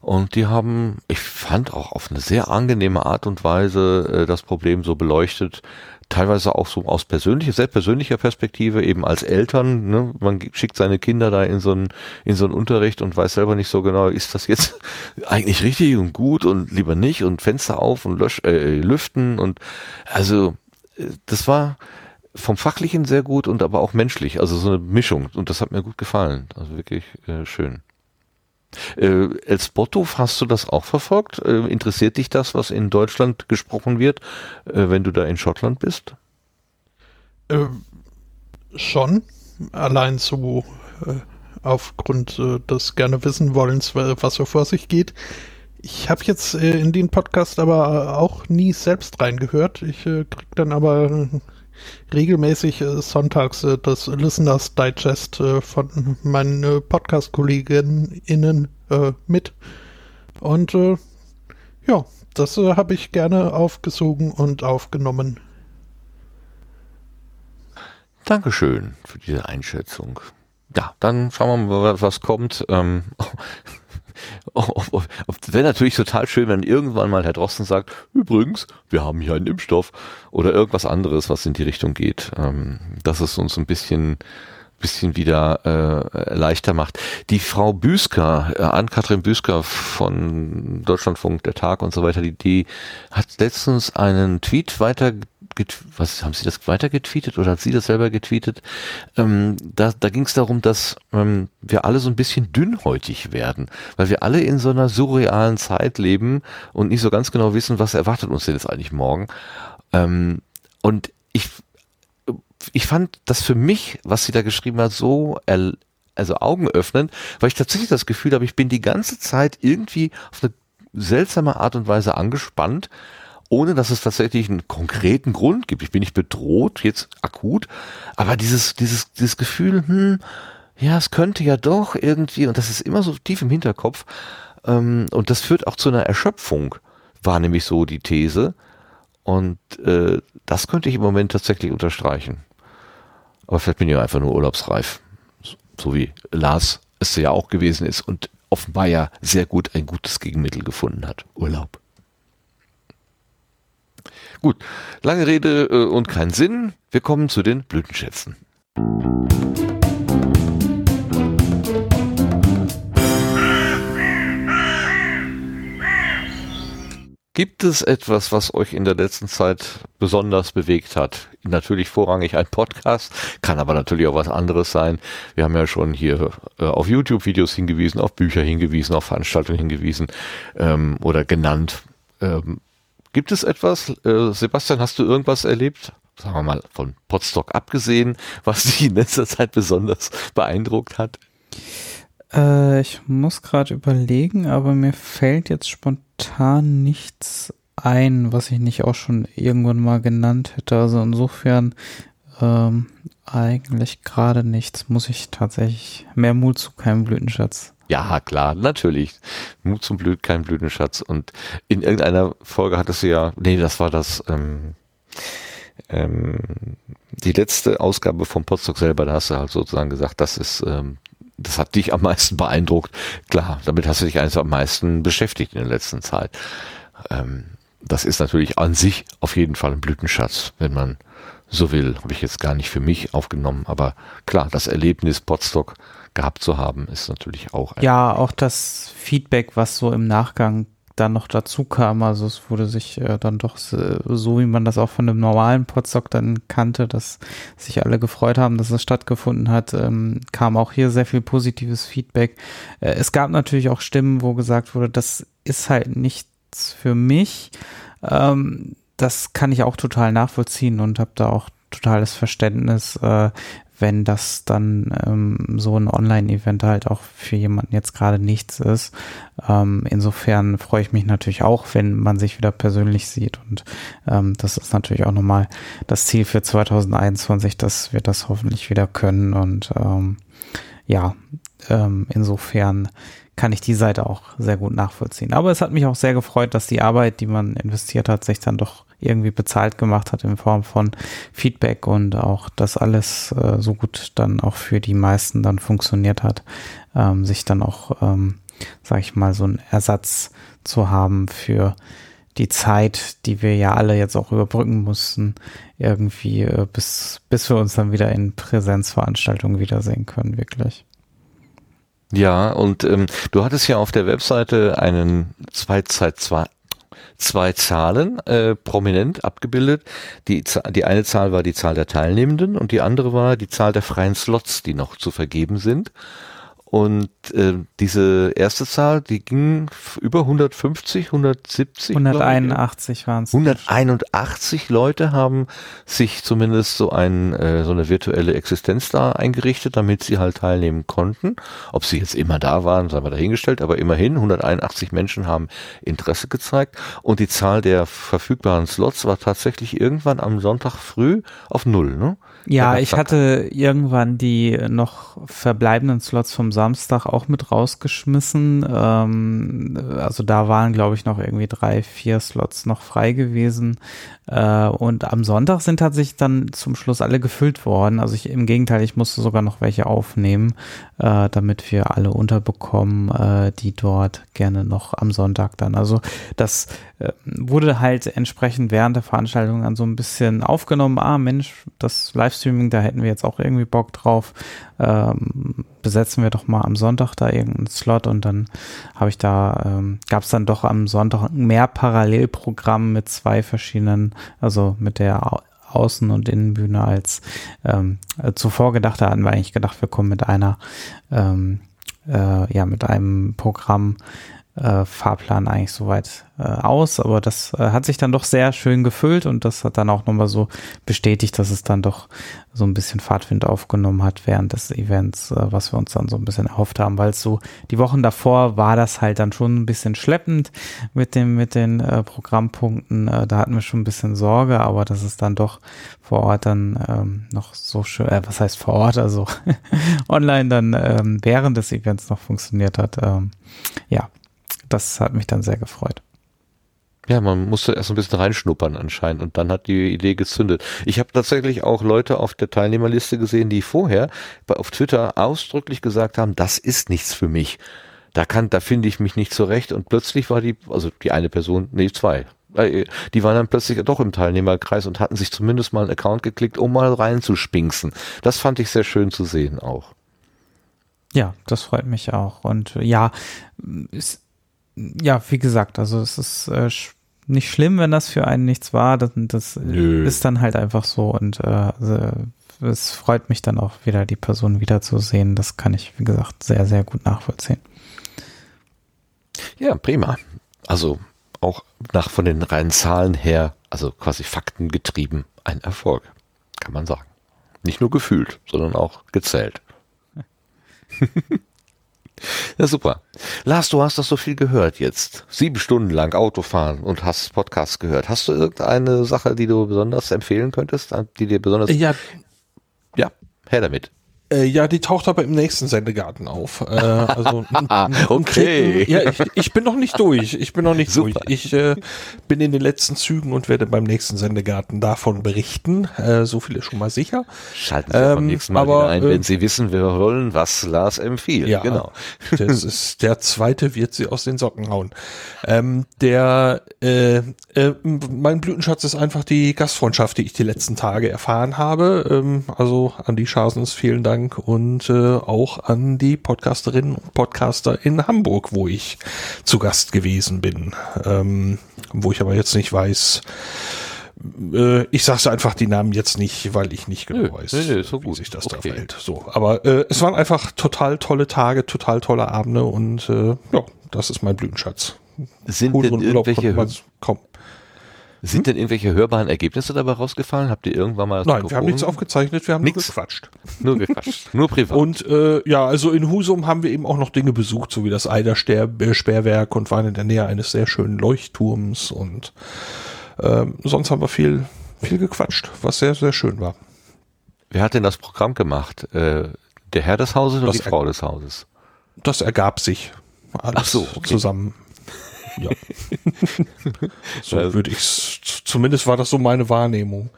Und die haben, ich fand auch auf eine sehr angenehme Art und Weise äh, das Problem so beleuchtet, teilweise auch so aus persönlicher, sehr persönlicher Perspektive, eben als Eltern, ne, man schickt seine Kinder da in so einen, in so einen Unterricht und weiß selber nicht so genau, ist das jetzt eigentlich richtig und gut und lieber nicht und Fenster auf und lösch, äh, lüften und also das war, vom Fachlichen sehr gut und aber auch menschlich, also so eine Mischung. Und das hat mir gut gefallen. Also wirklich äh, schön. Äh, Elsbotto, hast du das auch verfolgt? Äh, interessiert dich das, was in Deutschland gesprochen wird, äh, wenn du da in Schottland bist? Äh, schon. Allein so äh, aufgrund äh, des gerne wissen wollens, was so vor sich geht. Ich habe jetzt in den Podcast aber auch nie selbst reingehört. Ich krieg dann aber regelmäßig äh, sonntags äh, das Listeners Digest äh, von meinen äh, Podcast-KollegInnen äh, mit. Und äh, ja, das habe ich gerne aufgesogen und aufgenommen. Dankeschön für diese Einschätzung. Ja, dann schauen wir mal, was kommt. Ähm, Wäre natürlich total schön, wenn irgendwann mal Herr Drosten sagt, übrigens, wir haben hier einen Impfstoff oder irgendwas anderes, was in die Richtung geht. Ähm, dass es uns ein bisschen bisschen wieder äh, leichter macht. Die Frau Büsker, äh, Ann-Kathrin Büsker von Deutschlandfunk, der Tag und so weiter, die, die hat letztens einen Tweet weiter was haben Sie das weiter getweetet oder hat sie das selber getweetet? Ähm, da da ging es darum, dass ähm, wir alle so ein bisschen dünnhäutig werden, weil wir alle in so einer surrealen Zeit leben und nicht so ganz genau wissen, was erwartet uns denn jetzt eigentlich morgen. Ähm, und ich ich fand das für mich, was sie da geschrieben hat, so also Augen öffnen, weil ich tatsächlich das Gefühl habe, ich bin die ganze Zeit irgendwie auf eine seltsame Art und Weise angespannt ohne dass es tatsächlich einen konkreten Grund gibt. Ich bin nicht bedroht, jetzt akut, aber dieses, dieses, dieses Gefühl, hm, ja, es könnte ja doch irgendwie, und das ist immer so tief im Hinterkopf, ähm, und das führt auch zu einer Erschöpfung, war nämlich so die These. Und äh, das könnte ich im Moment tatsächlich unterstreichen. Aber vielleicht bin ich einfach nur urlaubsreif. So wie Lars es ja auch gewesen ist und offenbar ja sehr gut ein gutes Gegenmittel gefunden hat. Urlaub. Gut, lange Rede äh, und kein Sinn. Wir kommen zu den Blütenschätzen. Gibt es etwas, was euch in der letzten Zeit besonders bewegt hat? Natürlich vorrangig ein Podcast, kann aber natürlich auch was anderes sein. Wir haben ja schon hier äh, auf YouTube-Videos hingewiesen, auf Bücher hingewiesen, auf Veranstaltungen hingewiesen ähm, oder genannt. Ähm, Gibt es etwas, äh, Sebastian, hast du irgendwas erlebt? Sagen wir mal von Potsdok abgesehen, was dich in letzter Zeit besonders beeindruckt hat? Äh, ich muss gerade überlegen, aber mir fällt jetzt spontan nichts ein, was ich nicht auch schon irgendwann mal genannt hätte. Also insofern ähm, eigentlich gerade nichts. Muss ich tatsächlich mehr Mut zu keinem Blütenschatz. Ja, klar, natürlich. Mut zum Blüt, kein Blütenschatz. Und in irgendeiner Folge hattest du ja, nee, das war das, ähm, ähm, die letzte Ausgabe vom Podstock selber, da hast du halt sozusagen gesagt, das ist, ähm, das hat dich am meisten beeindruckt. Klar, damit hast du dich eigentlich am meisten beschäftigt in der letzten Zeit. Ähm, das ist natürlich an sich auf jeden Fall ein Blütenschatz, wenn man so will. Habe ich jetzt gar nicht für mich aufgenommen, aber klar, das Erlebnis Podstock gehabt zu haben, ist natürlich auch. ja, auch das Feedback, was so im Nachgang dann noch dazu kam. Also es wurde sich äh, dann doch so, wie man das auch von einem normalen Podstock dann kannte, dass sich alle gefreut haben, dass es stattgefunden hat, ähm, kam auch hier sehr viel positives Feedback. Äh, es gab natürlich auch Stimmen, wo gesagt wurde, das ist halt nichts für mich. Ähm, das kann ich auch total nachvollziehen und habe da auch totales Verständnis, äh, wenn das dann ähm, so ein Online-Event halt auch für jemanden jetzt gerade nichts ist. Ähm, insofern freue ich mich natürlich auch, wenn man sich wieder persönlich sieht. Und ähm, das ist natürlich auch nochmal das Ziel für 2021, dass wir das hoffentlich wieder können. Und ähm, ja, ähm, insofern kann ich die Seite auch sehr gut nachvollziehen. Aber es hat mich auch sehr gefreut, dass die Arbeit, die man investiert hat, sich dann doch irgendwie bezahlt gemacht hat in Form von Feedback und auch das alles äh, so gut dann auch für die meisten dann funktioniert hat, ähm, sich dann auch, ähm, sag ich mal, so einen Ersatz zu haben für die Zeit, die wir ja alle jetzt auch überbrücken mussten, irgendwie äh, bis, bis wir uns dann wieder in Präsenzveranstaltungen wiedersehen können, wirklich. Ja, und ähm, du hattest ja auf der Webseite einen 2 Zeit 2 zwei Zahlen äh, prominent abgebildet. Die, die eine Zahl war die Zahl der Teilnehmenden und die andere war die Zahl der freien Slots, die noch zu vergeben sind. Und äh, diese erste Zahl, die ging über 150, 170. 181 waren es. 181 Leute haben sich zumindest so ein äh, so eine virtuelle Existenz da eingerichtet, damit sie halt teilnehmen konnten. Ob sie jetzt immer da waren, sei mal dahingestellt, aber immerhin 181 Menschen haben Interesse gezeigt und die Zahl der verfügbaren Slots war tatsächlich irgendwann am Sonntag früh auf null. Ne? Ja, ich hatte irgendwann die noch verbleibenden Slots vom Samstag auch mit rausgeschmissen. Ähm, also da waren, glaube ich, noch irgendwie drei, vier Slots noch frei gewesen. Äh, und am Sonntag sind tatsächlich dann zum Schluss alle gefüllt worden. Also ich, im Gegenteil, ich musste sogar noch welche aufnehmen, äh, damit wir alle unterbekommen, äh, die dort gerne noch am Sonntag dann. Also das äh, wurde halt entsprechend während der Veranstaltung dann so ein bisschen aufgenommen. Ah, Mensch, das Livestreaming, da hätten wir jetzt auch irgendwie Bock drauf. Ähm, besetzen wir doch mal am Sonntag da irgendeinen Slot und dann habe ich da, ähm, gab es dann doch am Sonntag mehr Parallelprogramm mit zwei verschiedenen also mit der Außen- und Innenbühne als ähm, zuvor gedacht. Da hatten wir eigentlich gedacht, wir kommen mit einer, ähm, äh, ja, mit einem Programm, äh, Fahrplan eigentlich soweit äh, aus, aber das äh, hat sich dann doch sehr schön gefüllt und das hat dann auch nochmal so bestätigt, dass es dann doch so ein bisschen Fahrtwind aufgenommen hat während des Events, äh, was wir uns dann so ein bisschen erhofft haben, weil so die Wochen davor war das halt dann schon ein bisschen schleppend mit dem mit den äh, Programmpunkten, äh, da hatten wir schon ein bisschen Sorge, aber dass es dann doch vor Ort dann ähm, noch so schön, was heißt vor Ort, also online dann ähm, während des Events noch funktioniert hat, ähm, ja, das hat mich dann sehr gefreut. Ja, man musste erst ein bisschen reinschnuppern anscheinend und dann hat die Idee gezündet. Ich habe tatsächlich auch Leute auf der Teilnehmerliste gesehen, die vorher auf Twitter ausdrücklich gesagt haben, das ist nichts für mich. Da kann, da finde ich mich nicht zurecht und plötzlich war die, also die eine Person, nee, zwei, äh, die waren dann plötzlich doch im Teilnehmerkreis und hatten sich zumindest mal einen Account geklickt, um mal reinzuspinksen. Das fand ich sehr schön zu sehen auch. Ja, das freut mich auch. Und ja, es, ja, wie gesagt, also es ist äh, nicht schlimm, wenn das für einen nichts war. Das, das ist dann halt einfach so und äh, also, es freut mich dann auch wieder, die Person wiederzusehen. Das kann ich, wie gesagt, sehr, sehr gut nachvollziehen. Ja, prima. Also auch nach von den reinen Zahlen her, also quasi faktengetrieben, ein Erfolg, kann man sagen. Nicht nur gefühlt, sondern auch gezählt. Ja, super. Lars, du hast das so viel gehört jetzt. Sieben Stunden lang Autofahren und hast Podcasts gehört. Hast du irgendeine Sache, die du besonders empfehlen könntest, die dir besonders... Ja, Ja, her damit. Äh, ja, die taucht aber im nächsten Sendegarten auf. Äh, also okay. Ja, ich, ich bin noch nicht durch. Ich bin noch nicht Super. durch. Ich äh, bin in den letzten Zügen und werde beim nächsten Sendegarten davon berichten. Äh, so viel ist schon mal sicher. Schalten Sie beim Ähm, nächsten Mal aber, wieder ein, äh, wenn Sie wissen wir wollen, was Lars empfiehlt. Ja, genau. Das ist der zweite wird sie aus den Socken hauen. Ähm, der äh, äh, mein Blütenschatz ist einfach die Gastfreundschaft, die ich die letzten Tage erfahren habe. Ähm, also an die Schasens vielen Dank und äh, auch an die Podcasterinnen und Podcaster in Hamburg, wo ich zu Gast gewesen bin. Ähm, wo ich aber jetzt nicht weiß. Äh, ich sage einfach die Namen jetzt nicht, weil ich nicht genau Nö, weiß, nö, nö, so wie gut. sich das Okay. da verhält. So, aber äh, es waren einfach total tolle Tage, total tolle Abende und äh, ja, das ist mein Blütenschatz. Sind Cooleren denn irgendwelche, kaum. Sind denn irgendwelche hörbaren Ergebnisse dabei rausgefallen? Habt ihr irgendwann mal Nein, wir haben Mikrofon- nichts aufgezeichnet, wir haben nur gequatscht. Nur gequatscht. Nur privat. Und äh, ja, also in Husum haben wir eben auch noch Dinge besucht, so wie das Eider-Sperrwerk und waren in der Nähe eines sehr schönen Leuchtturms und ähm, sonst haben wir viel, viel gequatscht, was sehr, sehr schön war. Wer hat denn das Programm gemacht? Äh, der Herr des Hauses oder Das die Frau des Hauses? Das ergab sich alles Ach so, okay. zusammen. Ja. so Also- würde ich zumindest war das so meine Wahrnehmung.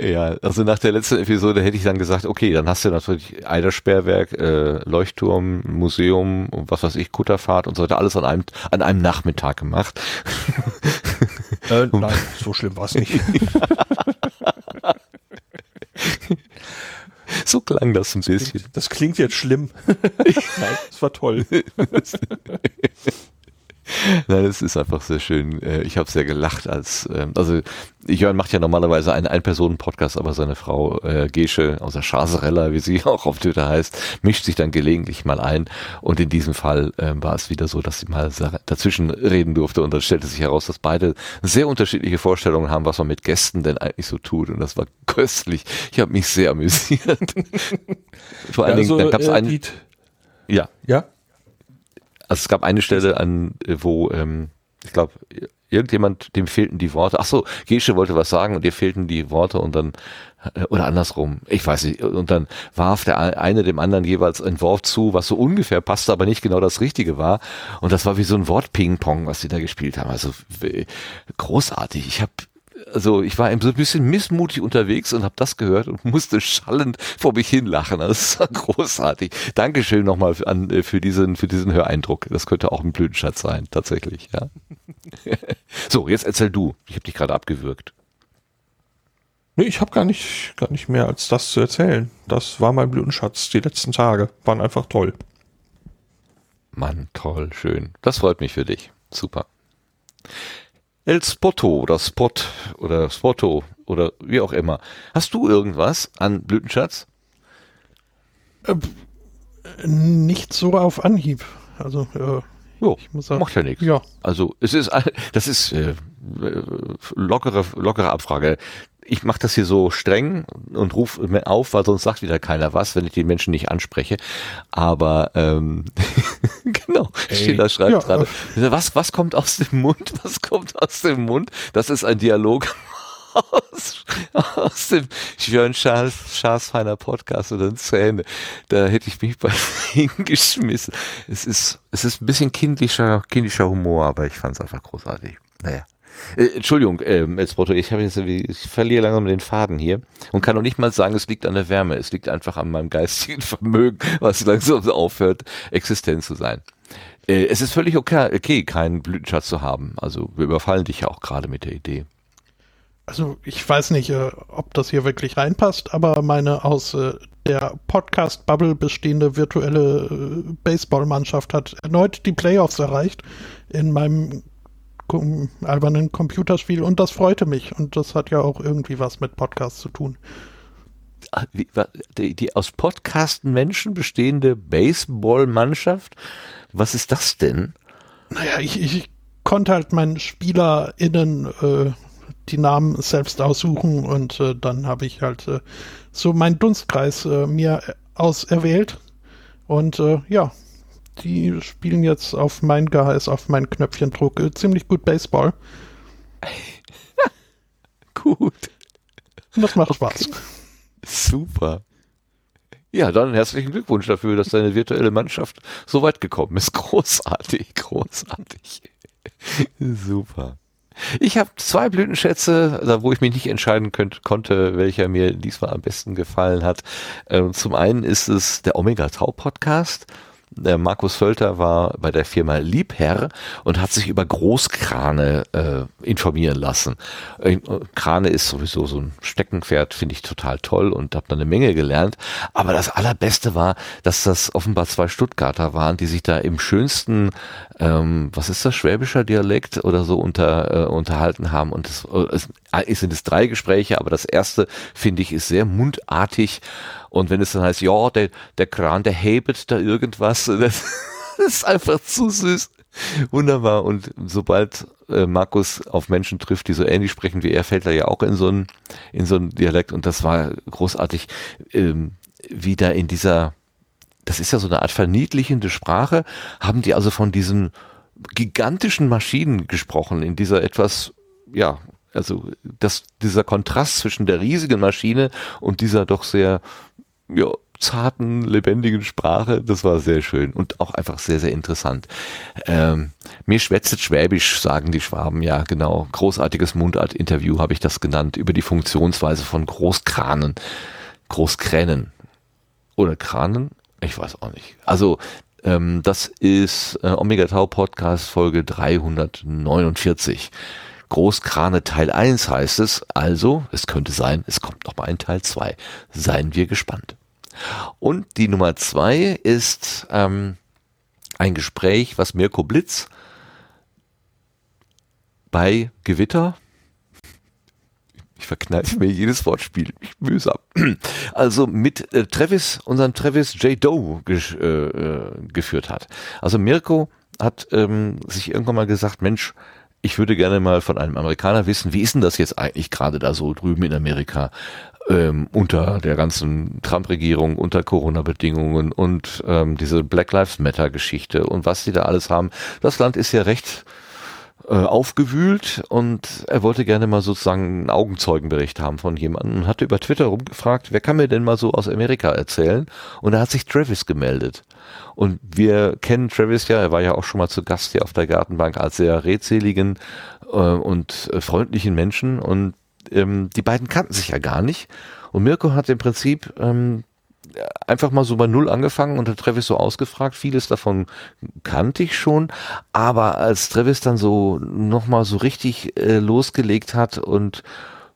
Ja, also nach der letzten Episode hätte ich dann gesagt, okay, dann hast du natürlich Eidersperrwerk, äh, Leuchtturm, Museum und was weiß ich, Kutterfahrt und so weiter, alles an einem, an einem Nachmittag gemacht. Äh, nein, so schlimm war es nicht. So klang das ein bisschen. Das klingt jetzt schlimm. Nein, das war toll. Nein, es ist einfach sehr schön. Äh, Ich habe sehr gelacht, als ähm, also Jörn macht ja normalerweise einen Ein-Personen-Podcast, aber seine Frau äh, Gesche, außer Chaserella, wie sie auch auf Twitter heißt, mischt sich dann gelegentlich mal ein. Und in diesem Fall ähm, war es wieder so, dass sie mal dazwischen reden durfte. Und dann stellte sich heraus, dass beide sehr unterschiedliche Vorstellungen haben, was man mit Gästen denn eigentlich so tut. Und das war köstlich. Ich habe mich sehr amüsiert. Vor allen Dingen, dann gab es äh, einen, ja, ja, also es gab eine Stelle, an äh, wo ähm, ich glaube irgendjemand dem fehlten die Worte. Ach so, Gesche wollte was sagen und ihr fehlten die Worte und dann äh, oder andersrum, ich weiß nicht. Und dann warf der eine dem anderen jeweils ein Wort zu, was so ungefähr passte, aber nicht genau das Richtige war. Und das war wie so ein Wort-Ping-Pong, was sie da gespielt haben. Also großartig. Ich habe also ich war eben so ein bisschen missmutig unterwegs und habe das gehört und musste schallend vor mich hin lachen. Das war großartig. Dankeschön nochmal für, an, äh, für diesen für diesen Höreindruck. Das könnte auch ein Blütenschatz sein, tatsächlich. Ja. so, jetzt erzähl du. Ich habe dich gerade abgewürgt. nee, ich habe gar nicht, gar nicht mehr als das zu erzählen. Das war mein Blütenschatz. Die letzten Tage waren einfach toll. Mann, toll, schön. Das freut mich für dich. Super. El Spotto oder Spot oder Spotto oder wie auch immer. Hast du irgendwas an Blütenschatz? Nicht so auf Anhieb. Also, äh, Jo, ich muss sagen, macht ja nichts. ja. Also es ist, das ist äh, äh, lockere, lockere Abfrage. Ich mache das hier so streng und rufe mir auf, weil sonst sagt wieder keiner was, wenn ich den Menschen nicht anspreche. Aber ähm, genau, steht da schreibt Ja, gerade. Was, was kommt aus dem Mund? Was kommt aus dem Mund? Das ist ein Dialog aus, aus dem Jörn Schaas, Schaas feiner Podcast oder Zähne. Da hätte ich mich bei hingeschmissen. Es ist, es ist ein bisschen kindlicher, kindischer Humor, aber ich fand es einfach großartig. Naja. Äh, Entschuldigung, ähm, jetzt Brotto, ich habe jetzt ich verliere langsam den Faden hier und kann noch nicht mal sagen, es liegt an der Wärme, es liegt einfach an meinem geistigen Vermögen, was langsam aufhört, existent zu sein. Äh, es ist völlig okay, okay, keinen Blütenschatz zu haben. Also wir überfallen dich ja auch gerade mit der Idee. Also ich weiß nicht, äh, ob das hier wirklich reinpasst, aber meine aus äh, der Podcast-Bubble bestehende virtuelle äh, Baseballmannschaft hat erneut die Playoffs erreicht in meinem albernen Computerspiel und das freute mich und das hat ja auch irgendwie was mit Podcasts zu tun. Ah, die, die aus Podcasten Menschen bestehende Baseballmannschaft, was ist das denn? Naja, ich, ich konnte halt meinen SpielerInnen äh, die Namen selbst aussuchen und äh, dann habe ich halt äh, so meinen Dunstkreis äh, mir auserwählt und äh, ja, die spielen jetzt auf mein Geheiß, auf mein Knöpfchendruck äh, ziemlich gut Baseball Gut. und das macht Spaß. Super. Ja, dann herzlichen Glückwunsch dafür, dass deine virtuelle Mannschaft so weit gekommen ist. Großartig, großartig. Super. Ich habe zwei Blütenschätze, da wo ich mich nicht entscheiden könnt, konnte, welcher mir diesmal am besten gefallen hat. Ähm, zum einen ist es der Omega Tau Podcast. Der Markus Völter war bei der Firma Liebherr und hat sich über Großkrane äh, informieren lassen. Äh, Krane ist sowieso so ein Steckenpferd, finde ich total toll und habe da eine Menge gelernt. Aber das Allerbeste war, dass das offenbar zwei Stuttgarter waren, die sich da im schönsten, ähm, was ist das, schwäbischer Dialekt oder so unter, äh, unterhalten haben. Und es, es sind es drei Gespräche, aber das erste, finde ich, ist sehr mundartig und wenn es dann heißt, ja, der, der Kran, der hebet da irgendwas, das, ist einfach zu süß. Wunderbar. Und sobald äh, Markus auf Menschen trifft, die so ähnlich sprechen wie er, fällt er ja auch in so einen, in so einen Dialekt. Und das war großartig, ähm, wieder in dieser, das ist ja so eine Art verniedlichende Sprache, haben die also von diesen gigantischen Maschinen gesprochen, in dieser etwas, ja, also das, dieser Kontrast zwischen der riesigen Maschine und dieser doch sehr ja, zarten, lebendigen Sprache. Das war sehr schön und auch einfach sehr, sehr interessant. Ähm, mir schwätzet Schwäbisch, sagen die Schwaben, ja genau. Großartiges Mundart-Interview habe ich das genannt, über die Funktionsweise von Großkranen. Großkränen. Oder Kranen? Ich weiß auch nicht. Also, ähm, das ist äh, Omega Tau Podcast Folge 349. Großkrane Teil 1 heißt es, also es könnte sein, es kommt noch mal ein Teil 2. Seien wir gespannt. Und die Nummer 2 ist ähm, ein Gespräch, was Mirko Blitz bei Gewitter ich verkneife mir jedes Wortspiel. Ich mühsam. Also mit äh, Travis, unseren Travis J. Doe äh, äh, geführt hat. Also Mirko hat ähm, sich irgendwann mal gesagt, Mensch, ich würde gerne mal von einem Amerikaner wissen, wie ist denn das jetzt eigentlich gerade da so drüben in Amerika ähm, unter der ganzen Trump-Regierung, unter Corona-Bedingungen und ähm, diese Black Lives Matter-Geschichte und was die da alles haben. Das Land ist ja recht äh, aufgewühlt und er wollte gerne mal sozusagen einen Augenzeugenbericht haben von jemandem und hatte über Twitter rumgefragt, wer kann mir denn mal so aus Amerika erzählen? Und da hat sich Travis gemeldet. Und wir kennen Travis ja, er war ja auch schon mal zu Gast hier auf der Gartenbank als sehr redseligen äh, und äh, freundlichen Menschen. Und ähm, die beiden kannten sich ja gar nicht. Und Mirko hat im Prinzip ähm, einfach mal so bei Null angefangen und hat Travis so ausgefragt. Vieles davon kannte ich schon, aber als Travis dann so nochmal so richtig äh, losgelegt hat und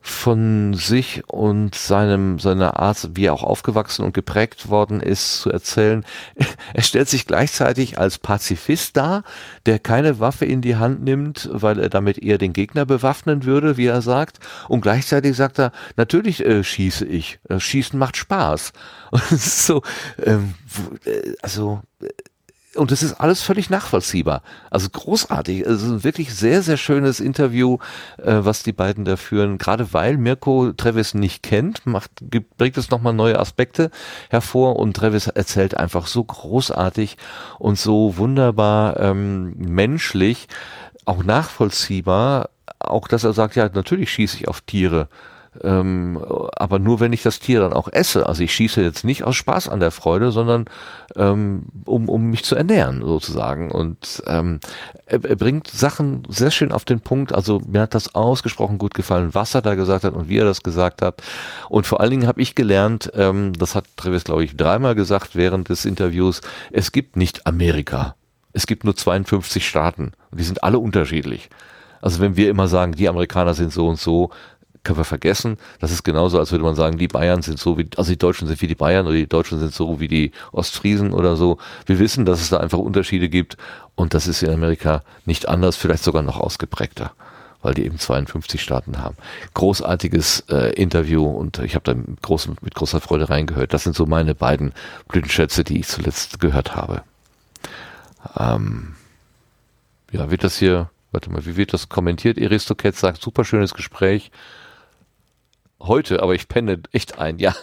von sich und seinem, seiner Art, wie er auch aufgewachsen und geprägt worden ist, zu erzählen. Er stellt sich gleichzeitig als Pazifist dar, der keine Waffe in die Hand nimmt, weil er damit eher den Gegner bewaffnen würde, wie er sagt. Und gleichzeitig sagt er, natürlich äh, schieße ich. Äh, Schießen macht Spaß. Und so, ähm, äh, also, äh, und das ist alles völlig nachvollziehbar. Also großartig. Es ist ein wirklich sehr, sehr schönes Interview, äh, was die beiden da führen. Gerade weil Mirko Travis nicht kennt, macht, bringt es nochmal neue Aspekte hervor und Travis erzählt einfach so großartig und so wunderbar ähm, menschlich, auch nachvollziehbar, auch dass er sagt, ja, natürlich schieße ich auf Tiere ähm, aber nur wenn ich das Tier dann auch esse. Also ich schieße jetzt nicht aus Spaß an der Freude, sondern ähm, um, um mich zu ernähren sozusagen. Und ähm, er, er bringt Sachen sehr schön auf den Punkt. Also mir hat das ausgesprochen gut gefallen, was er da gesagt hat und wie er das gesagt hat. Und vor allen Dingen habe ich gelernt, ähm, das hat Travis, glaube ich, dreimal gesagt während des Interviews, es gibt nicht Amerika. Es gibt nur 52 Staaten und die sind alle unterschiedlich. Also wenn wir immer sagen, die Amerikaner sind so und so, können wir vergessen. Das ist genauso, als würde man sagen, die Bayern sind so wie, also die Deutschen sind wie die Bayern oder die Deutschen sind so wie die Ostfriesen oder so. Wir wissen, dass es da einfach Unterschiede gibt und das ist in Amerika nicht anders, vielleicht sogar noch ausgeprägter, weil die eben 52 Staaten haben. Großartiges äh, Interview und ich habe da mit, großem, mit großer Freude reingehört. Das sind so meine beiden Blütenschätze, die ich zuletzt gehört habe. Ähm, ja, wird das hier, warte mal, wie wird das kommentiert? Aristocat sagt, super schönes Gespräch heute, aber ich penne echt ein, ja.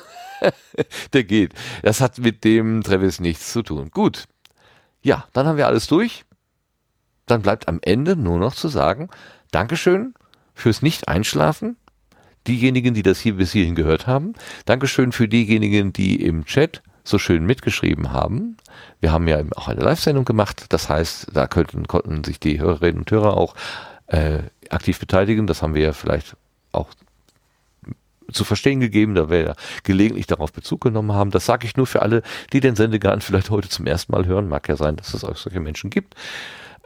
Der geht. Das hat mit dem Travis nichts zu tun. Gut. Ja, dann haben wir alles durch. Dann bleibt am Ende nur noch zu sagen, Dankeschön fürs Nicht-Einschlafen. diejenigen, die das hier bis hierhin gehört haben. Dankeschön für diejenigen, die im Chat so schön mitgeschrieben haben. Wir haben ja auch eine Live-Sendung gemacht. Das heißt, da könnten, konnten sich die Hörerinnen und Hörer auch äh, aktiv beteiligen. Das haben wir ja vielleicht auch zu verstehen gegeben, da wir ja gelegentlich darauf Bezug genommen haben. Das sage ich nur für alle, die den Sendegarten vielleicht heute zum ersten Mal hören. Mag ja sein, dass es auch solche Menschen gibt.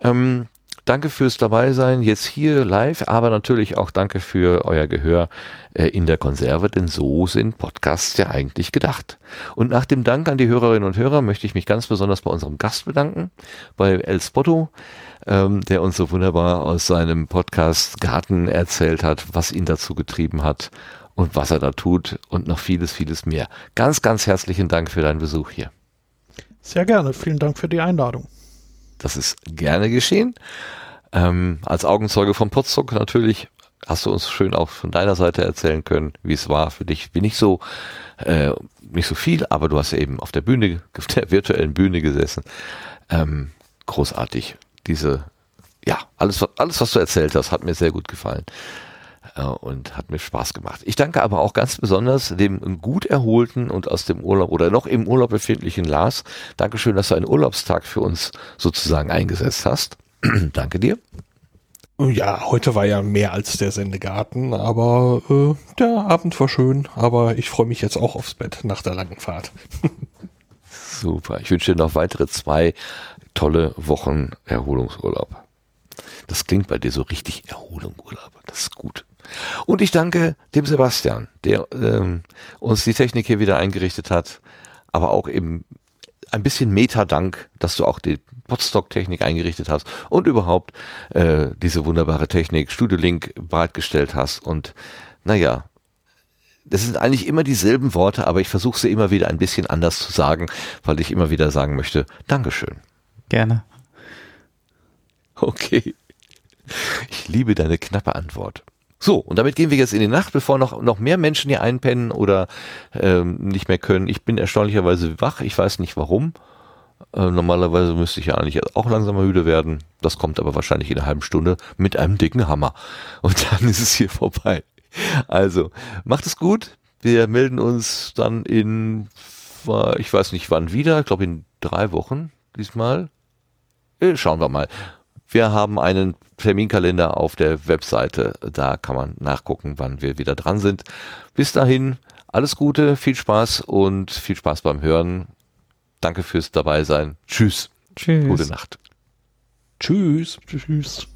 Ähm, danke fürs dabei sein, jetzt hier live, aber natürlich auch danke für euer Gehör äh, in der Konserve, denn so sind Podcasts ja eigentlich gedacht. Und nach dem Dank an die Hörerinnen und Hörer möchte ich mich ganz besonders bei unserem Gast bedanken, bei El Spotto, ähm, der uns so wunderbar aus seinem Podcast Garten erzählt hat, was ihn dazu getrieben hat und was er da tut und noch vieles, vieles mehr. Ganz, ganz herzlichen Dank für deinen Besuch hier. Sehr gerne. Vielen Dank für die Einladung. Das ist gerne geschehen. Ähm, als Augenzeuge von Potsdok natürlich hast du uns schön auch von deiner Seite erzählen können, wie es war für dich. Wie nicht so, äh, nicht so viel, aber du hast ja eben auf der Bühne, auf der virtuellen Bühne gesessen. Ähm, großartig. Diese, ja, alles, alles, was du erzählt hast, hat mir sehr gut gefallen und hat mir Spaß gemacht. Ich danke aber auch ganz besonders dem gut erholten und aus dem Urlaub oder noch im Urlaub befindlichen Lars. Dankeschön, dass du einen Urlaubstag für uns sozusagen eingesetzt hast. danke dir. Ja, heute war ja mehr als der Sendegarten, aber äh, der Abend war schön, aber ich freue mich jetzt auch aufs Bett nach der langen Fahrt. Super. Ich wünsche dir noch weitere zwei tolle Wochen Erholungsurlaub. Das klingt bei dir so richtig Erholungsurlaub. Das ist gut. Und ich danke dem Sebastian, der ähm, uns die Technik hier wieder eingerichtet hat, aber auch eben ein bisschen Meta-Dank, dass du auch die Podstock-Technik eingerichtet hast und überhaupt äh, diese wunderbare Technik Studio Link bereitgestellt hast. Und naja, das sind eigentlich immer dieselben Worte, aber ich versuche sie immer wieder ein bisschen anders zu sagen, weil ich immer wieder sagen möchte, Dankeschön. Gerne. Okay. Ich liebe deine knappe Antwort. So, und damit gehen wir jetzt in die Nacht, bevor noch, noch mehr Menschen hier einpennen oder ähm, nicht mehr können. Ich bin erstaunlicherweise wach, ich weiß nicht warum. Äh, normalerweise müsste ich ja eigentlich auch langsam müde werden. Das kommt aber wahrscheinlich in einer halben Stunde mit einem dicken Hammer. Und dann ist es hier vorbei. Also, macht es gut. Wir melden uns dann in, ich weiß nicht wann wieder, ich glaube in drei Wochen diesmal. Äh, schauen wir mal. Wir haben einen Terminkalender auf der Webseite. Da kann man nachgucken, wann wir wieder dran sind. Bis dahin, alles Gute, viel Spaß und viel Spaß beim Hören. Danke fürs dabei sein. Tschüss. Tschüss. Gute Nacht. Tschüss. Tschüss.